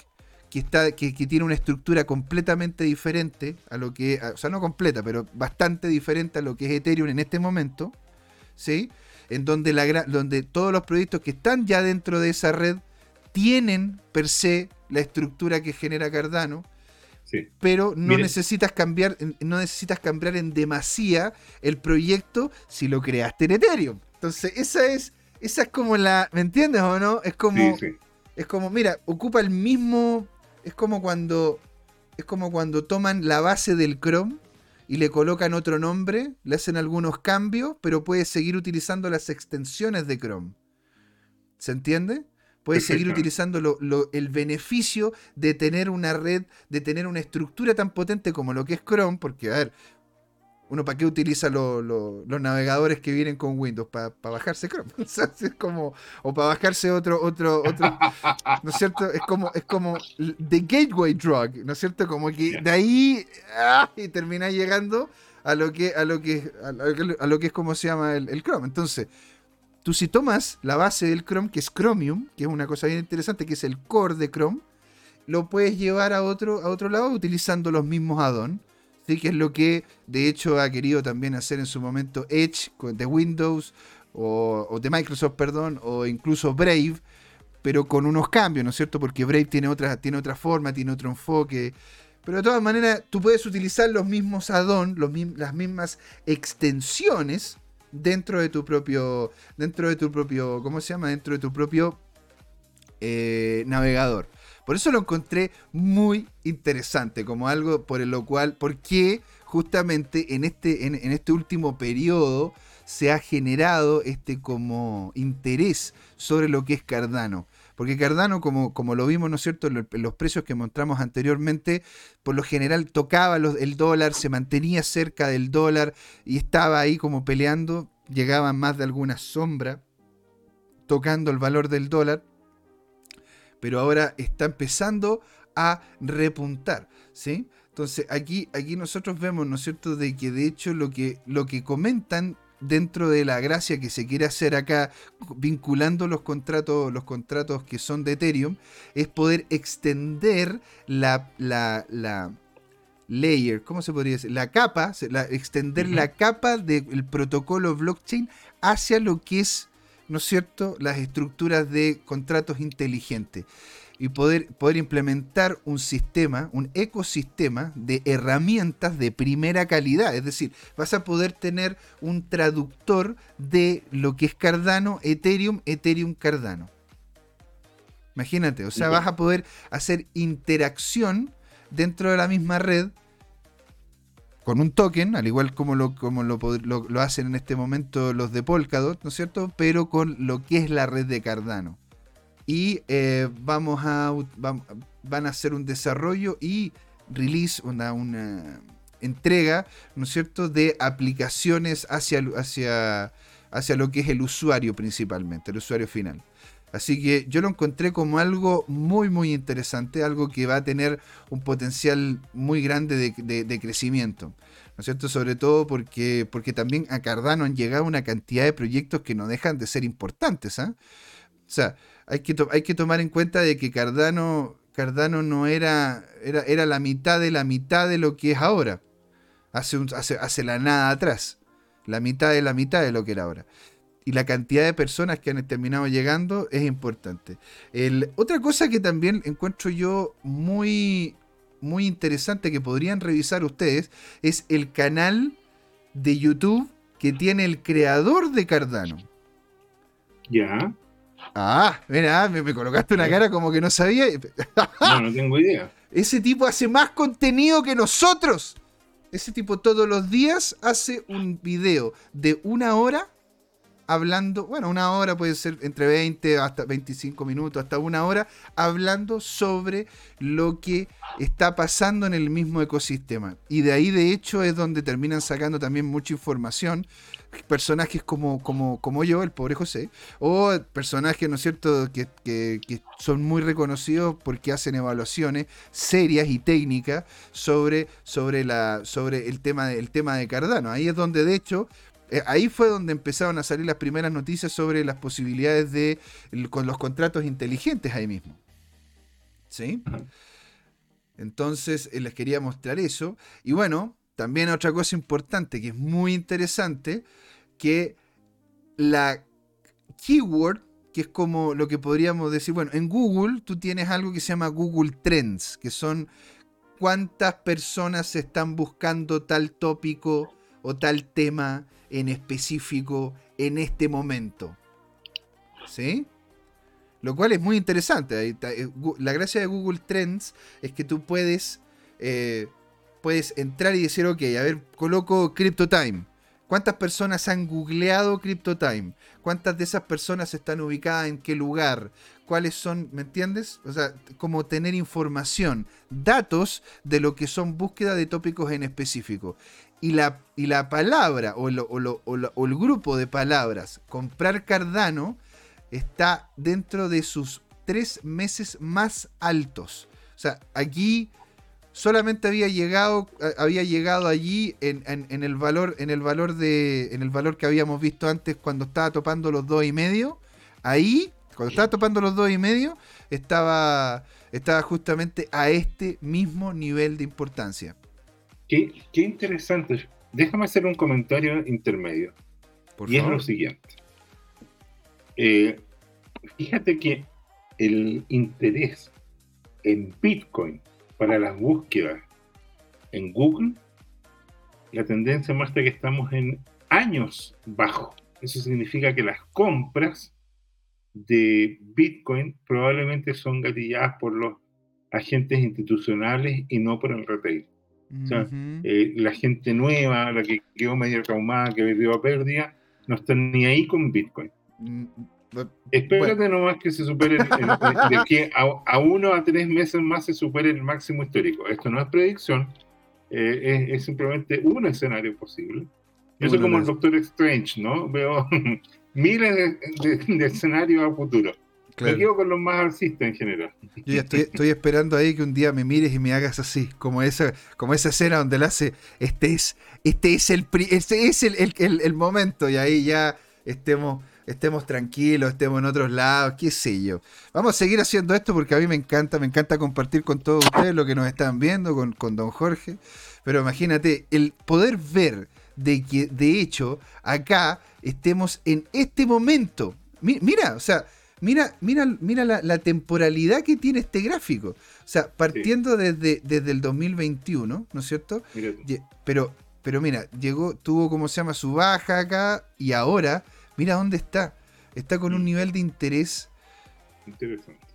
Speaker 1: que, está, que, tiene una estructura completamente diferente a lo que, o sea, no completa, pero bastante diferente a lo que es Ethereum en este momento, ¿sí? En donde, la, donde todos los proyectos que están ya dentro de esa red tienen per se la estructura que genera Cardano, pero no necesitas cambiar, no necesitas cambiar en demasía el proyecto si lo creaste en Ethereum. Entonces, esa es, esa es como la, ¿me entiendes o no? Es como, es como, mira, ocupa el mismo. Es como cuando. Es como cuando toman la base del Chrome y le colocan otro nombre, le hacen algunos cambios, pero puedes seguir utilizando las extensiones de Chrome. ¿Se entiende? Puedes seguir utilizando el beneficio de tener una red, de tener una estructura tan potente como lo que es Chrome, porque, a ver, uno para qué utiliza los navegadores que vienen con Windows para bajarse Chrome. O sea, es como o para bajarse otro otro otro no es cierto es como es como the gateway drug no es cierto como que de ahí ¡ah! y termina llegando a lo que a lo que a lo que es como se llama el, Chrome. Entonces tú si tomas la base del Chrome que es Chromium que es una cosa bien interesante que es el core de Chrome lo puedes llevar a otro, a otro lado utilizando los mismos add-ons. ¿Sí? Que es lo que de hecho ha querido también hacer en su momento Edge de Windows o, de Microsoft, perdón, o incluso Brave, pero con unos cambios, ¿no es cierto? Porque Brave tiene otra, tiene otra forma, tiene otro enfoque. Pero de todas maneras, tú puedes utilizar los mismos add-ons, las mismas extensiones dentro de tu propio, dentro de tu propio, ¿cómo se llama? Dentro de tu propio eh, navegador. Por eso lo encontré muy interesante, como algo por lo cual, porque justamente en este, en, este último periodo se ha generado este como interés sobre lo que es Cardano. Porque Cardano, como, como lo vimos, ¿no es cierto?, en los precios que mostramos anteriormente, por lo general tocaba el dólar, se mantenía cerca del dólar y estaba ahí como peleando, llegaba más de alguna sombra tocando el valor del dólar pero ahora está empezando a repuntar, ¿sí? Entonces aquí, aquí nosotros vemos, ¿no es cierto?, de que de hecho lo que, lo que comentan dentro de la gracia que se quiere hacer acá, vinculando los contratos, los contratos que son de Ethereum, es poder extender la, la, layer, ¿cómo se podría decir? La capa, extender la capa del protocolo blockchain hacia lo que es ¿no es cierto?, las estructuras de contratos inteligentes y poder, poder implementar un sistema, un ecosistema de herramientas de primera calidad. Es decir, vas a poder tener un traductor de lo que es Cardano, Ethereum, Ethereum, Cardano. Imagínate, o sea, vas a poder hacer interacción dentro de la misma red con un token, al igual como lo, como lo, hacen en este momento los de Polkadot, ¿no es cierto? Pero con lo que es la red de Cardano. Y eh, vamos a, van a hacer un desarrollo y release, una, una entrega, ¿no es cierto?, de aplicaciones hacia, hacia, hacia lo que es el usuario principalmente, el usuario final. Así que yo lo encontré como algo muy, muy interesante, algo que va a tener un potencial muy grande de, crecimiento. ¿No es cierto? Sobre todo porque, porque también a Cardano han llegado una cantidad de proyectos que no dejan de ser importantes. ¿ah? O sea, hay que, hay que tomar en cuenta de que Cardano, Cardano no era, era, era la mitad de la mitad de lo que es ahora. Hace, hace, hace la nada atrás. La mitad de la mitad de lo que era ahora y la cantidad de personas que han terminado llegando es importante. otra cosa que también encuentro yo muy, muy interesante que podrían revisar ustedes es el canal de YouTube que tiene el creador de Cardano.
Speaker 2: Ya.
Speaker 1: Ah, mira, me, colocaste una cara como que no sabía.
Speaker 2: no, no tengo idea.
Speaker 1: Ese tipo hace más contenido que nosotros. Ese tipo todos los días hace un video de una hora hablando, bueno, una hora puede ser entre 20 hasta 25 minutos, hasta una hora, hablando sobre lo que está pasando en el mismo ecosistema. Y de ahí, de hecho, es donde terminan sacando también mucha información. Personajes como, como, como yo, el pobre José, o personajes, ¿no es cierto?, que, son muy reconocidos porque hacen evaluaciones serias y técnicas sobre, sobre, la, sobre el, tema el tema de Cardano. Ahí es donde, de hecho, eh, ahí fue donde empezaron a salir las primeras noticias sobre las posibilidades de con los contratos inteligentes ahí mismo. ¿Sí? Entonces eh, les quería mostrar eso. Y bueno, también otra cosa importante que es muy interesante, que la keyword, que es como lo que podríamos decir, bueno, en Google tú tienes algo que se llama Google Trends, que son cuántas personas están buscando tal tópico o tal tema en específico en este momento. ¿Sí? Lo cual es muy interesante. Eh, la gracia de Google Trends es que tú puedes, eh, puedes entrar y decir, ok, a ver, coloco CryptoTime. ¿Cuántas personas han googleado CryptoTime? ¿Cuántas de esas personas están ubicadas en qué lugar? ¿Cuáles son, me entiendes? O sea, como tener información, datos de lo que son búsqueda de tópicos en específico y la, y la palabra o, el grupo de palabras comprar Cardano está dentro de sus tres meses más altos. O sea, aquí solamente había llegado, había llegado allí en, el valor, en el valor de. En el valor que habíamos visto antes cuando estaba topando los dos y medio. Ahí, cuando estaba topando los dos y medio, estaba estaba justamente a este mismo nivel de importancia.
Speaker 2: Qué, qué interesante. Déjame hacer un comentario intermedio. y es lo siguiente. Eh, fíjate que el interés en Bitcoin para las búsquedas en Google, la tendencia muestra que estamos en años bajo. Eso significa que las compras de Bitcoin probablemente son gatilladas por los agentes institucionales y no por el retail. O sea, eh, la gente nueva, la que quedó medio traumada, que vivió a pérdida, no está ni ahí con Bitcoin. Mm, Espérate nomás que se supere, de que a, uno a tres meses más se supere el máximo histórico. Esto no es predicción, eh, es, simplemente un escenario posible. Yo soy como el Doctor Strange, ¿no? Veo miles de, escenarios a futuro. Me quedo con los más alcistas en general.
Speaker 1: Yo ya estoy, esperando ahí que un día me mires y me hagas así, como esa, como esa escena donde él hace, este es, este es el, este es el, el momento, y ahí ya estemos estemos tranquilos, estemos en otros lados, qué sé yo. Vamos a seguir haciendo esto porque a mí me encanta, me encanta compartir con todos ustedes lo que nos están viendo, con, con don Jorge. Pero imagínate, el poder ver de que de hecho acá estemos en este momento. mira, o sea, mira, mira, mira la, temporalidad que tiene este gráfico. O sea, partiendo desde, desde el 2021, ¿no es cierto? Pero, pero mira, llegó, tuvo como se llama su baja acá y ahora Mira dónde está. Está con un mm. nivel de interés.
Speaker 2: Interesante.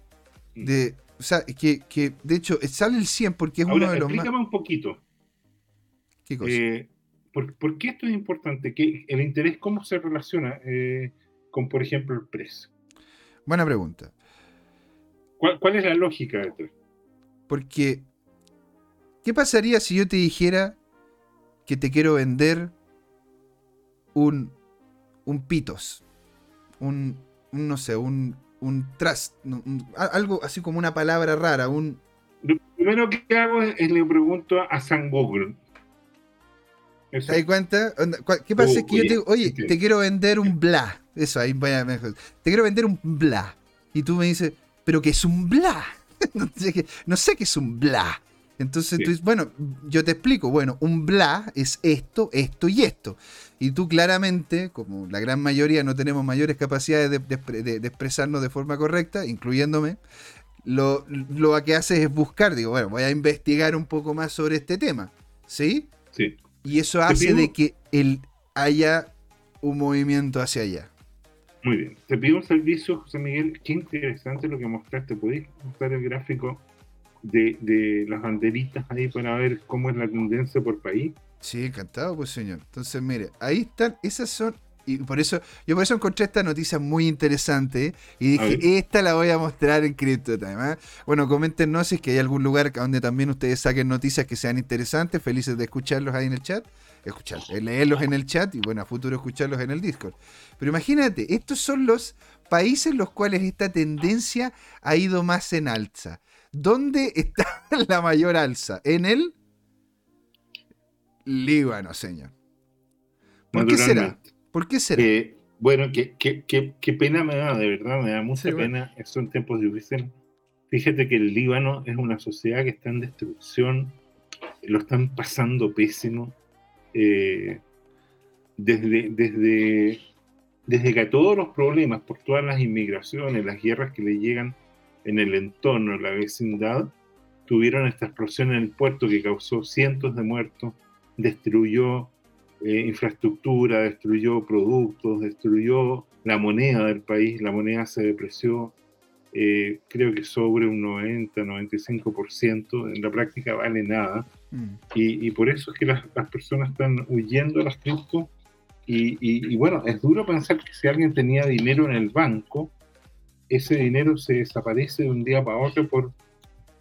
Speaker 1: Mm. De, o sea, que, que de hecho sale el 100 porque es uno de los
Speaker 2: explícame más. un poquito.
Speaker 1: ¿Qué cosa?
Speaker 2: Eh, ¿por, qué esto es importante? que ¿El interés cómo se relaciona eh, con, por ejemplo, el precio?
Speaker 1: Buena pregunta.
Speaker 2: ¿Cuál, ¿Cuál, es la lógica de esto?
Speaker 1: Porque, ¿qué pasaría si yo te dijera que te quiero vender un un pitos, un, no sé, un, un trust, algo así como una palabra rara, un...
Speaker 2: Lo primero que hago es, le pregunto a San Google.
Speaker 1: ¿Te das cuenta? ¿Qué pasa? es que yo te digo, oye, te quiero vender un bla. Eso, ahí vaya mejor. Te quiero vender un bla. Y tú me dices, ¿pero qué es un bla? no, sé no sé qué es un bla. Entonces tú dices, bueno, yo te explico, bueno, un bla es esto, esto y esto. Y tú claramente, como la gran mayoría no tenemos mayores capacidades de, expresarnos de forma correcta, incluyéndome, lo, lo, que haces es buscar, digo, bueno, voy a investigar un poco más sobre este tema. ¿Sí?
Speaker 2: Sí.
Speaker 1: Y eso hace de que el, haya un movimiento hacia allá.
Speaker 2: Muy bien. Te pido un servicio, José Miguel. Qué interesante lo que mostraste. ¿Podéis mostrar el gráfico de, las banderitas ahí para ver cómo es la tendencia por país.
Speaker 1: Sí, encantado, pues señor. Entonces, mire, ahí están, esas son, y por eso, yo por eso encontré esta noticia muy interesante y dije, esta la voy a mostrar en CryptoTime. ¿eh? Bueno, coméntenos si es que hay algún lugar donde también ustedes saquen noticias que sean interesantes, felices de escucharlos ahí en el chat, escuchar, leerlos en el chat y bueno, a futuro escucharlos en el Discord. Pero imagínate, estos son los países en los cuales esta tendencia ha ido más en alza. ¿Dónde está la mayor alza? En el Líbano, señor. ¿Por qué será? ¿Por qué será?
Speaker 2: Eh, bueno, qué, qué, pena me da, de verdad, me da mucha pena. Son tiempos difíciles. Fíjate que el Líbano es una sociedad que está en destrucción, lo están pasando pésimo. Eh, desde, desde, desde que todos los problemas, por todas las inmigraciones, las guerras que le llegan en el entorno, en la vecindad, tuvieron esta explosión en el puerto que causó cientos de muertos, destruyó eh, infraestructura, destruyó productos, destruyó la moneda del país, la moneda se depreció, eh, creo que sobre un 90, 95%, en la práctica vale nada. Mm. Y, por eso es que las, personas están huyendo de las cripto. Y, y, bueno, es duro pensar que si alguien tenía dinero en el banco, ese dinero se desaparece de un día para otro por,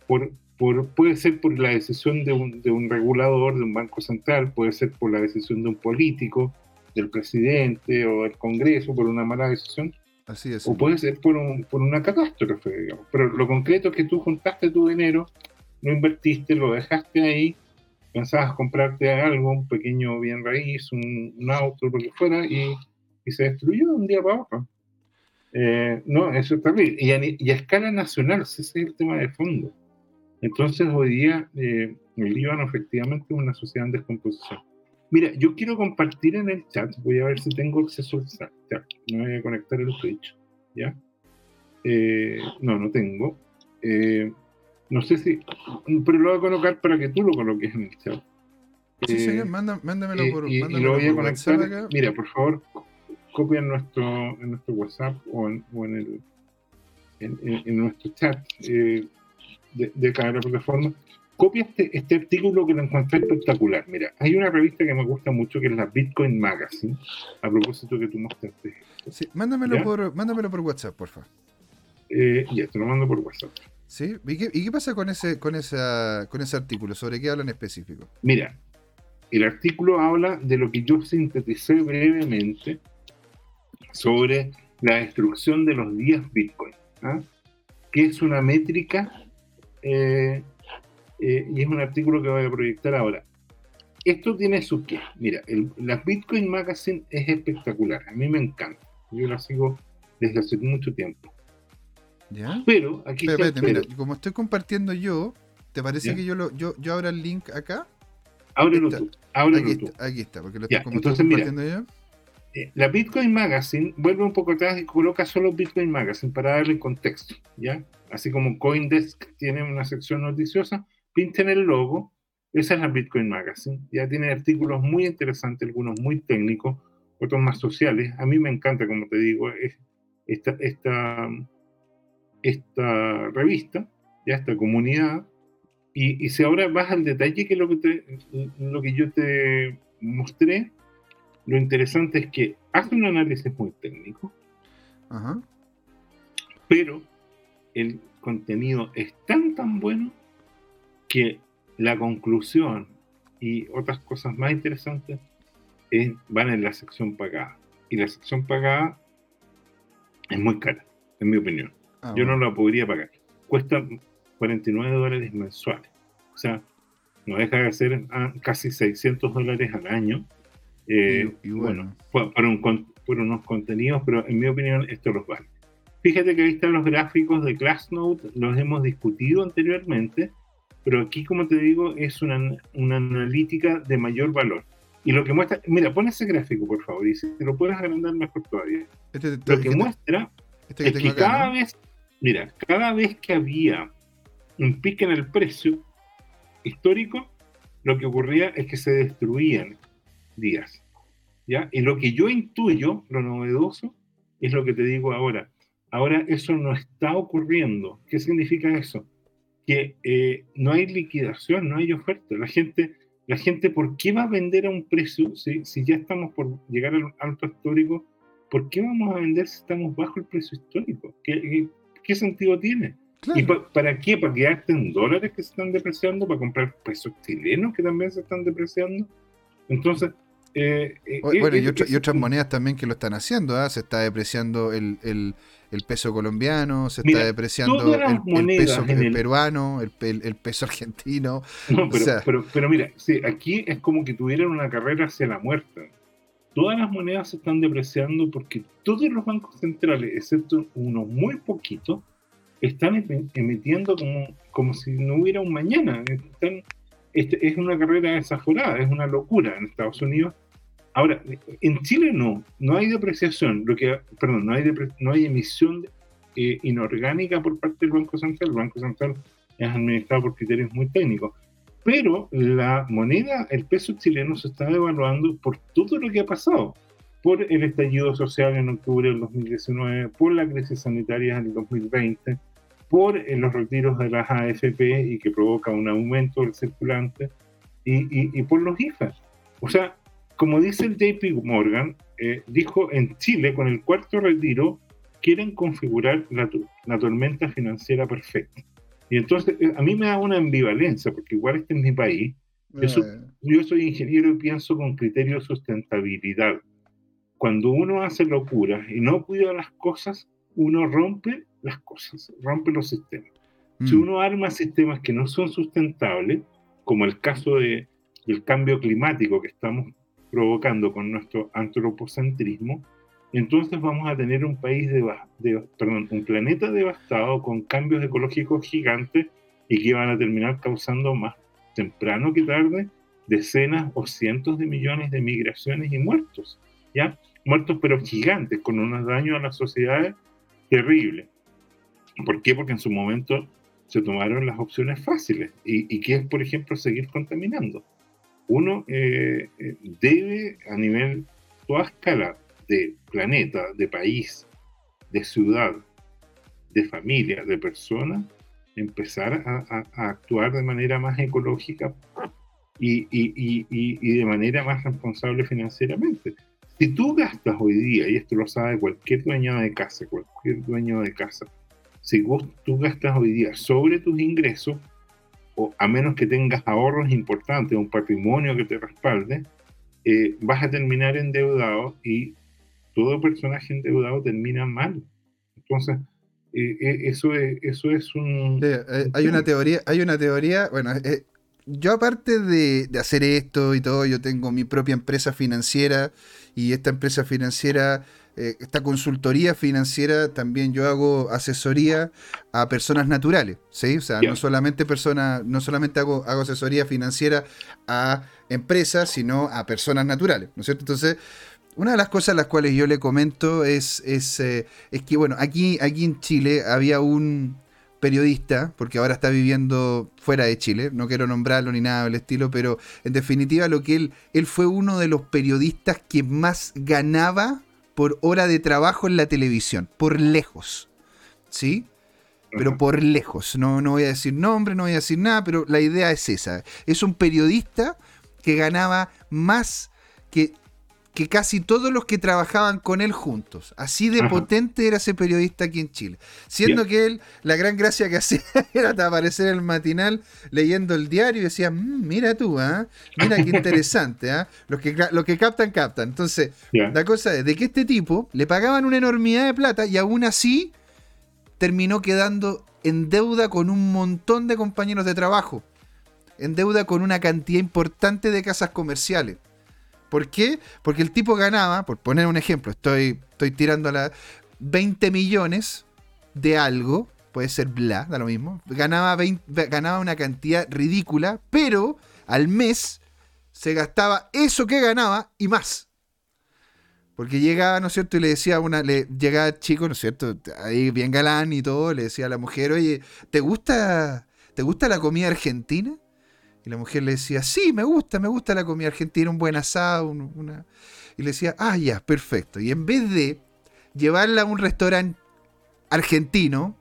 Speaker 2: por, por, puede ser por la decisión de un, de un regulador, de un banco central, puede ser por la decisión de un político, del presidente o del Congreso, por una mala decisión.
Speaker 1: Así es.
Speaker 2: O puede ser por, un, por una catástrofe, digamos. Pero lo concreto es que tú juntaste tu dinero, lo invertiste, lo dejaste ahí, pensabas comprarte algo, un pequeño bien raíz, un, auto, lo que fuera, y, y se destruyó de un día para otro. Eh, no, eso es terrible. Y a, y a, escala nacional, ese es el tema de fondo. Entonces, hoy día, eh, el Líbano efectivamente es una sociedad en descomposición. Mira, yo quiero compartir en el chat, voy a ver si tengo acceso al chat. Me voy a conectar el Twitch, ¿ya? Eh, no, no tengo. Eh, no sé si, pero lo voy a colocar para que tú lo coloques en el chat.
Speaker 1: Sí, señor, mándamelo por,
Speaker 2: y,
Speaker 1: mándamelo
Speaker 2: lo voy a conectar. Mira, por favor, copia en nuestro, en nuestro WhatsApp o en, o en el en, en, nuestro chat eh, de, de, cada plataforma. Copia este, este artículo que lo encontré espectacular. Mira, hay una revista que me gusta mucho que es la Bitcoin Magazine, a propósito que tú mostraste.
Speaker 1: Sí, mándamelo, por, mándamelo por WhatsApp, por favor.
Speaker 2: Eh, ya, te lo mando por WhatsApp.
Speaker 1: ¿Sí? ¿Y qué, ¿Y qué, pasa con ese, con, esa, con ese artículo? ¿Sobre qué habla en específico?
Speaker 2: Mira, el artículo habla de lo que yo sinteticé brevemente sobre la destrucción de los días Bitcoin, ¿ah? que es una métrica eh, eh, y es un artículo que voy a proyectar ahora. Esto tiene su qué. Mira, el, la Bitcoin Magazine es espectacular, a mí me encanta. Yo la sigo desde hace mucho tiempo.
Speaker 1: ¿Ya?
Speaker 2: Pero aquí
Speaker 1: pero, espérate, mira, como estoy compartiendo yo, ¿te parece ¿Ya? que yo, lo, yo, yo abra el link acá?
Speaker 2: Ábrelo tú. Ábrelo
Speaker 1: aquí,
Speaker 2: tú.
Speaker 1: Está, aquí está, porque lo
Speaker 2: ya,
Speaker 1: estoy, como
Speaker 2: entonces,
Speaker 1: estoy
Speaker 2: mira,
Speaker 1: compartiendo yo.
Speaker 2: Eh, la Bitcoin Magazine vuelve un poco atrás y coloca solo Bitcoin Magazine para darle contexto, ¿ya? Así como Coindesk tiene una sección noticiosa, pinten el logo, esa es la Bitcoin Magazine, ya tiene artículos muy interesantes, algunos muy técnicos, otros más sociales. A mí me encanta, como te digo, es esta, esta, esta revista, ya esta comunidad, y, y, si ahora vas al detalle que lo que, te, lo que yo te mostré, lo interesante es que hace un análisis muy técnico,
Speaker 1: Ajá.
Speaker 2: pero el contenido es tan tan bueno que la conclusión y otras cosas más interesantes es, van en la sección pagada. Y la sección pagada es muy cara, en mi opinión.
Speaker 1: Ah,
Speaker 2: Yo
Speaker 1: bueno.
Speaker 2: no la podría pagar. Cuesta 49 dólares mensuales. O sea, no deja de ser ah, casi 600 dólares al año. Eh,
Speaker 1: Y- y bueno.
Speaker 2: por, por un por unos contenidos, pero en mi opinión esto los vale. Fíjate que ahí están los gráficos de Glassnode, los hemos discutido anteriormente, pero aquí, como te digo, es una, una analítica de mayor valor. Y lo que muestra, mira, pon ese gráfico, por favor, y si lo puedes agrandar mejor todavía.
Speaker 1: Este,
Speaker 2: Lo que
Speaker 1: este-
Speaker 2: muestra
Speaker 1: este que
Speaker 2: es que
Speaker 1: acá,
Speaker 2: cada
Speaker 1: ¿no?
Speaker 2: vez, mira, cada vez que había un pique en el precio histórico, lo que ocurría es que se destruían días. ¿ya? Y lo que yo intuyo, lo novedoso, es lo que te digo ahora. Ahora eso no está ocurriendo. ¿Qué significa eso? Que eh, no hay liquidación, no hay oferta. La gente, la gente, ¿por qué va a vender a un precio si, ya estamos por llegar al alto histórico? ¿Por qué vamos a vender si estamos bajo el precio histórico? ¿Qué, qué, sentido tiene?
Speaker 1: Claro.
Speaker 2: ¿Y pa- para qué? ¿Para quedarte en dólares que se están depreciando? ¿Para comprar pesos chilenos que también se están depreciando? Entonces, eh, eh,
Speaker 1: Bueno,
Speaker 2: eh,
Speaker 1: y, otra- y otras monedas también que lo están haciendo, ¿ah? Se está depreciando el, el- el peso colombiano, se
Speaker 2: Mira,
Speaker 1: está depreciando el, peso peruano, el, peso argentino.
Speaker 2: No,
Speaker 1: O
Speaker 2: pero,
Speaker 1: sea-
Speaker 2: pero, pero mira, sí, aquí es como que tuvieran una carrera hacia la muerte. Todas las monedas se están depreciando porque todos los bancos centrales, excepto unos muy poquitos, están em- emitiendo como, como si no hubiera un mañana. Este, es una carrera desaforada, es una locura en Estados Unidos. Ahora, en Chile no, no hay depreciación, lo que, perdón, no hay, no hay emisión eh, inorgánica por parte del Banco Central. El Banco Central es administrado por criterios muy técnicos. Pero la moneda, el peso chileno se está devaluando por todo lo que ha pasado. Por el estallido social en octubre del 2019, por la crisis sanitaria en el 2020, por eh, los retiros de las AFP y que provoca un aumento del circulante, y, por los IFA. O sea, como dice el JP Morgan, eh, dijo en Chile, con el cuarto retiro, quieren configurar la tormenta financiera perfecta. Y entonces, eh, a mí me da una ambivalencia, porque igual este es mi país. Eso-
Speaker 1: Eh,
Speaker 2: Yo soy ingeniero y pienso con criterio de sustentabilidad. Cuando uno hace locuras y no cuida las cosas, uno rompe las cosas, rompe los sistemas. Si
Speaker 1: mm,
Speaker 2: uno arma sistemas que no son sustentables, como el caso de, del cambio climático que estamos provocando con nuestro antropocentrismo, entonces vamos a tener un país de, perdón, un planeta devastado con cambios ecológicos gigantes y que van a terminar causando más temprano que tarde decenas o cientos de millones de migraciones y muertos, ¿ya? Muertos pero gigantes, con unos daños a las sociedades terribles. ¿Por qué? Porque en su momento se tomaron las opciones fáciles y, y que es, por ejemplo, seguir contaminando. Uno eh, eh, debe, a nivel, toda escala de planeta, de país, de ciudad, de familia, de persona, empezar a, actuar de manera más ecológica y, y, de manera más responsable financieramente. Si tú gastas hoy día, y esto lo sabe cualquier dueño de casa, cualquier dueño de casa, si tú gastas hoy día sobre tus ingresos, o a menos que tengas ahorros importantes, un patrimonio que te respalde, eh, vas a terminar endeudado y todo personaje endeudado termina mal. Entonces, eh, eh, eso, es, eso es un...
Speaker 1: hay una teoría, hay una teoría, bueno, yo aparte de, de, hacer esto y todo, yo tengo mi propia empresa financiera y esta empresa financiera eh, esta consultoría financiera también yo hago asesoría a personas naturales, ¿sí? O sea, no solamente personas, no solamente hago, hago asesoría financiera a empresas, sino a personas naturales, ¿no es cierto? Entonces, una de las cosas las cuales yo le comento es, es, eh, es que, bueno, aquí, aquí en Chile había un periodista, porque ahora está viviendo fuera de Chile, no quiero nombrarlo ni nada del estilo, pero en definitiva lo que él, él fue uno de los periodistas que más ganaba por hora de trabajo en la televisión, por lejos. ¿Sí? Pero por lejos. No, no voy a decir nombre, no voy a decir nada, pero la idea es esa. Es un periodista que ganaba más que que casi todos los que trabajaban con él juntos. Así de potente era ese periodista aquí en Chile. Siendo que él, la gran gracia que hacía era aparecer en el matinal leyendo el diario y decía, mm, mira tú, ¿ah? mira qué interesante, ¿ah? los, que, los que captan, captan. Entonces, la cosa es de que este tipo le pagaban una enormidad de plata y aún así terminó quedando en deuda con un montón de compañeros de trabajo. En deuda con una cantidad importante de casas comerciales. ¿Por qué? Porque el tipo ganaba, por poner un ejemplo, estoy, estoy tirando a la 20 millones de algo, puede ser bla, da lo mismo, ganaba, ganaba una cantidad ridícula, pero al mes se gastaba eso que ganaba y más. Porque llegaba, ¿no es cierto? Y le decía una, le llegaba chico, ¿no es cierto? Ahí bien galán y todo, le decía a la mujer, oye, ¿te gusta, ¿te gusta la comida argentina? Y la mujer le decía, sí, me gusta, me gusta la comida argentina, un buen asado, una... Y le decía, ah, ya, perfecto. Y en vez de llevarla a un restaurante argentino,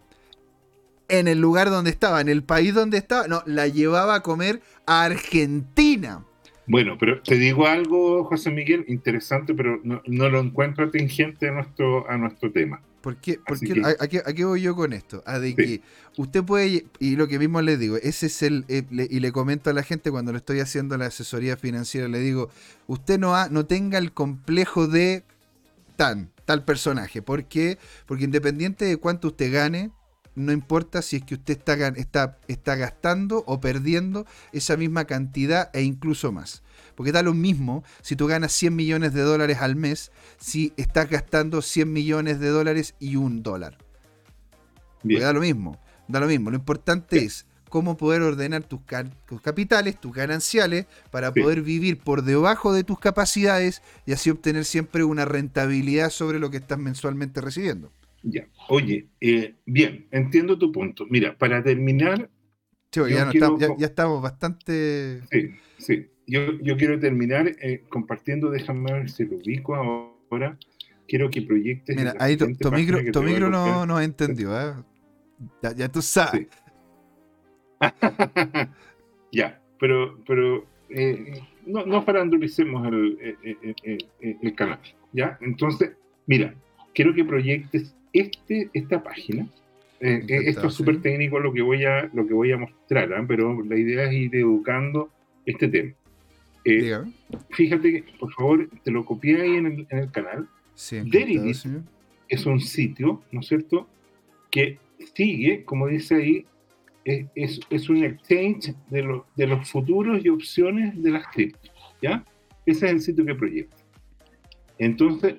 Speaker 1: en el lugar donde estaba, en el país donde estaba, no, la llevaba a comer a Argentina.
Speaker 2: Bueno, pero te digo algo, José Miguel, interesante, pero no, lo encuentro atingente a nuestro, a nuestro tema.
Speaker 1: ¿Por qué? ¿A, qué, voy yo con esto? A de que usted puede, y lo que mismo le digo, ese es el, eh, y le comento a la gente cuando le estoy haciendo la asesoría financiera, le digo, usted no, ha, no tenga el complejo de tan, tal personaje. ¿Por qué? Porque independiente de cuánto usted gane, no importa si es que usted está, está, está gastando o perdiendo esa misma cantidad e incluso más. Porque da lo mismo si tú ganas 100 millones de dólares al mes, si estás gastando 100 millones de dólares y un dólar. Da lo mismo, da lo mismo. Lo importante es cómo poder ordenar tus, capitales, tus gananciales, para poder vivir por debajo de tus capacidades y así obtener siempre una rentabilidad sobre lo que estás mensualmente recibiendo.
Speaker 2: Ya, oye, eh, bien, entiendo tu punto. Mira, para terminar...
Speaker 1: ya, estamos, bastante...
Speaker 2: Sí, sí. Yo, yo quiero terminar eh, compartiendo, déjame ver si lo ubico ahora. Quiero que proyectes...
Speaker 1: Mira, ahí tu, micro, no, no entendió, ¿eh? ya, tú sabes.
Speaker 2: ya, pero, pero eh, no, no parandulicemos el, el canal, ¿ya? Entonces, mira, quiero que proyectes este, esta página, eh, eh, esto es súper técnico lo que voy a, lo que voy a mostrar, ¿ah? pero la idea es ir educando este tema. Eh, fíjate que, por favor, te lo copié ahí en el, en el canal. Derivit es un sitio, ¿no es cierto?, que sigue, como dice ahí, es, es, un exchange de, de los futuros y opciones de las criptos, ¿ya? Ese es el sitio que proyecta. Entonces,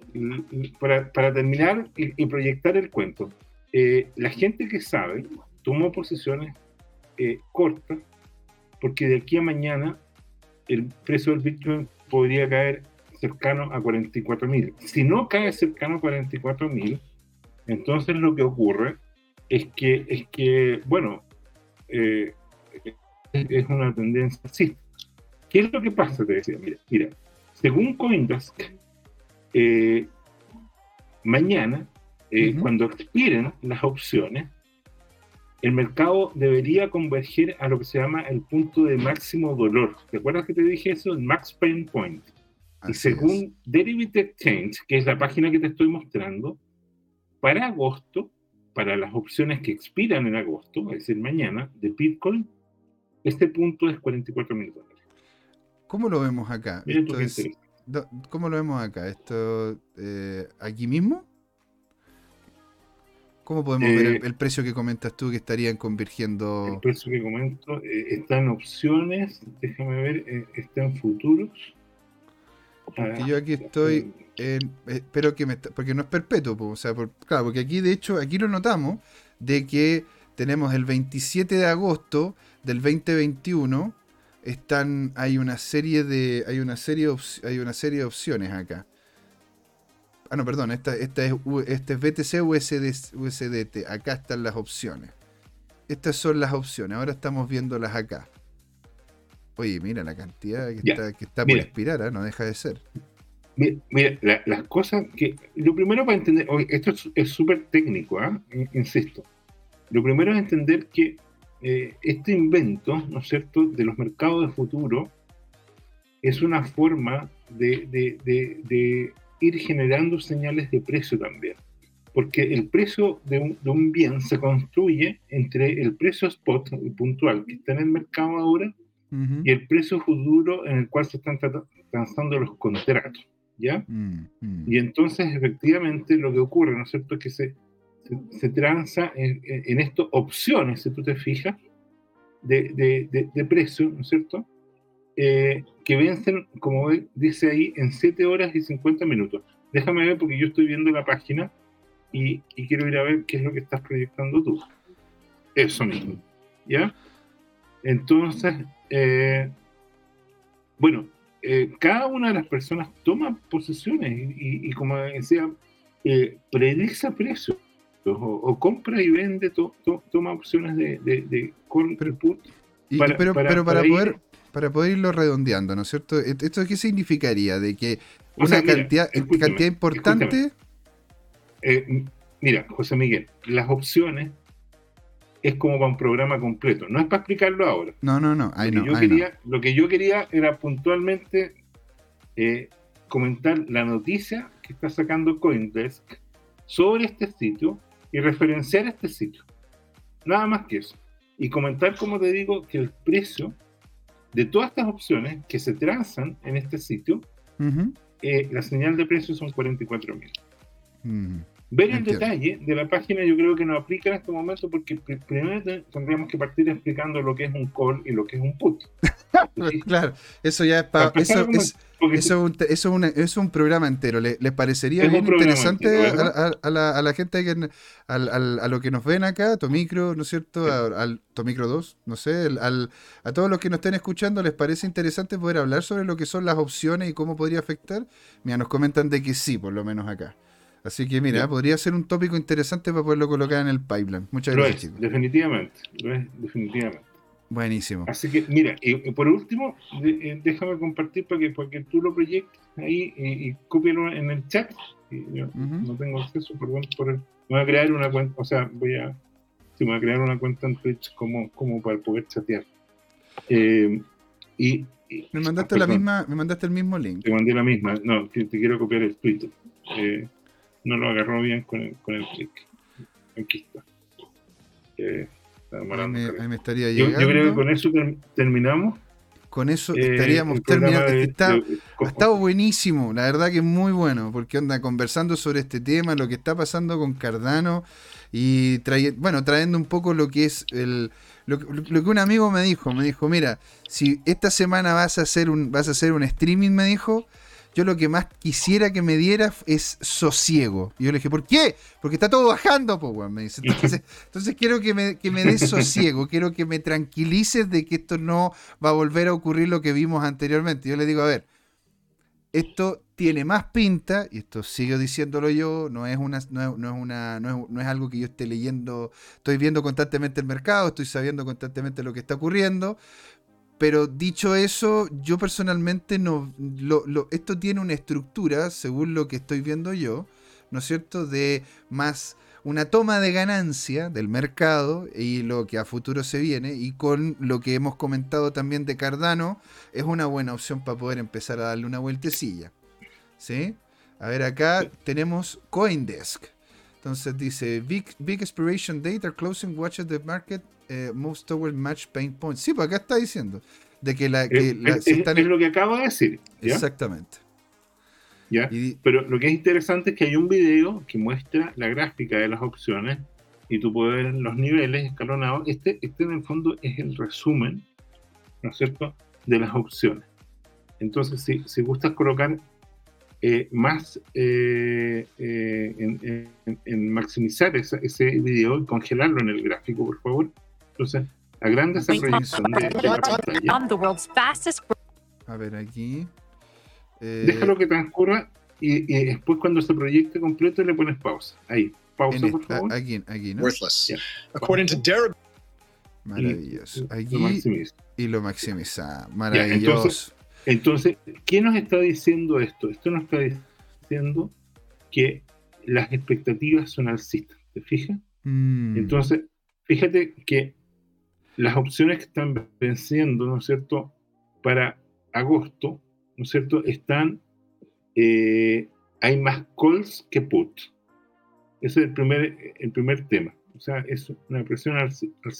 Speaker 2: para, terminar y, proyectar el cuento, eh, la gente que sabe tomó posiciones eh, cortas porque de aquí a mañana el precio del Bitcoin podría caer cercano a 44 mil. Si no cae cercano a 44 mil, entonces lo que ocurre es que, es que bueno, eh, es una tendencia así. ¿Qué es lo que pasa? Te decía, mira, mira según Coindesk, eh, mañana, eh, cuando expiren las opciones, el mercado debería converger a lo que se llama el punto de máximo dolor. ¿Te acuerdas que te dije eso? El max pain point. y según Derivative Exchange, que es la página que te estoy mostrando, para agosto, para las opciones que expiran en agosto, es decir, mañana, de Bitcoin, este punto es 44 mil dólares.
Speaker 1: ¿Cómo lo vemos acá? ¿Cómo lo vemos acá? ¿Esto eh, aquí mismo? ¿Cómo podemos ver el, eh, precio que comentas tú que estarían convergiendo?
Speaker 2: El precio que comento eh, está en opciones, déjame ver, está en futuros.
Speaker 1: Porque yo aquí estoy, en, espero que me, porque no es perpetuo, o sea, claro, porque aquí de hecho, aquí lo notamos, de que tenemos el 27 de agosto del 2021 están hay una serie de hay una serie hay una serie de opciones acá. Ah, no, perdón, esta, esta es, este es BTC USD, USDT. Acá están las opciones. Estas son las opciones. Ahora estamos viéndolas acá. Oye, mira la cantidad que está, que está por expirar, ¿eh? no deja de ser.
Speaker 2: Mira, las cosas que. Lo primero para entender. Esto es súper técnico, ¿ah? insisto. Lo primero es entender que eh, este invento, ¿no es cierto?, de los mercados de futuro es una forma de, ir generando señales de precio también. Porque el precio de un, bien se construye entre el precio spot puntual que está en el mercado ahora y el precio futuro en el cual se están transando los contratos. ¿Ya? Mm, mm. Y entonces, efectivamente, lo que ocurre, ¿no es cierto?, es que se, se, transa en, en estas opciones, si tú te fijas, de, de, precio, ¿no es cierto? Eh, que vencen, como dice ahí, en 7 horas y 50 minutos. Déjame ver porque yo estoy viendo la página y, quiero ir a ver qué es lo que estás proyectando tú. Eso mismo. ¿Ya? Entonces, eh, bueno, eh, cada una de las personas toma posiciones y, como decía, predice precios o, compra y vende, toma opciones de, de,
Speaker 1: pero, put. pero, para, poder para poder irlo redondeando, ¿no es cierto? ¿E-, ¿Esto qué significaría? De que una cantidad, cantidad importante...
Speaker 2: Eh, mira, José Miguel, las opciones es como para un programa completo. No es para explicarlo ahora.
Speaker 1: No, no, no.
Speaker 2: lo, que yo quería, lo que yo quería era puntualmente eh, comentar la noticia que está sacando Coindesk sobre este sitio y referenciar este sitio. Nada más que eso. Y comentar, como te digo, que el precio de todas estas opciones que se transan en este sitio, eh, la señal de precio son 44 mil. Ver el detalle de la página yo creo que no aplica en este momento porque primero tendríamos que partir explicando lo que es un call y lo que es un put.
Speaker 1: claro, eso ya es para... Eso, es, eso, es un, es un programa entero. ¿Les, parecería bien interesante a, la, gente, que, a, lo que nos ven acá, Tomicro, ¿no es cierto? Al Tomicro 2, no sé, a todos los que nos estén escuchando, ¿les parece interesante poder hablar sobre lo que son las opciones y cómo podría afectar? Mira, nos comentan de que sí, por lo menos acá. Así que mira, podría ser un tópico interesante para poderlo colocar en el pipeline. Muchas gracias,
Speaker 2: chicos. Definitivamente, lo es, definitivamente.
Speaker 1: Buenísimo.
Speaker 2: Así que, mira, y, por último, eh, déjame compartir para que, para que tú lo proyectes ahí y, y en el chat. Yo no tengo acceso, perdón, por el, voy a crear una cuenta, o sea, voy a, sí, voy a crear una cuenta en Twitch como, como para poder chatear. Eh, y,
Speaker 1: me mandaste la misma, me mandaste el mismo link.
Speaker 2: Te mandé la misma, no, te, quiero copiar el. Eh, no lo agarró bien con el, con el clic. Aquí está.
Speaker 1: Ahí, me, estaría llegando.
Speaker 2: Yo, creo que con eso terminamos.
Speaker 1: Con eso eh, estaríamos terminando. está, ha estado buenísimo, la verdad que es muy bueno, porque anda conversando sobre este tema, lo que está pasando con Cardano y bueno, trayendo un poco lo que es el, lo, lo, que un amigo me dijo, me dijo, mira, si esta semana vas a hacer un, vas a hacer un streaming, me dijo, yo lo que más quisiera que me diera es sosiego. Y yo le dije, ¿por qué? Porque está todo bajando, pues, me dice. Entonces, quiero que me, que me des sosiego, quiero que me tranquilices de que esto no va a volver a ocurrir lo que vimos anteriormente. Yo le digo, a ver, esto tiene más pinta, y esto sigo diciéndolo yo, no es una, no es, una, no es, algo que yo esté leyendo, estoy viendo constantemente el mercado, estoy sabiendo constantemente lo que está ocurriendo, pero dicho eso, yo personalmente no. esto tiene una estructura, según lo que estoy viendo yo, ¿no es cierto? De más una toma de ganancia del mercado y lo que a futuro se viene, y con lo que hemos comentado también de Cardano, es una buena opción para poder empezar a darle una vueltecilla. ¿Sí? A ver, acá tenemos Coindesk. Entonces dice, big, big expiration date closing watches the market eh, moves toward match pain points. Sí, pues acá está diciendo de que la... Que
Speaker 2: es, lo que acabo de decir.
Speaker 1: Exactamente.
Speaker 2: ¿Ya? Pero lo que es interesante es que hay un video que muestra la gráfica de las opciones y tú puedes ver los niveles escalonados. Este, este en el fondo es el resumen, ¿no es cierto?, de las opciones. Entonces, si, si gustas colocar eh, más eh, eh, en, maximizar ese video y congelarlo en el gráfico, por favor. Entonces, a grandes de,
Speaker 1: A ver, aquí.
Speaker 2: Déjalo que transcurra y, después cuando se proyecte completo le pones pausa. Ahí, pausa, por favor.
Speaker 1: Aquí, aquí, ¿no?
Speaker 3: Worthless. According to Derek.
Speaker 1: Maravilloso. Aquí y lo maximiza. Maravilloso.
Speaker 2: Entonces, ¿qué nos está diciendo esto? Esto nos está diciendo que las expectativas son alcistas, ¿te fijas? Mm. Entonces, fíjate que las opciones que están venciendo, ¿no es cierto?, para agosto, ¿no es cierto?, están, eh, hay más calls que puts. Ese es el primer, el primer tema. O sea, es una presión alcista.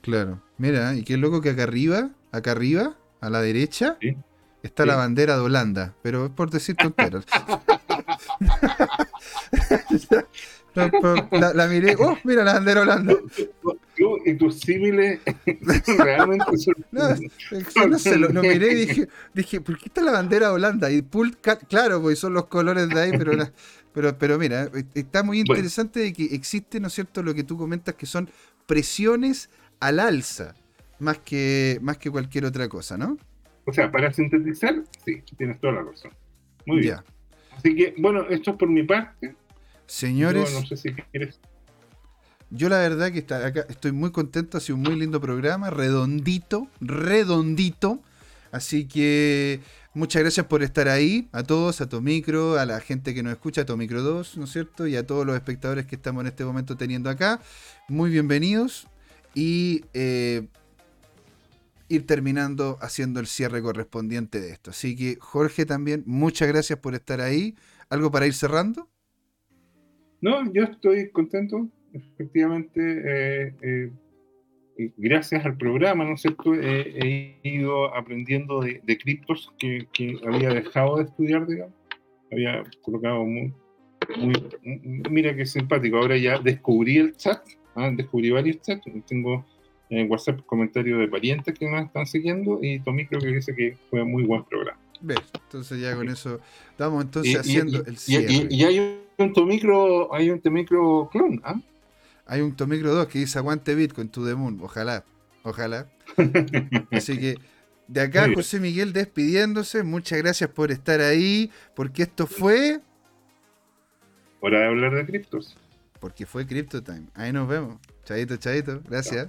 Speaker 1: Claro. Mira, y qué loco que acá arriba, acá arriba, a la derecha, está la bandera de Holanda, pero es por decir tonteras. la, miré, oh, mira la bandera Holanda.
Speaker 2: Tú y tus símiles realmente
Speaker 1: no, no sé, lo, miré y dije, dije, ¿por qué está la bandera Holanda? Y claro, pues son los colores de ahí, pero, pero, pero mira, está muy interesante de que existe, ¿no es cierto?, lo que tú comentas que son presiones al alza más que, más que cualquier otra cosa, ¿no?
Speaker 2: O sea, para sintetizar, sí, tienes toda la razón. Muy bien. Así que, bueno, esto es por mi parte.
Speaker 1: Señores.
Speaker 2: Yo no sé si quieres.
Speaker 1: Yo la verdad que está acá estoy muy contento, ha sido un muy lindo programa, redondito, redondito. Así que muchas gracias por estar ahí, a todos, a Tomicro, a la gente que nos escucha, a Tomicro 2, ¿no es cierto? Y a todos los espectadores que estamos en este momento teniendo acá. Muy bienvenidos y eh, ir terminando haciendo el cierre correspondiente de esto. Así que Jorge también, muchas gracias por estar ahí. ¿Algo para ir cerrando?
Speaker 2: No, yo estoy contento. Efectivamente, eh, eh, gracias al programa, ¿no es cierto? he ido aprendiendo de, criptos que, había dejado de estudiar, digamos. Había colocado muy, Mira qué simpático. Ahora ya descubrí el chat Ah, descubrí varios chats. Tengo en WhatsApp comentarios de parientes que nos están siguiendo y Tommy creo que dice que fue muy buen programa.
Speaker 1: ¿Ves? Entonces ya con eso estamos entonces haciendo el cierre.
Speaker 2: Y, hay un Tomicro, hay un Tomicro clon, ¿ah?
Speaker 1: Hay un Tomicro 2 que dice aguante Bitcoin to the moon. Ojalá, ojalá. Así que de acá José Miguel despidiéndose. Muchas gracias por estar ahí, porque esto fue...
Speaker 2: Hora de hablar de criptos
Speaker 1: porque fue Crypto Time. Ahí nos vemos. Chadito, chadito. Gracias.